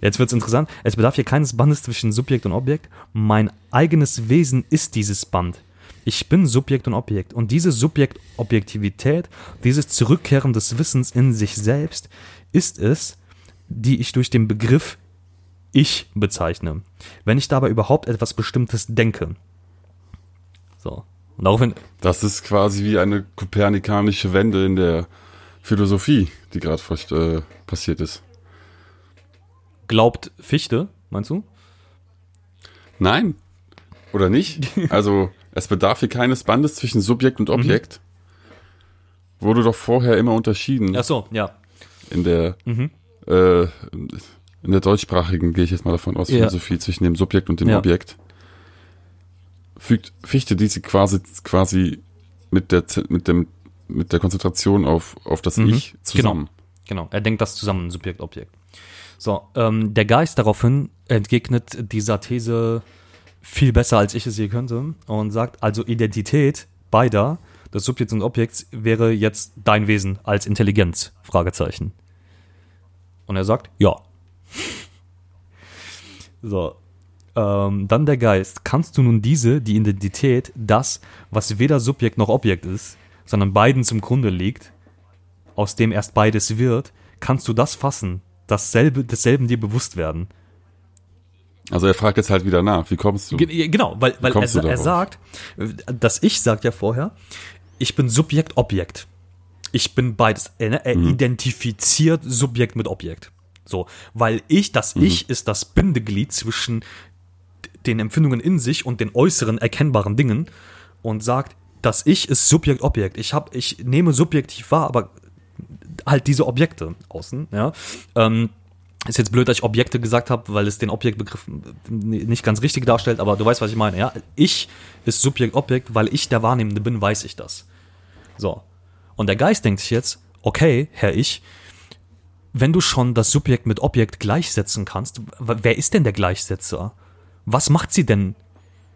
jetzt wird's interessant. Es bedarf hier keines Bandes zwischen Subjekt und Objekt. Mein eigenes Wesen ist dieses Band. Ich bin Subjekt und Objekt. Und diese Subjekt-Objektivität, dieses Zurückkehren des Wissens in sich selbst, ist es, die ich durch den Begriff Ich bezeichne. Wenn ich dabei überhaupt etwas Bestimmtes denke. So. Und daraufhin, Das ist quasi wie eine kopernikanische Wende in der Philosophie, die gerade äh, passiert ist. Glaubt Fichte, meinst du? Nein. Oder nicht? [laughs] Also, es bedarf hier keines Bandes zwischen Subjekt und Objekt. Wurde doch vorher immer unterschieden Ach so, ja. in der äh, in der deutschsprachigen, gehe ich jetzt mal davon aus, Ja. Philosophie zwischen dem Subjekt und dem Ja. Objekt. Fügt Fichte diese quasi quasi mit der mit dem mit der Konzentration auf auf das Ich zusammen. Genau, er denkt das zusammen, Subjekt, Objekt. So, ähm, der Geist daraufhin entgegnet dieser These viel besser, als ich es je könnte und sagt, also Identität beider, des Subjekts und Objekts, wäre jetzt dein Wesen als Intelligenz, Fragezeichen. Und er sagt, ja. [laughs] so, ähm, dann der Geist. Kannst du nun diese, die Identität, das, was weder Subjekt noch Objekt ist, sondern beiden zum Grunde liegt, aus dem erst beides wird, kannst du das fassen, dasselbe, desselben dir bewusst werden. Also er fragt jetzt halt wieder nach, wie kommst du? Ge- Genau, weil, weil er, er sagt, äh, das Ich sagt ja vorher, ich bin Subjekt, Objekt. Ich bin beides. Er, ne, er Mhm. identifiziert Subjekt mit Objekt. So, weil ich, das Mhm. Ich ist das Bindeglied zwischen den Empfindungen in sich und den äußeren erkennbaren Dingen und sagt, das Ich ist Subjekt, Objekt. Ich hab, ich nehme subjektiv wahr, aber halt diese Objekte außen, ja. Ähm, ist jetzt blöd, dass ich Objekte gesagt habe, weil es den Objektbegriff nicht ganz richtig darstellt, aber du weißt, was ich meine, ja? Ich ist Subjekt, Objekt, weil ich der Wahrnehmende bin, weiß ich das. So. Und der Geist denkt sich jetzt, okay, Herr Ich, wenn du schon das Subjekt mit Objekt gleichsetzen kannst, wer ist denn der Gleichsetzer? Was macht sie denn?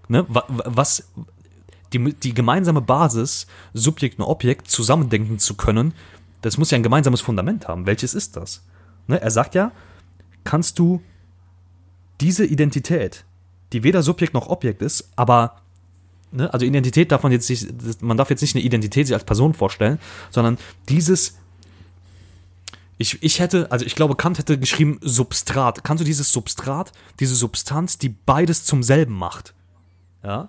Ne? Wa- wa- Was, die, die gemeinsame Basis, Subjekt und Objekt zusammendenken zu können, das muss ja ein gemeinsames Fundament haben. Welches ist das? Ne? Er sagt ja, kannst du diese Identität, die weder Subjekt noch Objekt ist, aber ne, also Identität darf man jetzt nicht, man darf jetzt nicht eine Identität sich als Person vorstellen, sondern dieses ich, ich hätte, also ich glaube, Kant hätte geschrieben Substrat. Kannst du dieses Substrat, diese Substanz, die beides zum selben macht? Ja.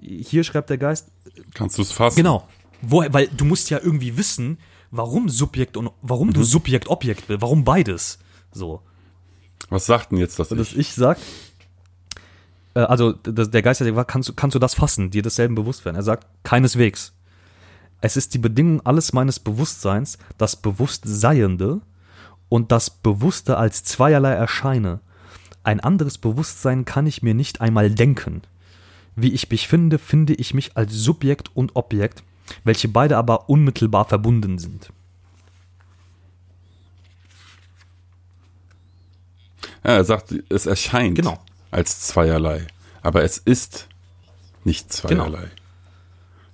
Hier schreibt der Geist, Kannst du es fassen? Genau. Woher, weil du musst ja irgendwie wissen, warum Subjekt und warum du Subjekt Objekt will, warum beides. So. Was sagt denn jetzt das Das Ich? ich sag, äh, also das, der Geist hat gesagt, kannst, du- kannst du das fassen, dir desselben bewusst werden? Er sagt, keineswegs. Es ist die Bedingung alles meines Bewusstseins, das Bewusstseiende und das Bewusste als zweierlei erscheine. Ein anderes Bewusstsein kann ich mir nicht einmal denken. Wie ich mich finde, finde ich mich als Subjekt und Objekt, welche beide aber unmittelbar verbunden sind. Ja, er sagt, es erscheint Genau. als zweierlei, aber es ist nicht Genau. zweierlei.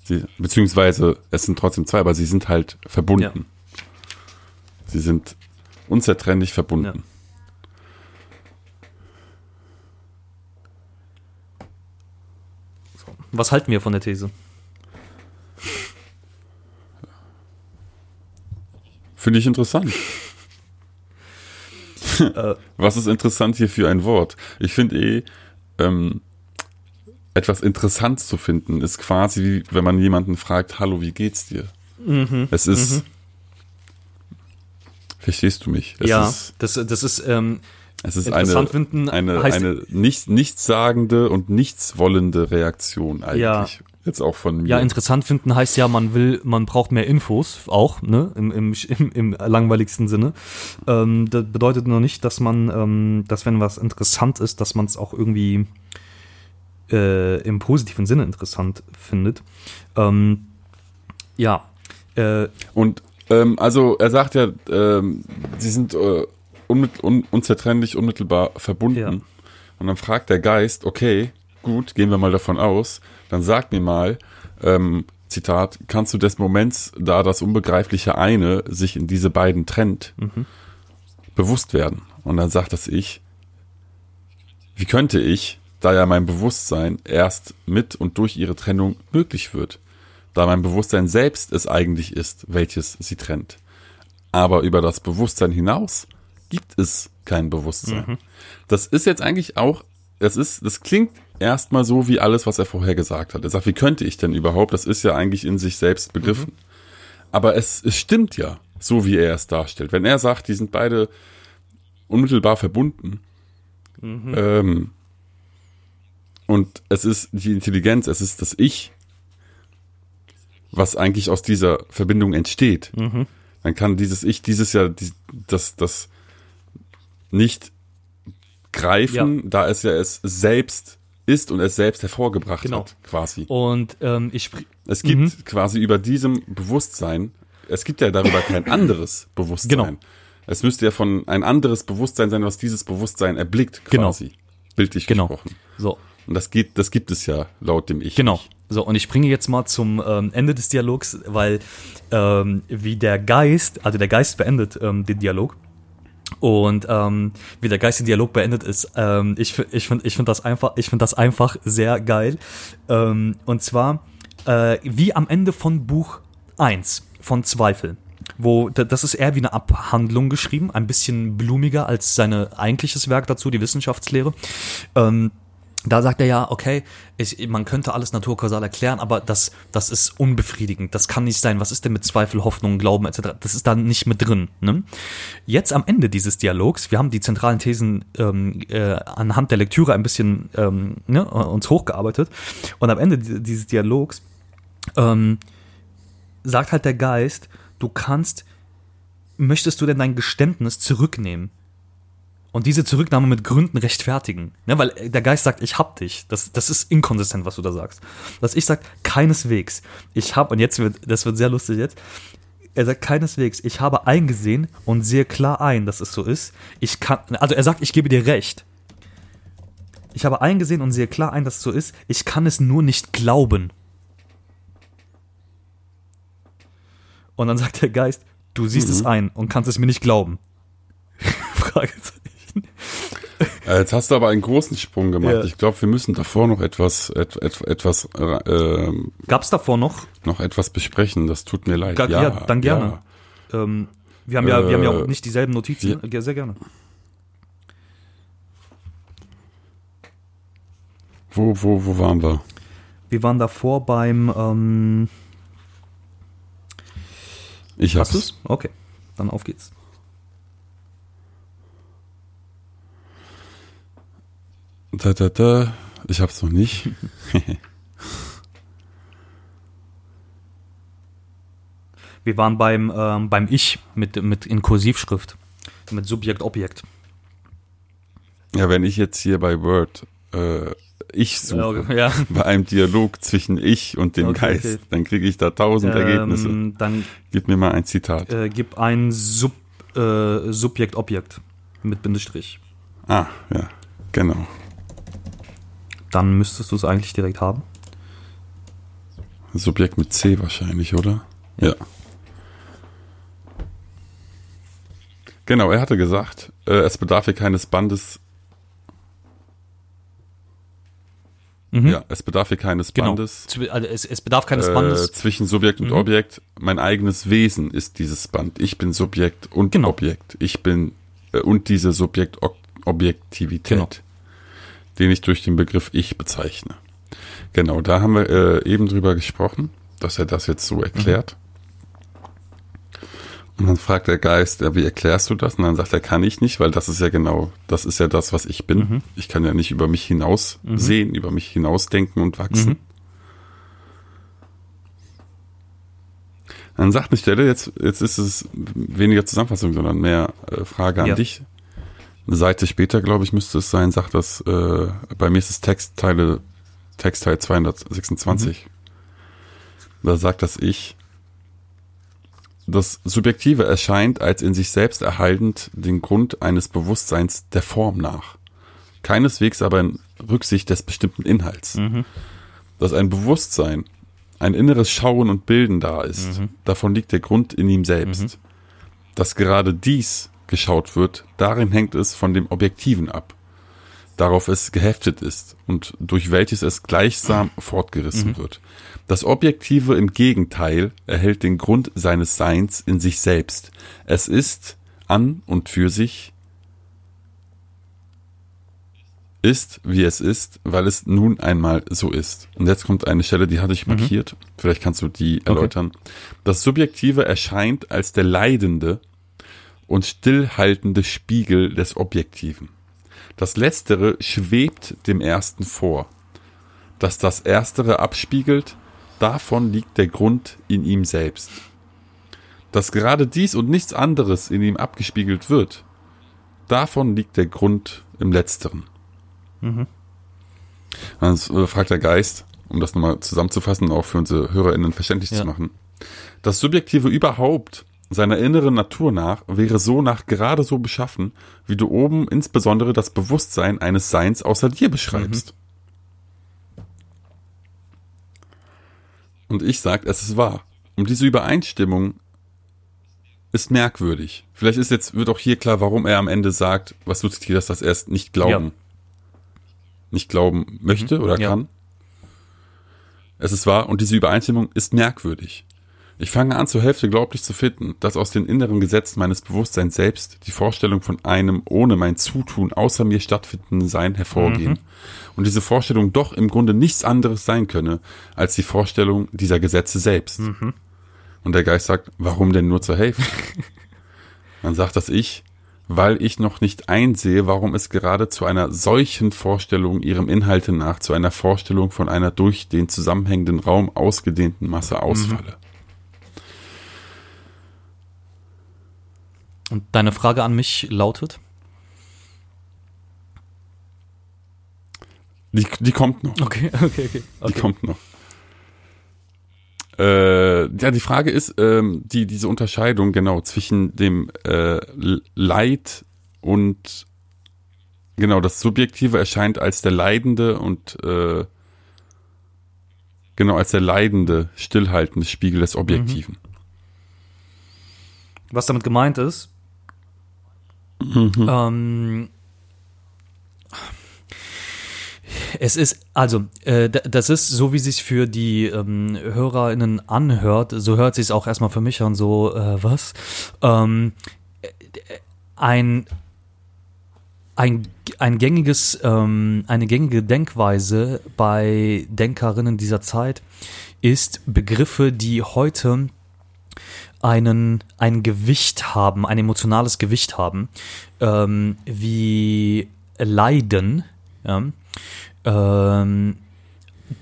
Sie, beziehungsweise es sind trotzdem zwei, aber sie sind halt verbunden. Sie sind unzertrennlich verbunden. Ja. Was halten wir von der These? Finde ich interessant. [laughs] Was ist interessant hier für ein Wort? Ich finde eh, ähm, etwas interessant zu finden, ist quasi wie, wenn man jemanden fragt, hallo, wie geht's dir? Mhm. Es ist, verstehst du mich? Es ja, ist, das, das ist, ähm, es ist interessant eine, finden eine, eine nicht, nichtssagende und nichtswollende Reaktion eigentlich. Ja. Jetzt auch von mir. ja, interessant finden heißt ja, man will, man braucht mehr Infos, auch, ne, im, im, [laughs] im, im langweiligsten Sinne. Ähm, das bedeutet noch nicht, dass man, ähm, dass wenn was interessant ist, dass man es auch irgendwie äh, im positiven Sinne interessant findet. Ähm, ja, äh, Und ähm, also er sagt ja, ähm, sie sind äh, unmit un unzertrennlich, unmittelbar verbunden. Ja. Und dann fragt der Geist, okay, gut, gehen wir mal davon aus, dann sag mir mal, ähm, Zitat, kannst du des Moments, da das unbegreifliche eine sich in diese beiden trennt, bewusst werden. Und dann sagt das Ich, wie könnte ich, da ja mein Bewusstsein erst mit und durch ihre Trennung möglich wird, da mein Bewusstsein selbst es eigentlich ist, welches sie trennt. Aber über das Bewusstsein hinaus gibt es kein Bewusstsein. Mhm. Das ist jetzt eigentlich auch, das ist, das klingt erstmal so wie alles, was er vorher gesagt hat. Er sagt, wie könnte ich denn überhaupt? Das ist ja eigentlich in sich selbst begriffen. Aber es, es stimmt ja, so wie er es darstellt. Wenn er sagt, die sind beide unmittelbar verbunden, ähm, und es ist die Intelligenz, es ist das Ich, was eigentlich aus dieser Verbindung entsteht, dann kann dieses Ich dieses ja die, das, das nicht greifen, da es ja es selbst ist und es selbst hervorgebracht Genau. hat, quasi. Und ähm, ich Es gibt quasi über diesem Bewusstsein, es gibt ja darüber kein anderes Bewusstsein. Genau. Es müsste ja von ein anderes Bewusstsein sein, was dieses Bewusstsein erblickt, Genau. quasi. Bildlich genau. gesprochen. So, Und das geht, das gibt es ja laut dem Ich. Genau. So, und ich springe jetzt mal zum ähm, Ende des Dialogs, weil ähm, wie der Geist, also der Geist beendet ähm, den Dialog. Und ähm, wie der Geist den Dialog beendet ist, ähm, ich, ich finde ich find das einfach, ich finde das einfach sehr geil. Ähm, und zwar äh, wie am Ende von Buch 1 von Zweifel. Wo, da- das ist eher wie eine Abhandlung geschrieben, ein bisschen blumiger als sein eigentliches Werk dazu, die Wissenschaftslehre. Ähm, da sagt er ja, okay, ich, man könnte alles naturkausal erklären, aber das, das ist unbefriedigend. Das kann nicht sein. Was ist denn mit Zweifel, Hoffnung, Glauben etc.? Das ist da nicht mit drin. Ne? Jetzt am Ende dieses Dialogs, wir haben die zentralen Thesen ähm, äh, anhand der Lektüre ein bisschen ähm, ne, uns hochgearbeitet. Und am Ende di- dieses Dialogs ähm, sagt halt der Geist, du kannst, möchtest du denn dein Geständnis zurücknehmen? Und diese Zurücknahme mit Gründen rechtfertigen. Ne, weil der Geist sagt, ich hab dich. Das, das ist inkonsistent, was du da sagst. Das Ich sagt, keineswegs. Ich hab, und jetzt wird, das wird sehr lustig jetzt. Er sagt keineswegs, ich habe eingesehen und sehe klar ein, dass es so ist. Ich kann, also er sagt, ich gebe dir recht. Ich habe eingesehen und sehe klar ein, dass es so ist. Ich kann es nur nicht glauben. Und dann sagt der Geist, du siehst es ein und kannst es mir nicht glauben. [laughs] Fragezeichen. [laughs] Äh, Jetzt hast du aber einen großen Sprung gemacht. Ja. Ich glaube, wir müssen davor noch etwas, et, et, etwas, äh, Gab's davor noch? noch etwas besprechen. Das tut mir leid. Ga- ja, dann gerne. ja. Ähm, wir haben ja, wir haben ja auch Äh, nicht dieselben Notizen. Ja, sehr gerne. Wo, wo, wo waren wir? Wir waren davor beim. Ähm, Ich hast hab's. du's? Okay, dann auf geht's. Da, da, da. Ich hab's noch nicht. [laughs] Wir waren beim ähm, beim Ich mit mit in Kursivschrift mit Subjekt Objekt. Ja, wenn ich jetzt hier bei Word äh, ich suche, Ja, ja. [laughs] bei einem Dialog zwischen ich und dem Okay, Geist, okay. dann kriege ich da tausend Ergebnisse. Ähm, dann Gib mir mal ein Zitat. äh, gib ein Sub, äh, Subjekt Objekt mit Bindestrich. Ah, ja, genau. Dann müsstest du es eigentlich direkt haben. Subjekt mit C wahrscheinlich, oder? Ja. Genau, er hatte gesagt, äh, es bedarf hier keines Bandes. Ja, es bedarf hier keines Mhm. Genau. Bandes. Also es, es bedarf keines Äh, Bandes. zwischen Subjekt und Objekt. Mein eigenes Wesen ist dieses Band. Ich bin Subjekt und Genau. Objekt. Ich bin äh, und diese Subjekt-Objektivität, Genau. Den ich durch den Begriff Ich bezeichne. Genau, da haben wir äh, eben drüber gesprochen, dass er das jetzt so erklärt. Und dann fragt der Geist, ja, wie erklärst du das? Und dann sagt er, kann ich nicht, weil das ist ja genau, das ist ja das, was ich bin. Mhm. Ich kann ja nicht über mich hinaus sehen, über mich hinausdenken und wachsen. Mhm. Dann sagt eine Stelle, jetzt, jetzt ist es weniger Zusammenfassung, sondern mehr äh, Frage an Ja. dich. Eine Seite später, glaube ich, müsste es sein, sagt das, äh, bei mir ist es Textteile, Textteil 226. Da sagt das Ich, das Subjektive erscheint als in sich selbst erhaltend den Grund eines Bewusstseins der Form nach. Keineswegs aber in Rücksicht des bestimmten Inhalts. Dass ein Bewusstsein, ein inneres Schauen und Bilden da ist, davon liegt der Grund in ihm selbst. Dass gerade dies geschaut wird, darin hängt es von dem Objektiven ab, darauf es geheftet ist und durch welches es gleichsam fortgerissen mhm. wird. Das Objektive im Gegenteil erhält den Grund seines Seins in sich selbst. Es ist an und für sich ist, wie es ist, weil es nun einmal so ist. Und jetzt kommt eine Stelle, die hatte ich mhm. markiert. Mhm. Vielleicht kannst du die erläutern. Okay. Das Subjektive erscheint als der leidende und stillhaltende Spiegel des Objektiven. Das Letztere schwebt dem Ersten vor. Dass das Erstere abspiegelt, davon liegt der Grund in ihm selbst. Dass gerade dies und nichts anderes in ihm abgespiegelt wird, davon liegt der Grund im Letzteren. Mhm. Dann äh, fragt der Geist, um das nochmal zusammenzufassen, auch für unsere HörerInnen verständlich ja. zu machen. Das Subjektive überhaupt seiner inneren Natur nach wäre so nach gerade so beschaffen, wie du oben insbesondere das Bewusstsein eines Seins außer dir beschreibst. Mhm. Und ich sag, es ist wahr. Und diese Übereinstimmung ist merkwürdig. Vielleicht ist jetzt, wird auch hier klar, warum er am Ende sagt, was du zitierst, dass er es nicht glauben. Ja nicht glauben möchte mhm, oder ja. kann. Es ist wahr und diese Übereinstimmung ist merkwürdig. Ich fange an zur Hälfte glaublich zu finden, dass aus den inneren Gesetzen meines Bewusstseins selbst die Vorstellung von einem ohne mein Zutun außer mir stattfindenden Sein hervorgehen. Mhm. Und diese Vorstellung doch im Grunde nichts anderes sein könne als die Vorstellung dieser Gesetze selbst. Mhm. Und der Geist sagt, warum denn nur zur Hälfte? [laughs] Dann sagt das Ich, weil ich noch nicht einsehe, warum es gerade zu einer solchen Vorstellung ihrem Inhalte nach, zu einer Vorstellung von einer durch den zusammenhängenden Raum ausgedehnten Masse mhm. Und deine Frage an mich lautet? Die, die kommt noch. Okay, [laughs] okay, okay. okay. Die kommt noch. Äh, ja, die Frage ist, ähm, die, diese Unterscheidung genau zwischen dem äh, Leid und genau, das Subjektive erscheint als der Leidende und äh, genau als der leidende, stillhaltende Spiegel des Objektiven. Mhm. Was damit gemeint ist, mhm. ähm, es ist, also, äh, das ist so, wie sich für die ähm, HörerInnen anhört, so hört sich es auch erstmal für mich an, so, äh, was? Ähm, ein, ein, ein gängiges, ähm, eine gängige Denkweise bei Denkerinnen dieser Zeit ist Begriffe, die heute einen, ein Gewicht haben, ein emotionales Gewicht haben, ähm, wie Leiden, ja, ähm,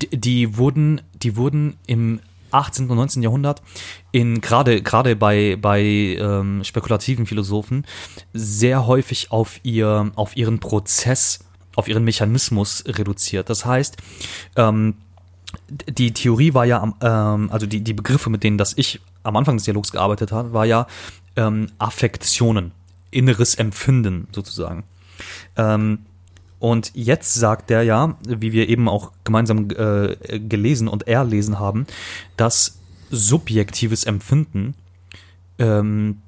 die, die, wurden, die wurden im 18. und 19. Jahrhundert in gerade gerade bei bei ähm, spekulativen Philosophen sehr häufig auf ihr auf ihren Prozess auf ihren Mechanismus reduziert. Das heißt, ähm, die Theorie war ja, ähm, also die, die Begriffe, mit denen das ich am Anfang des Dialogs gearbeitet habe, war ja ähm, Affektionen, inneres Empfinden sozusagen. Ähm, und jetzt sagt er ja, wie wir eben auch gemeinsam äh, gelesen und erlesen haben, dass subjektives Empfinden ähm,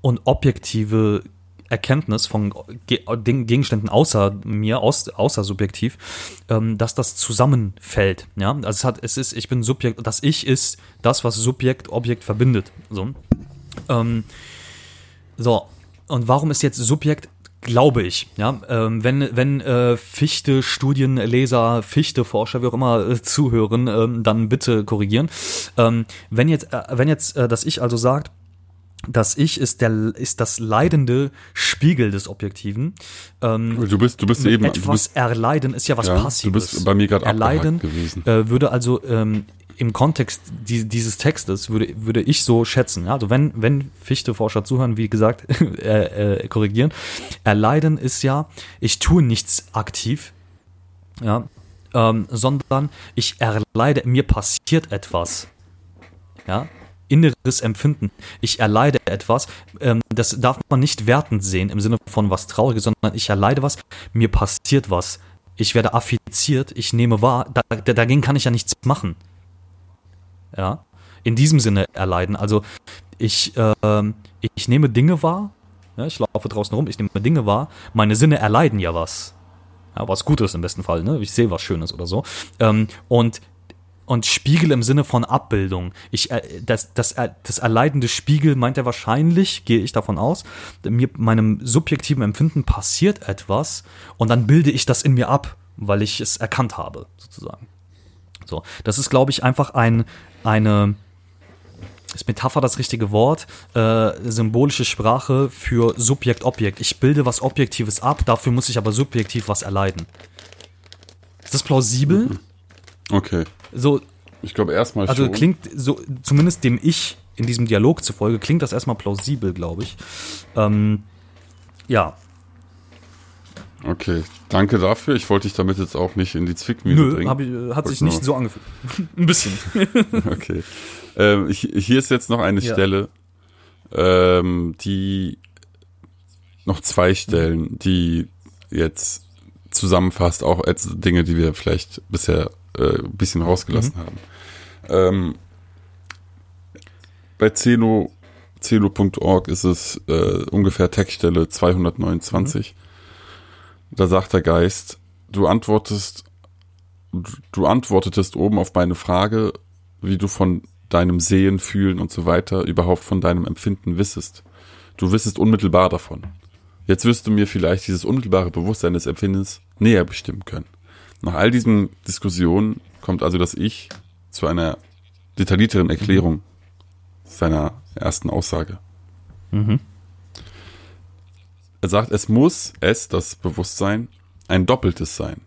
und objektive Erkenntnis von Ge Gegenständen außer mir, aus, außer subjektiv, ähm, dass das zusammenfällt. Ja, also es hat, es ist, ich bin Subjekt, das Ich ist das, was Subjekt, Objekt verbindet. So, ähm, so. Und warum ist jetzt Subjekt Glaube ich, ja. Ähm, wenn wenn äh, Fichte, Studienleser, Fichte-Forscher, wie auch immer äh, zuhören, ähm, dann bitte korrigieren. Ähm, wenn jetzt, äh, wenn jetzt äh, das Ich also sagt, das Ich ist der ist das leidende Spiegel des Objektiven. Ähm, du bist du bist eben etwas du bist, erleiden ist ja was ja, Passives. Du bist bei mir gerade erleiden gewesen. Äh, würde also ähm, im Kontext die, dieses Textes würde, würde ich so schätzen. Ja? Also wenn, wenn Fichte-Forscher zuhören, wie gesagt, [laughs] äh, äh, korrigieren, erleiden ist ja, ich tue nichts aktiv, ja, ähm, sondern ich erleide, mir passiert etwas. Ja, inneres Empfinden. Ich erleide etwas. Ähm, das darf man nicht wertend sehen im Sinne von was Trauriges, sondern ich erleide was, mir passiert was. Ich werde affiziert, ich nehme wahr, da, dagegen kann ich ja nichts machen ja, in diesem Sinne erleiden. Also ich, äh, ich nehme Dinge wahr Ja, ich laufe draußen rum, ich nehme Dinge wahr. Meine Sinne erleiden ja was. Ja, was Gutes im besten Fall, ne? Ich sehe was Schönes oder so. Ähm, und und Spiegel im Sinne von Abbildung. Ich, äh, das, das, äh, das erleidende Spiegel meint er wahrscheinlich, gehe ich davon aus, mir, meinem subjektiven Empfinden passiert etwas und dann bilde ich das in mir ab, weil ich es erkannt habe, sozusagen. So, das ist, glaube ich, einfach ein, eine, ist Metapher das richtige Wort? Äh, symbolische Sprache für Subjekt-Objekt. Ich bilde was Objektives ab, dafür muss ich aber subjektiv was erleiden. Ist das plausibel? Okay. So, Ich glaube erstmal also schon. klingt so, zumindest dem Ich in diesem Dialog zufolge, klingt das erstmal plausibel, glaube ich. Ähm, ja, Okay, danke dafür. Ich wollte dich damit jetzt auch nicht in die Zwickmühle nö, bringen. ich, äh, hat sich nicht so angefühlt. [laughs] Ein bisschen. [laughs] Okay. Ähm, ich, hier ist jetzt noch eine Ja. Stelle, ähm, die noch zwei Stellen, die jetzt zusammenfasst, auch als Dinge, die wir vielleicht bisher äh, ein bisschen rausgelassen haben. Ähm, bei Zeno, zeno.org ist es äh, ungefähr Textstelle 229. Da sagt der Geist, du antwortest, du antwortetest oben auf meine Frage, wie du von deinem Sehen, Fühlen und so weiter überhaupt von deinem Empfinden wissest. Du wissest unmittelbar davon. Jetzt wirst du mir vielleicht dieses unmittelbare Bewusstsein des Empfindens näher bestimmen können. Nach all diesen Diskussionen kommt also das Ich zu einer detaillierteren Erklärung seiner ersten Aussage. Er sagt, es muss es, das Bewusstsein, ein doppeltes sein.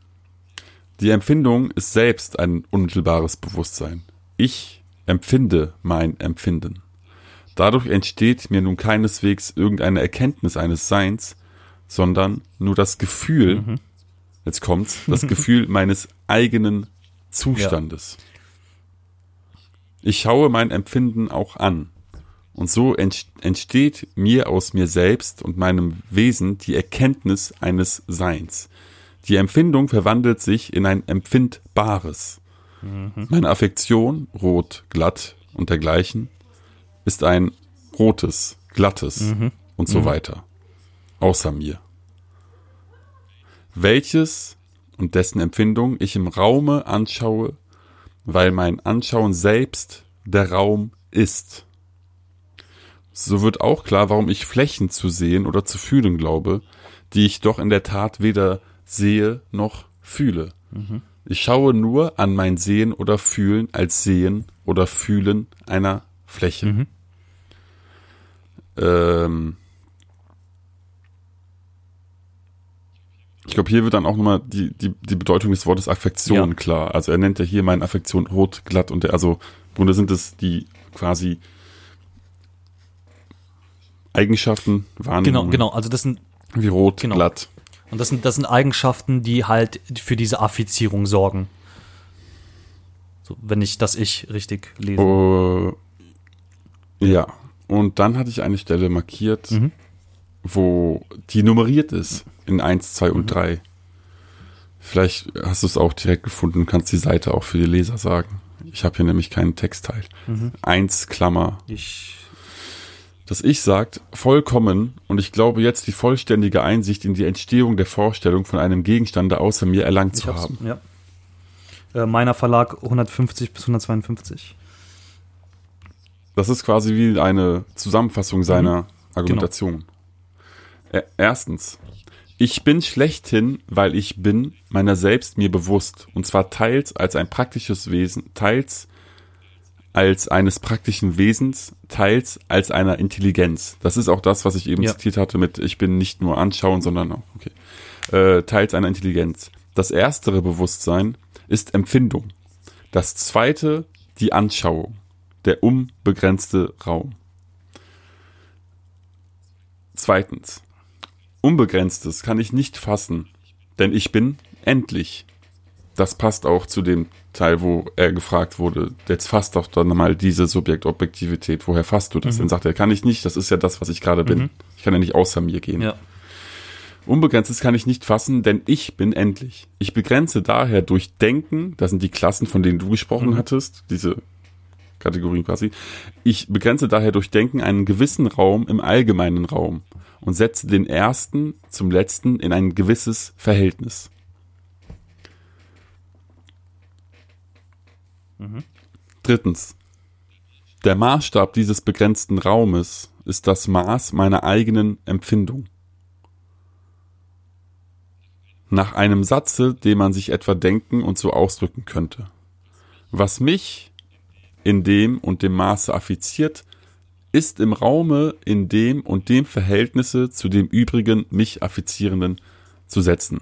Die Empfindung ist selbst ein unmittelbares Bewusstsein. Ich empfinde mein Empfinden. Dadurch entsteht mir nun keineswegs irgendeine Erkenntnis eines Seins, sondern nur das Gefühl, jetzt kommt's, [laughs] das Gefühl meines eigenen Zustandes. Ich schaue mein Empfinden auch an. Und so ent- entsteht mir aus mir selbst und meinem Wesen die Erkenntnis eines Seins. Die Empfindung verwandelt sich in ein Empfindbares. Meine Affektion, rot, glatt und dergleichen, ist ein rotes, glattes und so weiter. Außer mir. Welches und dessen Empfindung ich im Raume anschaue, weil mein Anschauen selbst der Raum ist. So wird auch klar, warum ich Flächen zu sehen oder zu fühlen glaube, die ich doch in der Tat weder sehe noch fühle. Ich schaue nur an mein Sehen oder Fühlen als Sehen oder Fühlen einer Fläche. Ähm ich glaube, hier wird dann auch nochmal die, die, die Bedeutung des Wortes Affektion Ja. klar. Also er nennt ja hier meine Affektion rot, glatt und der, also im Grunde sind es die quasi Eigenschaften, Genau, Wahrnehmungen, genau. Also das sind wie rot, Genau. glatt. und das sind das sind Eigenschaften, die halt für diese Affizierung sorgen. So, wenn ich das Ich richtig lese. Oh, ja, und dann hatte ich eine Stelle markiert, Mhm. Wo die nummeriert ist in 1, 2 Mhm. und 3. Vielleicht hast du es auch direkt gefunden, kannst die Seite auch für die Leser sagen. Ich habe hier nämlich keinen Textteil. Mhm. 1, Klammer. Ich Das Ich sagt, vollkommen, und ich glaube jetzt die vollständige Einsicht in die Entstehung der Vorstellung von einem Gegenstande außer mir erlangt Ich zu haben. ja. Äh, meiner Verlag 150 bis 152. Das ist quasi wie eine Mhm. Zusammenfassung seiner Argumentation. Ä- Erstens, ich bin schlechthin, weil ich bin meiner selbst mir bewusst, und zwar teils als ein praktisches Wesen, teils als eines praktischen Wesens, teils als einer Intelligenz. Das ist auch das, was ich eben Ja. zitiert hatte mit ich bin nicht nur anschauen, sondern auch, okay, äh, teils einer Intelligenz. Das erstere Bewusstsein ist Empfindung. Das zweite die Anschauung, der unbegrenzte Raum. Zweitens, Unbegrenztes kann ich nicht fassen, denn ich bin endlich. Das passt auch zu dem Teil, wo er gefragt wurde, jetzt fasst doch dann mal diese Subjektobjektivität, woher fasst du das? Dann sagt er, kann ich nicht, das ist ja das, was ich gerade bin. Ich kann ja nicht außer mir gehen. Ja. Unbegrenztes kann ich nicht fassen, denn ich bin endlich. Ich begrenze daher durch Denken, das sind die Klassen, von denen du gesprochen hattest, diese Kategorien quasi. Ich begrenze daher durch Denken einen gewissen Raum im allgemeinen Raum und setze den ersten zum letzten in ein gewisses Verhältnis. Mhm. Drittens. Der Maßstab dieses begrenzten Raumes ist das Maß meiner eigenen Empfindung. Nach einem Satze, den man sich etwa denken und so ausdrücken könnte. Was mich in dem und dem Maße affiziert, ist im Raume in dem und dem Verhältnisse zu dem übrigen mich affizierenden zu setzen.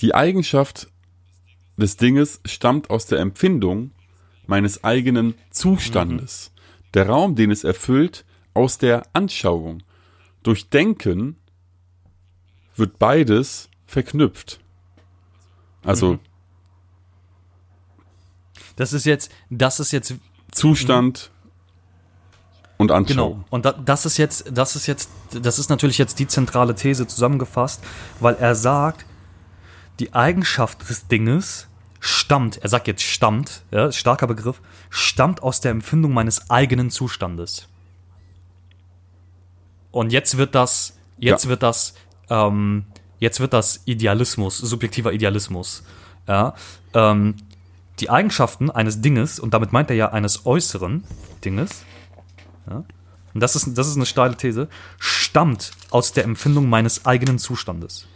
Die Eigenschaft des Dinges stammt aus der Empfindung meines eigenen Zustandes. Mhm. Der Raum, den es erfüllt, aus der Anschauung. Durch Denken wird beides verknüpft. Also. Mhm. Das ist jetzt, das ist jetzt. Zustand und Anschauung. Genau. Und da, das ist jetzt, das ist jetzt, das ist natürlich jetzt die zentrale These zusammengefasst, weil er sagt, die Eigenschaft des Dinges stammt, er sagt jetzt stammt, ja, starker Begriff, stammt aus der Empfindung meines eigenen Zustandes. Und jetzt wird das, jetzt ja. wird das, ähm, jetzt wird das Idealismus, subjektiver Idealismus. Ja, ähm, die Eigenschaften eines Dinges, und damit meint er ja eines äußeren Dinges, ja, und das ist, das ist eine steile These, stammt aus der Empfindung meines eigenen Zustandes.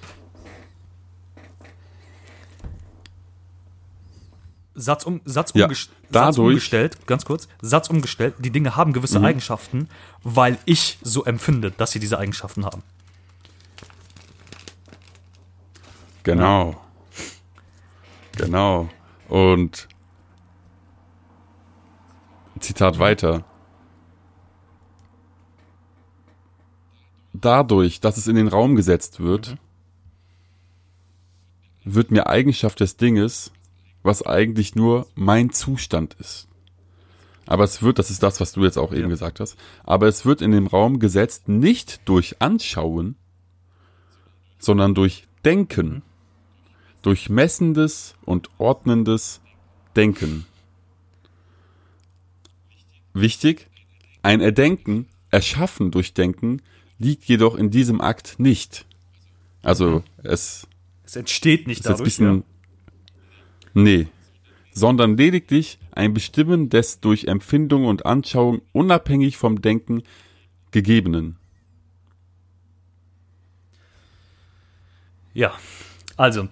Satz, um, Satz, ja, umgest Satz umgestellt, ganz kurz, Satz umgestellt, die Dinge haben gewisse mhm. Eigenschaften, weil ich so empfinde, dass sie diese Eigenschaften haben. Genau. Genau. Und Zitat weiter. Dadurch, dass es in den Raum gesetzt wird, mhm. wird mir Eigenschaft des Dinges was eigentlich nur mein Zustand ist. Aber es wird, das ist das, was du jetzt auch eben ja. gesagt hast, aber es wird in dem Raum gesetzt nicht durch Anschauen, sondern durch Denken. Durch messendes und ordnendes Denken. Wichtig, ein Erdenken, Erschaffen durch Denken, liegt jedoch in diesem Akt nicht. Also es, es entsteht nicht dadurch. Bisschen, ja. Nee, sondern lediglich ein Bestimmen des durch Empfindung und Anschauung unabhängig vom Denken gegebenen. Ja, also,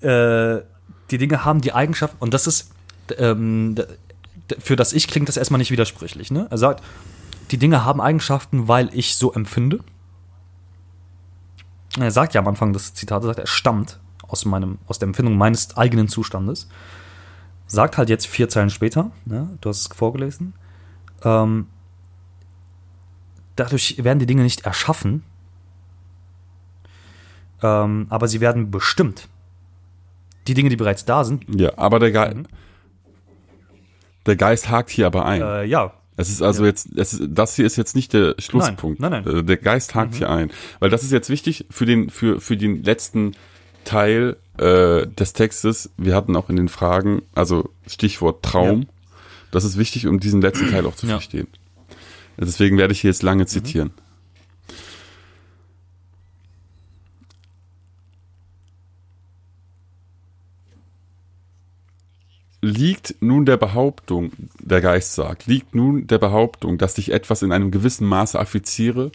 äh, die Dinge haben die Eigenschaft, und das ist, ähm, für das Ich klingt das erstmal nicht widersprüchlich. Ne? Er sagt, die Dinge haben Eigenschaften, weil ich so empfinde. Er sagt ja am Anfang des Zitats, er sagt, er stammt aus, meinem, aus der Empfindung meines eigenen Zustandes. Sagt halt jetzt vier Zeilen später, ne, du hast es vorgelesen, ähm, dadurch werden die Dinge nicht erschaffen, ähm, aber sie werden bestimmt. Die Dinge, die bereits da sind. Ja, aber der, Ge mhm. der Geist hakt hier aber ein. Äh, ja, es ist also ja. jetzt, es ist, das hier ist jetzt nicht der Schlusspunkt. Nein, nein, nein. Äh, der Geist hakt mhm. hier ein, weil das ist jetzt wichtig für den für für den letzten Teil äh, des Textes, wir hatten auch in den Fragen, also Stichwort Traum, ja. das ist wichtig, um diesen letzten Teil auch zu ja. verstehen. Deswegen werde ich hier jetzt lange zitieren. Mhm. Liegt nun der Behauptung, der Geist sagt, liegt nun der Behauptung, dass ich etwas in einem gewissen Maße affiziere,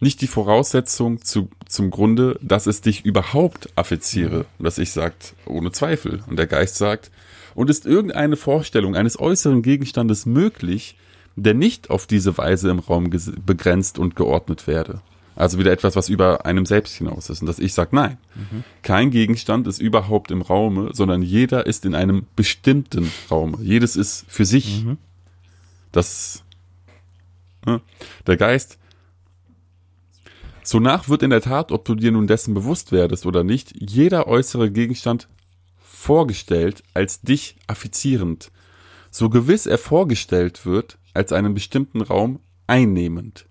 nicht die Voraussetzung zu, zum Grunde, dass es dich überhaupt affiziere. Und ich sagt, ohne Zweifel. Und der Geist sagt, und ist irgendeine Vorstellung eines äußeren Gegenstandes möglich, der nicht auf diese Weise im Raum begrenzt und geordnet werde. Also wieder etwas, was über einem selbst hinaus ist. Und dass ich sage, nein, mhm. kein Gegenstand ist überhaupt im Raume, sondern jeder ist in einem bestimmten Raume. Jedes ist für sich. Mhm. Das, ne? der Geist Sonach wird in der Tat, ob du dir nun dessen bewusst werdest oder nicht, jeder äußere Gegenstand vorgestellt als dich affizierend, so gewiss er vorgestellt wird als einen bestimmten Raum einnehmend.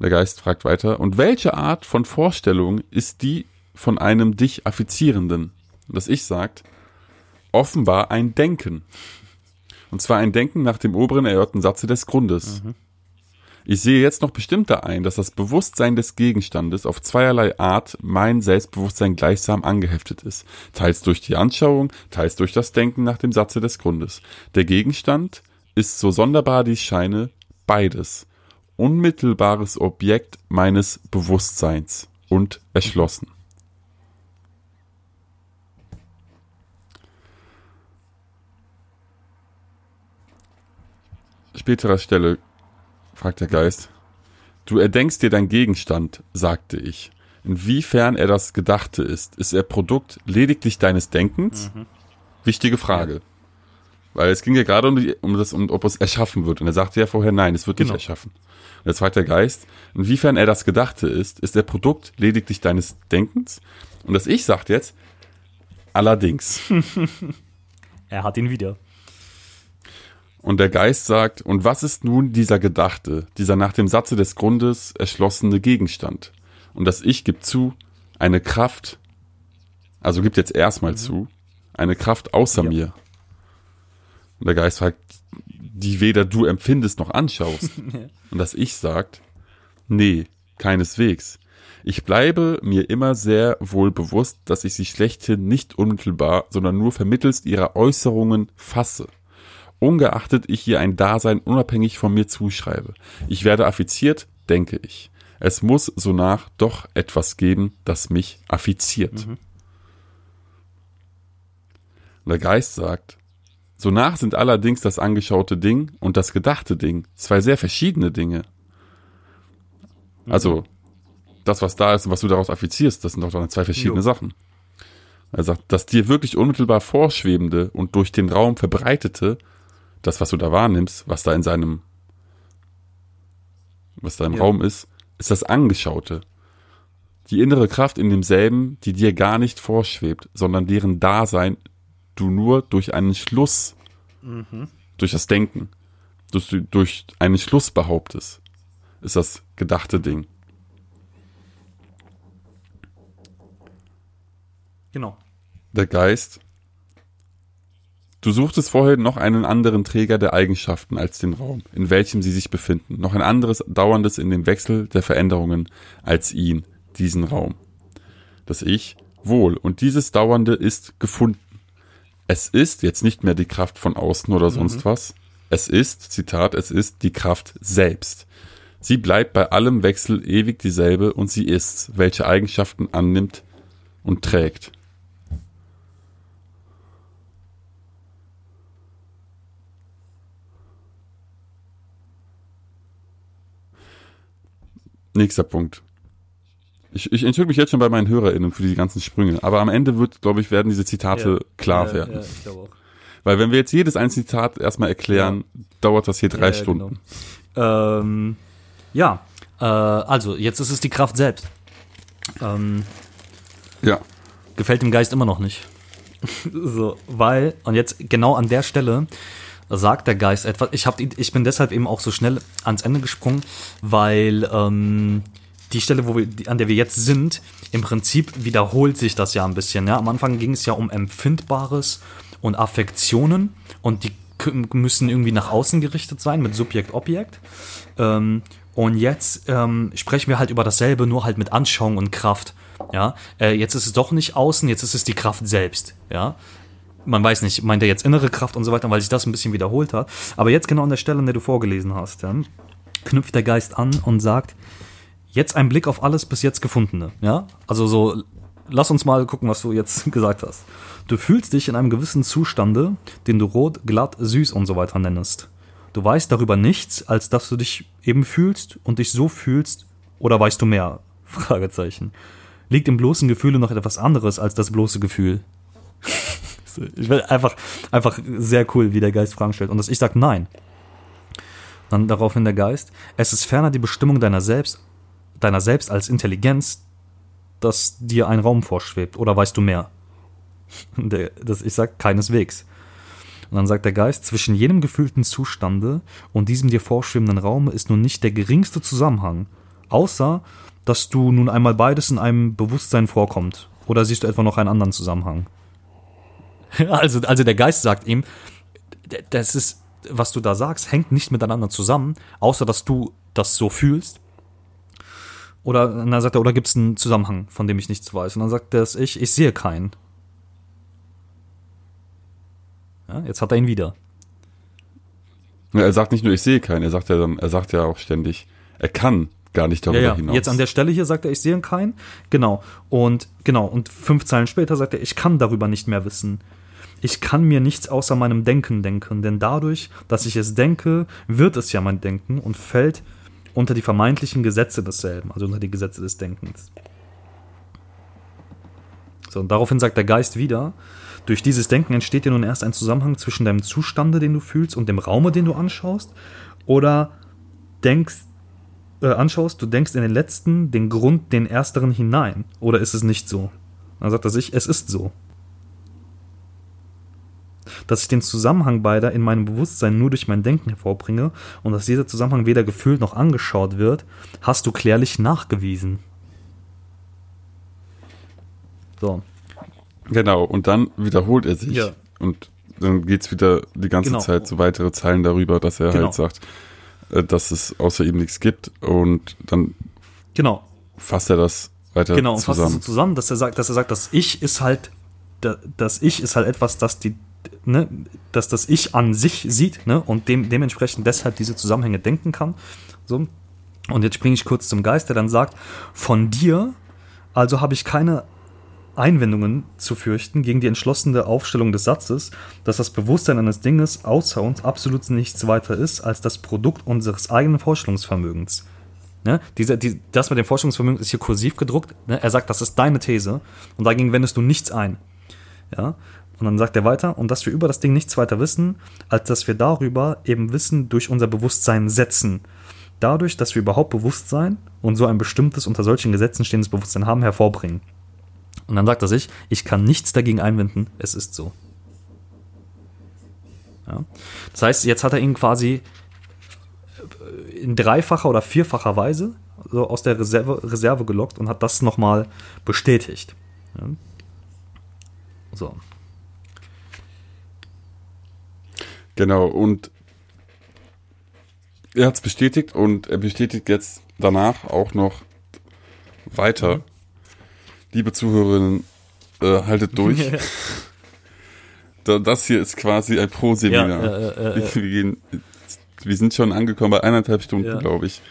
Der Geist fragt weiter, und welche Art von Vorstellung ist die von einem dich affizierenden? Das Ich sagt, offenbar ein Denken. Und zwar ein Denken nach dem oberen erörterten Satze des Grundes. Ich sehe jetzt noch bestimmter ein, dass das Bewusstsein des Gegenstandes auf zweierlei Art mein Selbstbewusstsein gleichsam angeheftet ist. Teils durch die Anschauung, teils durch das Denken nach dem Satze des Grundes. Der Gegenstand ist, so sonderbar dies scheine, beides. Unmittelbares Objekt meines Bewusstseins und erschlossen. Späterer Stelle fragt der Geist. Du erdenkst dir dein Gegenstand, sagte ich. Inwiefern er das Gedachte ist, ist er Produkt lediglich deines Denkens? Wichtige Frage. Weil es ging ja gerade um, die, um das, um ob es erschaffen wird. Und er sagte ja vorher, nein, es wird Genau. nicht erschaffen. Und jetzt fragt der Geist, inwiefern er das Gedachte ist, ist er Produkt lediglich deines Denkens? Und das Ich sagt jetzt, allerdings. [laughs] Er hat ihn wieder. Und der Geist sagt, und was ist nun dieser Gedachte, dieser nach dem Satze des Grundes erschlossene Gegenstand? Und das Ich gibt zu, eine Kraft, also gibt jetzt erstmal zu, eine Kraft außer Ja. mir. Und der Geist fragt, die weder du empfindest noch anschaust. [laughs] Und das Ich sagt, nee, keineswegs. Ich bleibe mir immer sehr wohl bewusst, dass ich sie schlechthin nicht unmittelbar, sondern nur vermittelst ihrer Äußerungen fasse ungeachtet ich ihr ein Dasein unabhängig von mir zuschreibe. Ich werde affiziert, denke ich. Es muss sonach doch etwas geben, das mich affiziert. Und der Geist sagt, sonach sind allerdings das angeschaute Ding und das gedachte Ding zwei sehr verschiedene Dinge. Also, das, was da ist und was du daraus affizierst, das sind doch dann zwei verschiedene Jo. Sachen. Er sagt, das dir wirklich unmittelbar vorschwebende und durch den Raum verbreitete, das, was du da wahrnimmst, was da in seinem, was da im Ja. Raum ist, ist das Angeschaute. Die innere Kraft in demselben, die dir gar nicht vorschwebt, sondern deren Dasein du nur durch einen Schluss, durch das Denken, durch, durch einen Schluss behauptest, ist das gedachte Ding. Genau. der Geist. Du suchtest vorher noch einen anderen Träger der Eigenschaften als den Raum, in welchem sie sich befinden, noch ein anderes Dauerndes in dem Wechsel der Veränderungen als ihn, diesen Raum. Das Ich, wohl, und dieses Dauernde ist gefunden. Es ist jetzt nicht mehr die Kraft von außen oder sonst was. Es ist, Zitat, es ist die Kraft selbst. Sie bleibt bei allem Wechsel ewig dieselbe und sie ist, welche Eigenschaften annimmt und trägt. Nächster Punkt. Ich, ich entschuldige mich jetzt schon bei meinen HörerInnen für die ganzen Sprünge, aber am Ende wird, glaube ich, werden diese Zitate klar werden. Ja, ich glaube auch. Weil wenn wir jetzt jedes einzelne Zitat erstmal erklären, dauert das hier drei Ja, ja, Stunden. genau. Ähm, ja, äh, also jetzt ist es die Kraft selbst. Ähm, Ja. gefällt dem Geist immer noch nicht. [laughs] so, weil, und jetzt genau an der Stelle sagt der Geist etwas. Ich, hab, ich bin deshalb eben auch so schnell ans Ende gesprungen, weil ähm, die Stelle, wo wir, an der wir jetzt sind, im Prinzip wiederholt sich das ja ein bisschen. Ja? Am Anfang ging es ja um Empfindbares und Affektionen und die müssen irgendwie nach außen gerichtet sein mit Subjekt-Objekt. Ähm, und jetzt ähm, sprechen wir halt über dasselbe, nur halt mit Anschauung und Kraft. Ja, äh, jetzt ist es doch nicht außen, jetzt ist es die Kraft selbst. Ja, man weiß nicht, meint er jetzt innere Kraft und so weiter, weil sich das ein bisschen wiederholt hat. Aber jetzt genau an der Stelle, an der du vorgelesen hast, ja, knüpft der Geist an und sagt, jetzt ein Blick auf alles bis jetzt Gefundene. Ja, also so, lass uns mal gucken, was du jetzt [laughs] gesagt hast. Du fühlst dich in einem gewissen Zustande, den du rot, glatt, süß und so weiter nennest. Du weißt darüber nichts, als dass du dich eben fühlst und dich so fühlst, oder weißt du mehr? [laughs] Fragezeichen. Liegt im bloßen Gefühle noch etwas anderes als das bloße Gefühl? [laughs] ich will einfach, einfach sehr cool, wie der Geist Fragen stellt. Und das ich sag nein. Dann daraufhin der Geist. Es ist ferner die Bestimmung deiner selbst, deiner selbst als Intelligenz, dass dir ein Raum vorschwebt. Oder weißt du mehr? [laughs] Der, das, ich sag keineswegs. Und dann sagt der Geist, zwischen jenem gefühlten Zustande und diesem dir vorschwebenden Raum ist nun nicht der geringste Zusammenhang, außer dass du nun einmal beides in einem Bewusstsein vorkommt. Oder siehst du etwa noch einen anderen Zusammenhang? [laughs] Also, also der Geist sagt ihm, das ist, was du da sagst, hängt nicht miteinander zusammen, außer dass du das so fühlst. Oder und dann sagt er, oder gibt es einen Zusammenhang, von dem ich nichts weiß? Und dann sagt das ich, ich sehe keinen. Ja, jetzt hat er ihn wieder. Ja, er sagt nicht nur, ich sehe keinen, er sagt ja dann, er sagt ja auch ständig, er kann gar nicht darüber Ja, ja. hinaus. Jetzt an der Stelle hier sagt er, ich sehe keinen. Genau. Und genau. Und fünf Zeilen später sagt er, ich kann darüber nicht mehr wissen. Ich kann mir nichts außer meinem Denken denken, denn dadurch, dass ich es denke, wird es ja mein Denken und fällt unter die vermeintlichen Gesetze desselben, also unter die Gesetze des Denkens. So, und daraufhin sagt der Geist wieder, durch dieses Denken entsteht dir nun erst ein Zusammenhang zwischen deinem Zustande, den du fühlst, und dem Raume, den du anschaust, oder denkst, äh, anschaust, du denkst in den letzten den Grund, den ersteren hinein. Oder ist es nicht so? Dann sagt er sich, es ist so. Dass ich den Zusammenhang beider in meinem Bewusstsein nur durch mein Denken hervorbringe und dass dieser Zusammenhang weder gefühlt noch angeschaut wird, hast du klärlich nachgewiesen. So. Genau, und dann wiederholt er sich. Ja. Und dann geht's wieder die ganze Genau. Zeit so weitere Zeilen darüber, dass er Genau. halt sagt, äh, dass es außer ihm nichts gibt. Und dann Genau. fasst er das weiter Genau, und fasst es so zusammen. zusammen, dass er sagt, dass er sagt, das Ich ist halt, da- das Ich ist halt etwas, das die, ne, dass das Ich an sich sieht, ne, und dem, dementsprechend deshalb diese Zusammenhänge denken kann. So. Und jetzt springe ich kurz zum Geist, der dann sagt, von dir, also habe ich keine Einwendungen zu fürchten gegen die entschlossene Aufstellung des Satzes, dass das Bewusstsein eines Dinges außer uns absolut nichts weiter ist als das Produkt unseres eigenen Vorstellungsvermögens. Ne? Dieser, die, das mit dem Forschungsvermögen ist hier kursiv gedruckt. Ne? Er sagt, das ist deine These und dagegen wendest du nichts ein. Ja? Und dann sagt er weiter, und dass wir über das Ding nichts weiter wissen, als dass wir darüber eben Wissen durch unser Bewusstsein setzen. Dadurch, dass wir überhaupt Bewusstsein und so ein bestimmtes unter solchen Gesetzen stehendes Bewusstsein haben, hervorbringen. Und dann sagt er sich, ich kann nichts dagegen einwenden, es ist so. Ja? Das heißt, jetzt hat er ihn quasi in dreifacher oder vierfacher Weise so aus der Reserve, Reserve gelockt und hat das nochmal bestätigt. Ja. So. Genau, und er hat's bestätigt und er bestätigt jetzt danach auch noch weiter. Liebe Zuhörerinnen, äh, haltet durch. [laughs] Da- das hier ist quasi ein Pro-Seminar. Ja, äh, äh, äh, wir, wir, gehen, wir sind schon angekommen bei eineinhalb Stunden, Ja. glaube ich.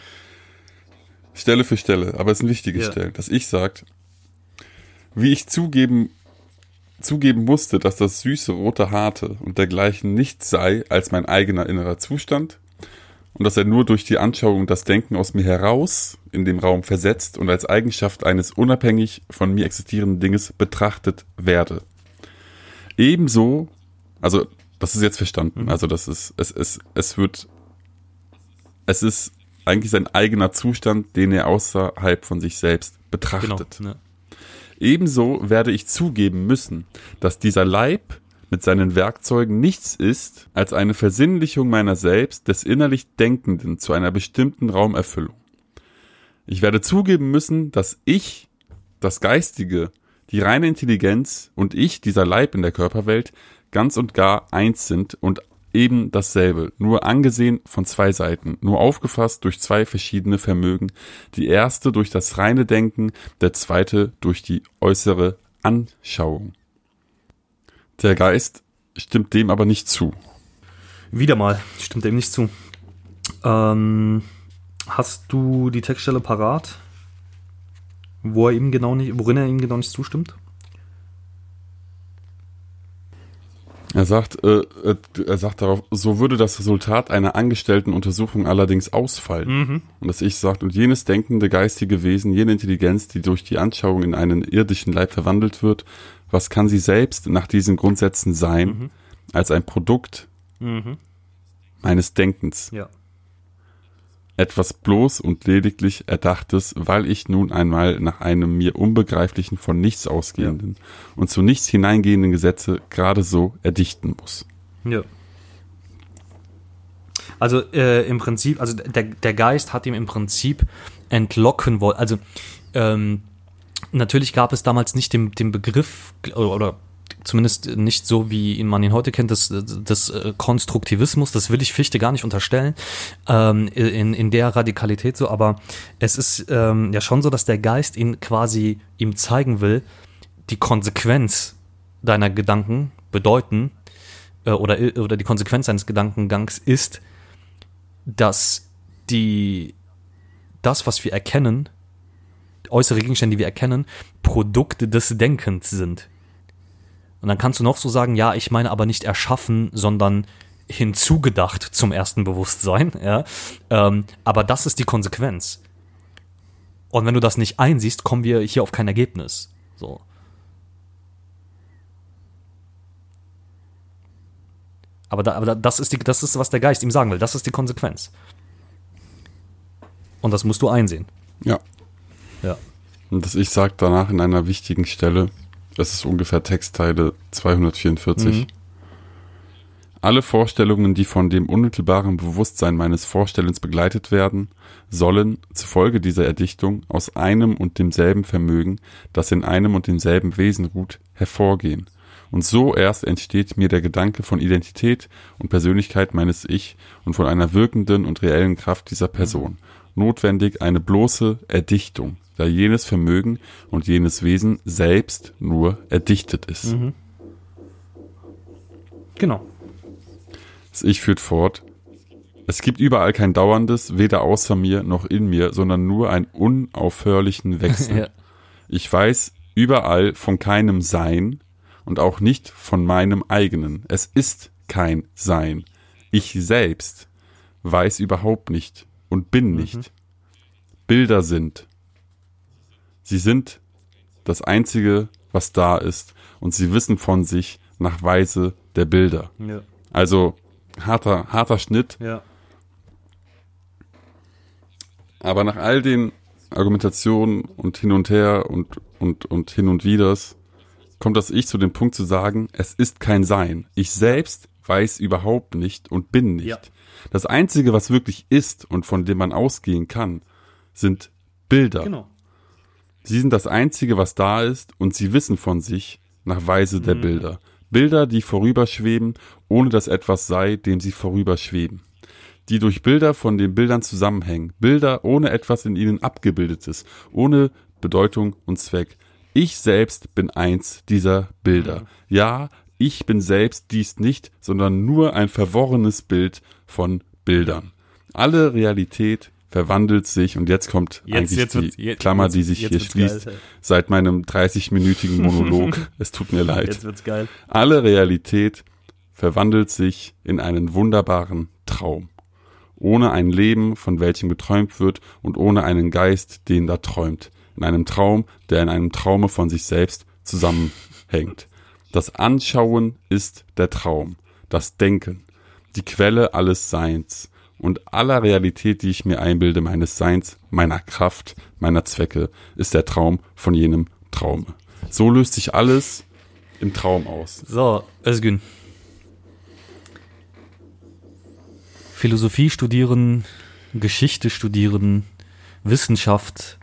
Stelle für Stelle, aber es sind wichtige Ja. Stellen. Dass ich sagt, wie ich zugeben, zugeben musste, dass das süße rote Harte und dergleichen nichts sei als mein eigener innerer Zustand und dass er nur durch die Anschauung das Denken aus mir heraus in dem Raum versetzt und als Eigenschaft eines unabhängig von mir existierenden Dinges betrachtet werde. Ebenso, also das ist jetzt verstanden, also das ist, es, es, es wird, es ist eigentlich sein eigener Zustand, den er außerhalb von sich selbst genau. betrachtet. Ne? Ebenso werde ich zugeben müssen, dass dieser Leib mit seinen Werkzeugen nichts ist als eine Versinnlichung meiner selbst des innerlich Denkenden zu einer bestimmten Raumerfüllung. Ich werde zugeben müssen, dass ich, das Geistige, die reine Intelligenz und ich, dieser Leib in der Körperwelt, ganz und gar eins sind und eben dasselbe, nur angesehen von zwei Seiten, nur aufgefasst durch zwei verschiedene Vermögen, die erste durch das reine Denken, der zweite durch die äußere Anschauung. Der Geist stimmt dem aber nicht zu. Wieder mal, stimmt dem nicht zu. Ähm, hast du die Textstelle parat, wo er ihm genau nicht, worin er ihm genau nicht zustimmt? Er sagt, äh, äh, er sagt darauf, so würde das Resultat einer angestellten Untersuchung allerdings ausfallen. Und dass ich sagt, und jenes denkende geistige Wesen, jene Intelligenz, die durch die Anschauung in einen irdischen Leib verwandelt wird, was kann sie selbst nach diesen Grundsätzen sein, als ein Produkt meines Denkens? Ja. Etwas bloß und lediglich Erdachtes, weil ich nun einmal nach einem mir unbegreiflichen von nichts ausgehenden und zu nichts hineingehenden Gesetze gerade so erdichten muss. Ja. Also äh, im Prinzip, also der, der Geist hat ihm im Prinzip entlocken wollen. Also ähm, natürlich gab es damals nicht den, den Begriff oder, oder zumindest nicht so, wie man ihn heute kennt, des, des äh, Konstruktivismus, das will ich Fichte gar nicht unterstellen, ähm, in, in der Radikalität so, aber es ist ähm, ja schon so, dass der Geist ihn quasi ihm zeigen will, die Konsequenz deiner Gedanken bedeuten, äh, oder, oder die Konsequenz eines Gedankengangs ist, dass die, das, was wir erkennen, äußere Gegenstände, die wir erkennen, Produkte des Denkens sind. Und dann kannst du noch so sagen, ja, ich meine aber nicht erschaffen, sondern hinzugedacht zum ersten Bewusstsein, ja. Ähm, aber das ist die Konsequenz. Und wenn du das nicht einsiehst, kommen wir hier auf kein Ergebnis. So. Aber, da, aber das, ist die, das ist, was der Geist ihm sagen will. Das ist die Konsequenz. Und das musst du einsehen. Ja. Ja. Und das Ich sagt danach in einer wichtigen Stelle, das ist ungefähr Textteile 244. Mhm. Alle Vorstellungen, die von dem unmittelbaren Bewusstsein meines Vorstellens begleitet werden, sollen zufolge dieser Erdichtung aus einem und demselben Vermögen, das in einem und demselben Wesen ruht, hervorgehen. Und so erst entsteht mir der Gedanke von Identität und Persönlichkeit meines Ich und von einer wirkenden und reellen Kraft dieser Person. Notwendig eine bloße Erdichtung, da jenes Vermögen und jenes Wesen selbst nur erdichtet ist. Mhm. Genau. Das Ich führt fort. Es gibt überall kein dauerndes, weder außer mir noch in mir, sondern nur einen unaufhörlichen Wechsel. [laughs] ja. Ich weiß überall von keinem Sein und auch nicht von meinem eigenen. Es ist kein Sein. Ich selbst weiß überhaupt nicht und bin mhm. nicht. Bilder sind, Sie sind das Einzige, was da ist. Und sie wissen von sich nach Weise der Bilder. Ja. Also harter, harter Schnitt. Ja. Aber nach all den Argumentationen und hin und her und, und, und hin und widers kommt das Ich zu dem Punkt zu sagen, es ist kein Sein. Ich selbst weiß überhaupt nicht und bin nicht. Ja. Das Einzige, was wirklich ist und von dem man ausgehen kann, sind Bilder. Genau. Sie sind das Einzige, was da ist, und sie wissen von sich nach Weise der mhm. Bilder. Bilder, die vorüberschweben, ohne dass etwas sei, dem sie vorüberschweben. Die durch Bilder von den Bildern zusammenhängen. Bilder ohne etwas in ihnen abgebildetes, ohne Bedeutung und Zweck. Ich selbst bin eins dieser Bilder. Mhm. Ja, ich bin selbst dies nicht, sondern nur ein verworrenes Bild von Bildern. Alle Realität verwandelt sich und jetzt kommt jetzt, eigentlich jetzt die jetzt, Klammer, die sich hier schließt, geil, seit meinem 30-minütigen Monolog. [laughs] es tut mir leid. Jetzt wird's geil. Alle Realität verwandelt sich in einen wunderbaren Traum. Ohne ein Leben, von welchem geträumt wird und ohne einen Geist, den da träumt. In einem Traum, der in einem Traume von sich selbst zusammenhängt. Das Anschauen ist der Traum. Das Denken. Die Quelle alles Seins und aller Realität, die ich mir einbilde, meines Seins, meiner Kraft, meiner Zwecke, ist der Traum von jenem Traume. So löst sich alles im Traum aus. So, Özgün. Philosophie studieren, Geschichte studieren, Wissenschaft,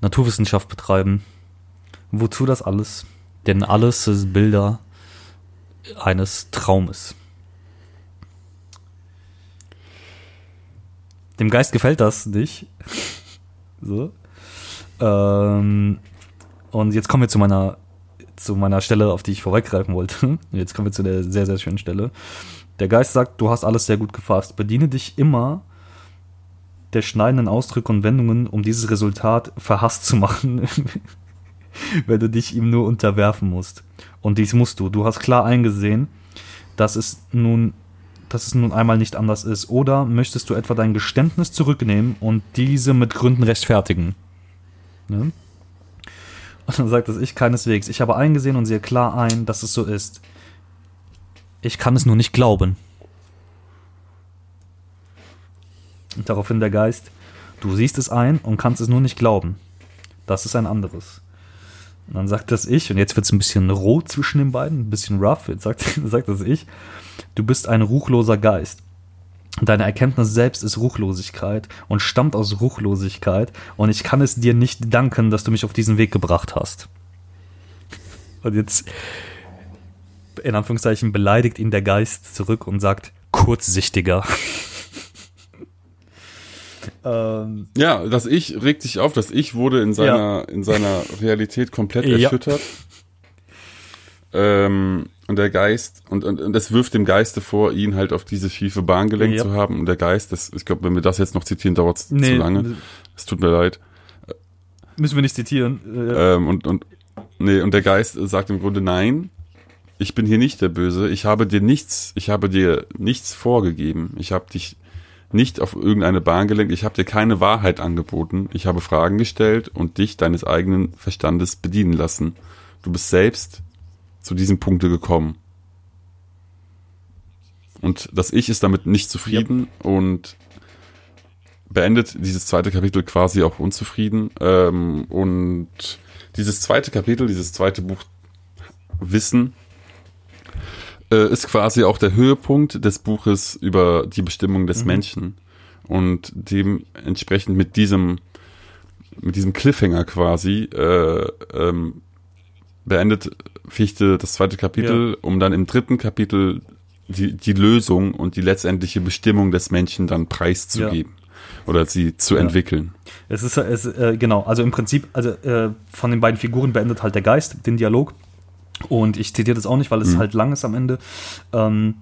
Naturwissenschaft betreiben. Wozu das alles? Denn alles ist Bilder eines Traumes. Dem Geist gefällt das nicht. so. Ähm, und jetzt kommen wir zu meiner, zu meiner Stelle, auf die ich vorweggreifen wollte. [laughs] Jetzt kommen wir zu der sehr, sehr schönen Stelle. Der Geist sagt, du hast alles sehr gut gefasst. Bediene dich immer der schneidenden Ausdrücke und Wendungen, um dieses Resultat verhasst zu machen, [laughs] wenn du dich ihm nur unterwerfen musst. Und dies musst du. Du hast klar eingesehen, dass es nun dass es nun einmal nicht anders ist? Oder möchtest du etwa dein Geständnis zurücknehmen und diese mit Gründen rechtfertigen? Ne? Und dann sagt das Ich keineswegs. Ich habe eingesehen und sehe klar ein, dass es so ist. Ich kann es nur nicht glauben. Und daraufhin der Geist, du siehst es ein und kannst es nur nicht glauben. Das ist ein anderes. Und dann sagt das Ich, und jetzt wird es ein bisschen roh zwischen den beiden, ein bisschen rough, jetzt sagt, [laughs] sagt das Ich, Du bist ein ruchloser Geist. Deine Erkenntnis selbst ist Ruchlosigkeit und stammt aus Ruchlosigkeit und ich kann es dir nicht danken, dass du mich auf diesen Weg gebracht hast. Und jetzt, in Anführungszeichen beleidigt ihn der Geist zurück und sagt, kurzsichtiger. [laughs] ähm, ja, das Ich regt sich auf, das Ich wurde in seiner, ja. in seiner Realität komplett [laughs] erschüttert. Ähm, und der Geist, und, und, und es wirft dem Geiste vor, ihn halt auf diese schiefe Bahn gelenkt ja. zu haben. Und der Geist, das, ich glaube, wenn wir das jetzt noch zitieren, dauert es nee, zu lange. Es tut mir leid. Müssen wir nicht zitieren. Ähm, und, und, nee, und der Geist sagt im Grunde nein. Ich bin hier nicht der Böse. Ich habe dir nichts, ich habe dir nichts vorgegeben. Ich habe dich nicht auf irgendeine Bahn gelenkt. Ich habe dir keine Wahrheit angeboten. Ich habe Fragen gestellt und dich deines eigenen Verstandes bedienen lassen. Du bist selbst zu diesem Punkte gekommen. Und das Ich ist damit nicht zufrieden ja. und beendet dieses zweite Kapitel quasi auch unzufrieden. Ähm, und dieses zweite Kapitel, dieses zweite Buch Wissen, äh, ist quasi auch der Höhepunkt des Buches über die Bestimmung des mhm. Menschen. Und dementsprechend mit diesem, mit diesem Cliffhanger quasi äh, ähm, beendet Fichte das zweite Kapitel, ja. um dann im dritten Kapitel die, die Lösung und die letztendliche Bestimmung des Menschen dann preiszugeben. Ja. Oder sie zu ja. entwickeln. Es ist, es, äh, genau, also im Prinzip, also äh, von den beiden Figuren beendet halt der Geist den Dialog. Und ich zitiere das auch nicht, weil es mhm. halt lang ist am Ende. Ähm,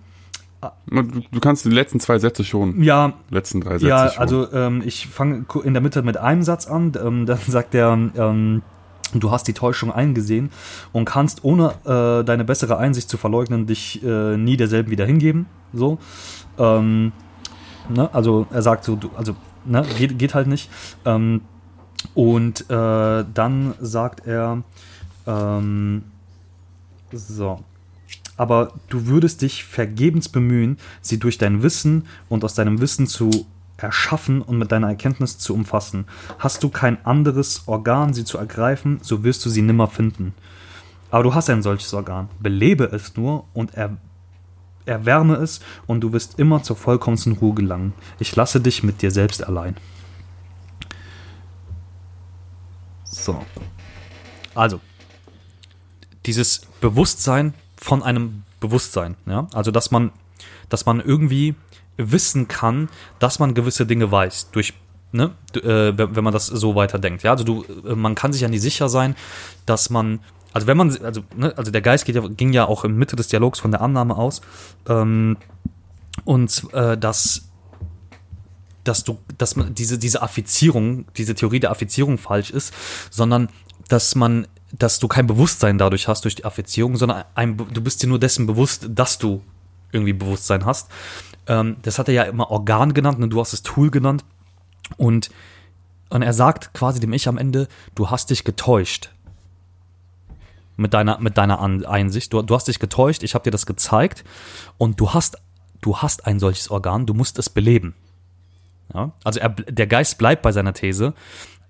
Du, kannst die letzten zwei Sätze schon. Ja. Letzten drei Sätze ja, schon. also ähm, ich fange in der Mitte mit einem Satz an. Ähm, [laughs] dann sagt der, ähm, du hast die Täuschung eingesehen und kannst, ohne äh, deine bessere Einsicht zu verleugnen, dich äh, nie derselben wieder hingeben. So. Ähm, ne? Also er sagt so, du, also ne? geht, geht halt nicht. Ähm, und äh, dann sagt er, ähm, so. Aber du würdest dich vergebens bemühen, sie durch dein Wissen und aus deinem Wissen zu erschaffen und mit deiner Erkenntnis zu umfassen. Hast du kein anderes Organ, sie zu ergreifen, so wirst du sie nimmer finden. Aber du hast ein solches Organ. Belebe es nur und er, erwärme es und du wirst immer zur vollkommensten Ruhe gelangen. Ich lasse dich mit dir selbst allein. So. Also, dieses Bewusstsein von einem Bewusstsein, ja, also dass man, dass man irgendwie wissen kann, dass man gewisse Dinge weiß durch ne, äh, wenn man das so weiterdenkt. Ja, also du, äh, man kann sich ja nicht sicher sein, dass man, also wenn man, also, ne, also der Geist ja, ging ja auch in Mitte des Dialogs von der Annahme aus, ähm, und äh, dass dass du, dass man diese, diese Affizierung, diese Theorie der Affizierung falsch ist, sondern dass man, dass du kein Bewusstsein dadurch hast durch die Affizierung, sondern ein, du bist dir nur dessen bewusst, dass du irgendwie Bewusstsein hast. Ähm, das hat er ja immer Organ genannt, ne? du hast es Tool genannt. Und, und er sagt quasi dem Ich am Ende, du hast dich getäuscht. Mit deiner, mit deiner Einsicht. Du, du hast dich getäuscht, ich habe dir das gezeigt und du hast, du hast ein solches Organ, du musst es beleben. Ja? Also er, der Geist bleibt bei seiner These,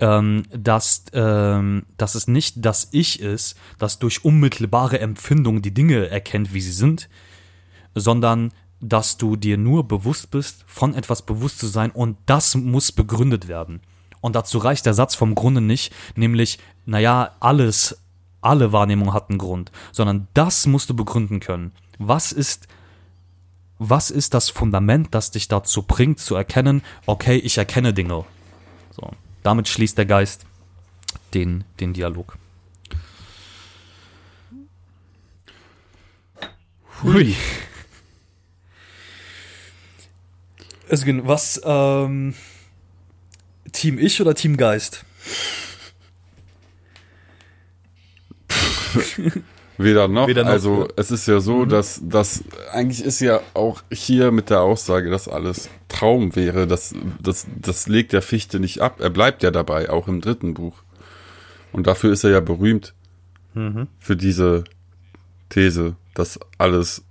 ähm, dass, ähm, dass es nicht das Ich ist, das durch unmittelbare Empfindung die Dinge erkennt, wie sie sind, sondern dass du dir nur bewusst bist, von etwas bewusst zu sein und das muss begründet werden. Und dazu reicht der Satz vom Grunde nicht, nämlich, naja, alles, alle Wahrnehmung hat einen Grund, sondern das musst du begründen können. Was ist, was ist das Fundament, das dich dazu bringt, zu erkennen, okay, ich erkenne Dinge. So, damit schließt der Geist den, den Dialog. Hui. Özgün, was, ähm, Team Ich oder Team Geist? [laughs] Weder noch. Weder noch. Also es ist ja so, mhm. dass das eigentlich ist ja auch hier mit der Aussage, dass alles Traum wäre. Das, das, das legt der Fichte nicht ab. Er bleibt ja dabei, auch im dritten Buch. Und dafür ist er ja berühmt. Mhm. Für diese These, dass alles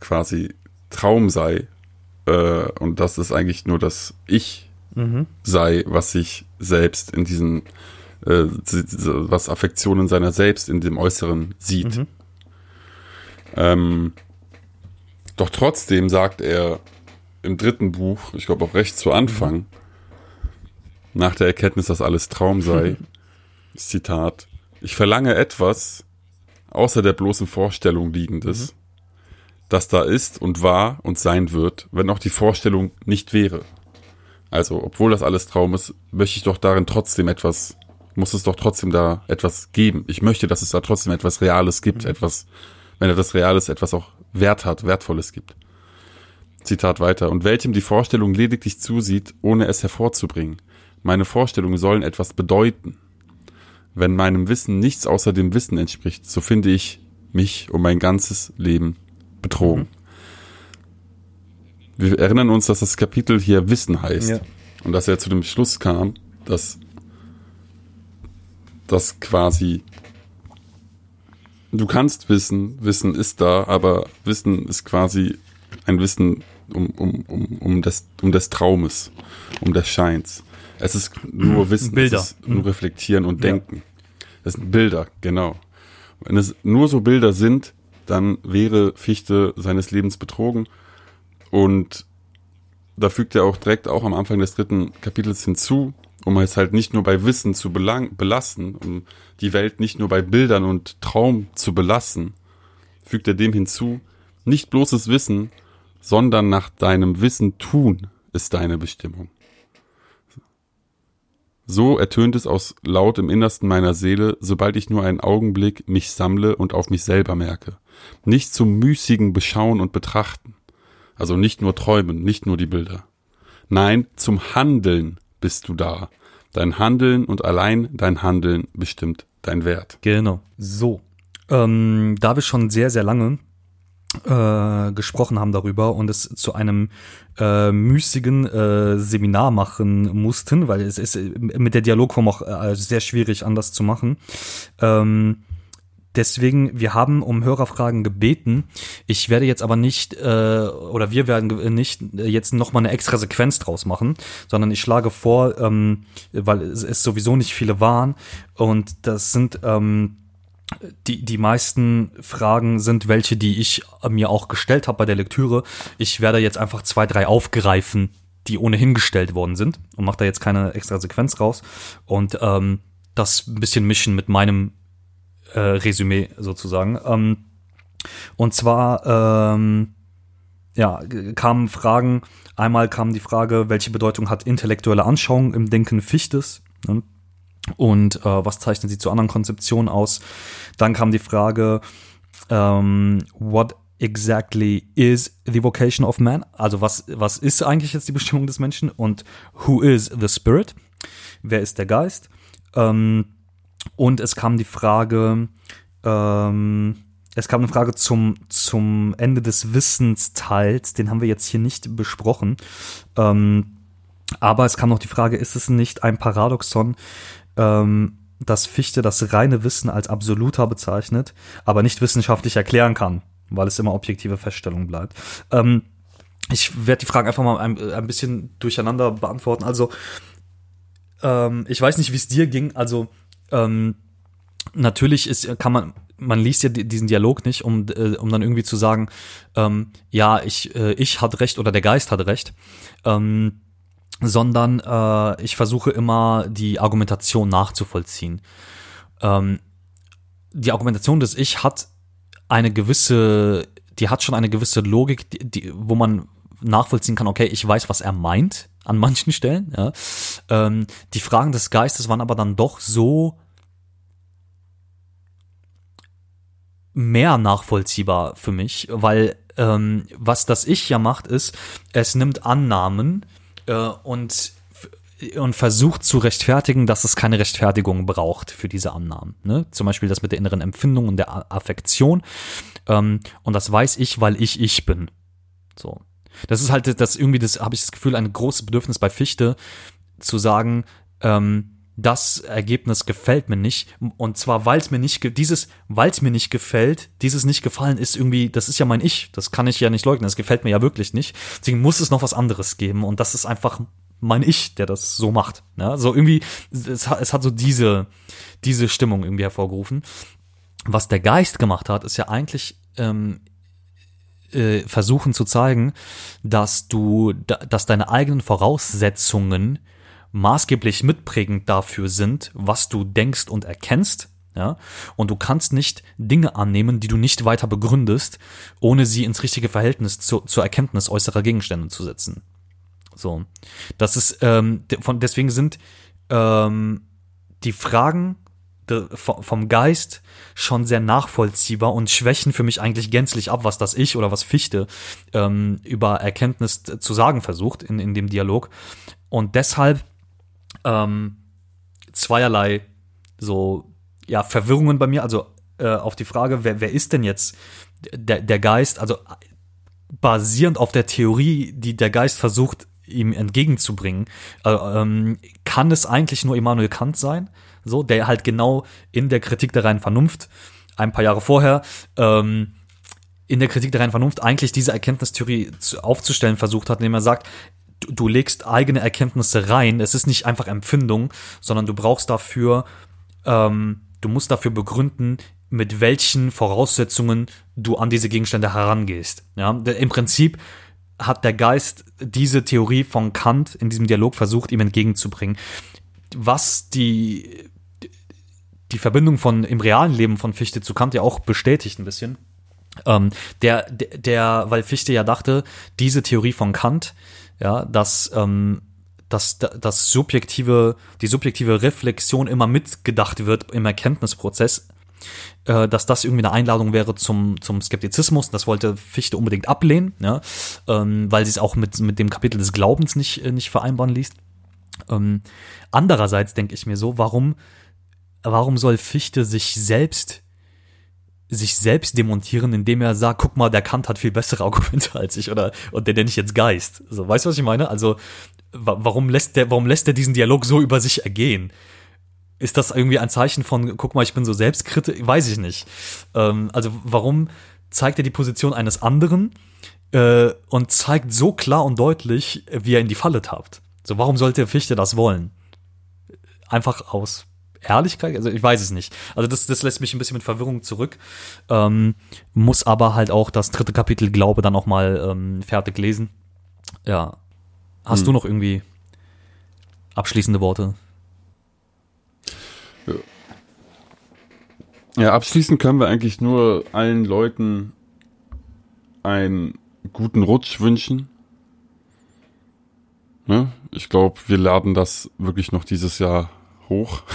quasi Traum sei äh, und dass es eigentlich nur das Ich mhm. sei, was sich selbst in diesen, äh, was Affektionen seiner selbst in dem Äußeren sieht. Mhm. Ähm, doch trotzdem sagt er im dritten Buch, ich glaube auch recht zu Anfang, mhm. nach der Erkenntnis, dass alles Traum sei, [laughs] Zitat, ich verlange etwas außer der bloßen Vorstellung liegendes. Mhm das da ist und war und sein wird, wenn auch die Vorstellung nicht wäre. Also, obwohl das alles Traum ist, möchte ich doch darin trotzdem etwas, muss es doch trotzdem da etwas geben. Ich möchte, dass es da trotzdem etwas Reales gibt, mhm. etwas, wenn er das Reales etwas auch Wert hat, Wertvolles gibt. Zitat weiter. Und welchem die Vorstellung lediglich zusieht, ohne es hervorzubringen. Meine Vorstellungen sollen etwas bedeuten. Wenn meinem Wissen nichts außer dem Wissen entspricht, so finde ich mich um mein ganzes Leben betrogen. Mhm. Wir erinnern uns, dass das Kapitel hier Wissen heißt. Ja. Und dass er zu dem Schluss kam, dass das quasi du kannst wissen, Wissen ist da, aber Wissen ist quasi ein Wissen um, um, um, um, des, um des Traumes, um des Scheins. Es ist nur Wissen, Bilder. es ist nur Reflektieren und Denken. Ja. Das sind Bilder, genau. Wenn es nur so Bilder sind, dann wäre Fichte seines Lebens betrogen. Und da fügt er auch direkt auch am Anfang des dritten Kapitels hinzu, um es halt nicht nur bei Wissen zu belang belassen, um die Welt nicht nur bei Bildern und Traum zu belassen, fügt er dem hinzu, nicht bloßes Wissen, sondern nach deinem Wissen tun ist deine Bestimmung. So ertönt es aus laut im Innersten meiner Seele, sobald ich nur einen Augenblick mich sammle und auf mich selber merke. Nicht zum müßigen Beschauen und Betrachten. Also nicht nur träumen, nicht nur die Bilder. Nein, zum Handeln bist du da. Dein Handeln und allein dein Handeln bestimmt dein Wert. Genau. So. Ähm, da wir schon sehr, sehr lange äh, gesprochen haben darüber und es zu einem äh, müßigen äh, Seminar machen mussten, weil es ist mit der Dialogform auch äh, sehr schwierig anders zu machen. Ähm, deswegen, wir haben um Hörerfragen gebeten. Ich werde jetzt aber nicht, äh, oder wir werden nicht jetzt nochmal eine extra Sequenz draus machen, sondern ich schlage vor, ähm, weil es, es sowieso nicht viele waren und das sind ähm, die, die meisten Fragen sind welche, die ich mir auch gestellt habe bei der Lektüre. Ich werde jetzt einfach zwei, drei aufgreifen, die ohnehin gestellt worden sind und mache da jetzt keine extra Sequenz raus und ähm, das ein bisschen mischen mit meinem äh, Resümee sozusagen. Ähm, und zwar ähm, ja, kamen Fragen, einmal kam die Frage, welche Bedeutung hat intellektuelle Anschauung im Denken Fichtes? Ne? und äh, was zeichnet sie zu anderen Konzeptionen aus. Dann kam die Frage, ähm, what exactly is the vocation of man? Also was, was ist eigentlich jetzt die Bestimmung des Menschen und who is the spirit? Wer ist der Geist? Ähm, und es kam die Frage, ähm, es kam eine Frage zum, zum Ende des Wissensteils, den haben wir jetzt hier nicht besprochen. Ähm, aber es kam noch die Frage, ist es nicht ein Paradoxon, ähm, dass Fichte das reine Wissen als absoluter bezeichnet, aber nicht wissenschaftlich erklären kann, weil es immer objektive Feststellung bleibt. Ähm, ich werde die Fragen einfach mal ein, ein bisschen durcheinander beantworten. Also, ähm, ich weiß nicht, wie es dir ging. Also, ähm, natürlich ist, kann man, man liest ja diesen Dialog nicht, um, äh, um dann irgendwie zu sagen, ähm, ja, ich, äh, ich hat recht oder der Geist hat recht. Ähm, sondern äh, ich versuche immer die Argumentation nachzuvollziehen. Ähm, die Argumentation des Ich hat eine gewisse, die hat schon eine gewisse Logik, die, die, wo man nachvollziehen kann, okay, ich weiß, was er meint an manchen Stellen. Ja. Ähm, die Fragen des Geistes waren aber dann doch so mehr nachvollziehbar für mich, weil ähm, was das Ich ja macht, ist, es nimmt Annahmen, äh, und und versucht zu rechtfertigen, dass es keine Rechtfertigung braucht für diese Annahmen. Ne? Zum Beispiel das mit der inneren Empfindung und der Affektion. Ähm, und das weiß ich, weil ich ich bin. So. Das ist halt das irgendwie, das habe ich das Gefühl, ein großes Bedürfnis bei Fichte, zu sagen, ähm, das Ergebnis gefällt mir nicht. Und zwar, weil es mir nicht, dieses, weil es mir nicht gefällt, dieses nicht gefallen ist irgendwie, das ist ja mein Ich. Das kann ich ja nicht leugnen. Das gefällt mir ja wirklich nicht. Deswegen muss es noch was anderes geben. Und das ist einfach mein Ich, der das so macht. Ja, so irgendwie, es hat, es hat so diese, diese Stimmung irgendwie hervorgerufen. Was der Geist gemacht hat, ist ja eigentlich, ähm, äh, versuchen zu zeigen, dass du, dass deine eigenen Voraussetzungen maßgeblich mitprägend dafür sind, was du denkst und erkennst. Ja? Und du kannst nicht Dinge annehmen, die du nicht weiter begründest, ohne sie ins richtige Verhältnis zu, zur Erkenntnis äußerer Gegenstände zu setzen. So. Das ist, ähm, von, deswegen sind ähm, die Fragen vom Geist schon sehr nachvollziehbar und schwächen für mich eigentlich gänzlich ab, was das Ich oder was Fichte ähm, über Erkenntnis zu sagen versucht in, in dem Dialog. Und deshalb ähm, zweierlei so ja Verwirrungen bei mir. Also äh, auf die Frage, wer, wer ist denn jetzt der, der Geist? Also basierend auf der Theorie, die der Geist versucht ihm entgegenzubringen, äh, ähm, kann es eigentlich nur Immanuel Kant sein, so der halt genau in der Kritik der reinen Vernunft ein paar Jahre vorher ähm, in der Kritik der reinen Vernunft eigentlich diese Erkenntnistheorie aufzustellen versucht hat, indem er sagt, du, du legst eigene Erkenntnisse rein. Es ist nicht einfach Empfindung, sondern du brauchst dafür, ähm, du musst dafür begründen, mit welchen Voraussetzungen du an diese Gegenstände herangehst. Ja, im Prinzip hat der Geist diese Theorie von Kant in diesem Dialog versucht, ihm entgegenzubringen. Was die, die Verbindung von im realen Leben von Fichte zu Kant ja auch bestätigt ein bisschen. Ähm, der, der, weil Fichte ja dachte, diese Theorie von Kant ja, dass, ähm, dass, dass subjektive, die subjektive Reflexion immer mitgedacht wird im Erkenntnisprozess, äh, dass das irgendwie eine Einladung wäre zum, zum Skeptizismus. Das wollte Fichte unbedingt ablehnen, ja, ähm, weil sie es auch mit, mit dem Kapitel des Glaubens nicht, äh, nicht vereinbaren ließ. Ähm, andererseits denke ich mir so, warum, warum soll Fichte sich selbst sich selbst demontieren, indem er sagt, guck mal, der Kant hat viel bessere Argumente als ich oder und der nenne ich jetzt Geist. So, weißt du, was ich meine? Also warum lässt der, warum lässt der diesen Dialog so über sich ergehen? Ist das irgendwie ein Zeichen von, guck mal, ich bin so selbstkritisch? Weiß ich nicht. Ähm, also warum zeigt er die Position eines anderen äh, und zeigt so klar und deutlich, wie er in die Falle tappt? So, warum sollte Fichte das wollen? Einfach aus Ehrlichkeit, also ich weiß es nicht. Also das, das lässt mich ein bisschen mit Verwirrung zurück. Ähm, muss aber halt auch das dritte Kapitel Glaube dann auch mal ähm, fertig lesen. Ja. Hast hm. du noch irgendwie abschließende Worte? Ja, abschließend können wir eigentlich nur allen Leuten einen guten Rutsch wünschen. Ne? Ich glaube, wir laden das wirklich noch dieses Jahr hoch. [laughs]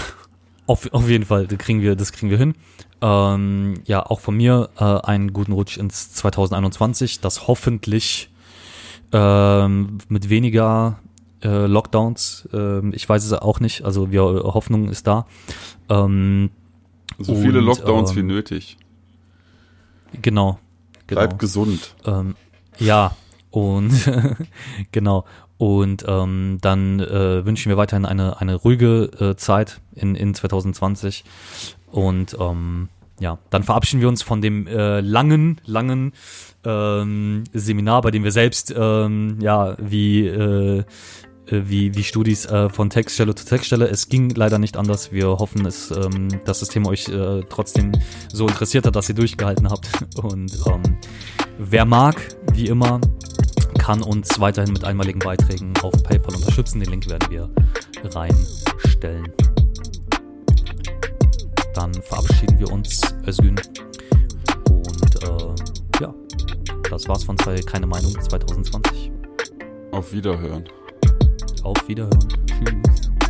Auf, auf jeden Fall, das kriegen wir, das kriegen wir hin. Ähm, ja, auch von mir äh, einen guten Rutsch ins 2021, das hoffentlich ähm, mit weniger äh, Lockdowns, äh, ich weiß es auch nicht, also wir, Hoffnung ist da. Ähm, so viele und, Lockdowns ähm, wie nötig. Genau. genau. Bleibt gesund. Ähm, ja, und [laughs] genau. Und ähm, dann äh, wünschen wir weiterhin eine, eine ruhige äh, Zeit in, in 2020. Und ähm, ja, dann verabschieden wir uns von dem äh, langen, langen ähm, Seminar, bei dem wir selbst ähm, ja wie äh, wie, wie Studis äh, von Textstelle zu Textstelle. Es ging leider nicht anders. Wir hoffen, es, ähm, dass das Thema euch äh, trotzdem so interessiert hat, dass ihr durchgehalten habt. [laughs] Und ähm, wer mag, wie immer, kann uns weiterhin mit einmaligen Beiträgen auf PayPal unterstützen. Den Link werden wir reinstellen. Dann verabschieden wir uns, Özgün. Und äh, ja, das war's von zwei Keine Meinung 2020. Auf Wiederhören. Auf Wiederhören. Tschüss.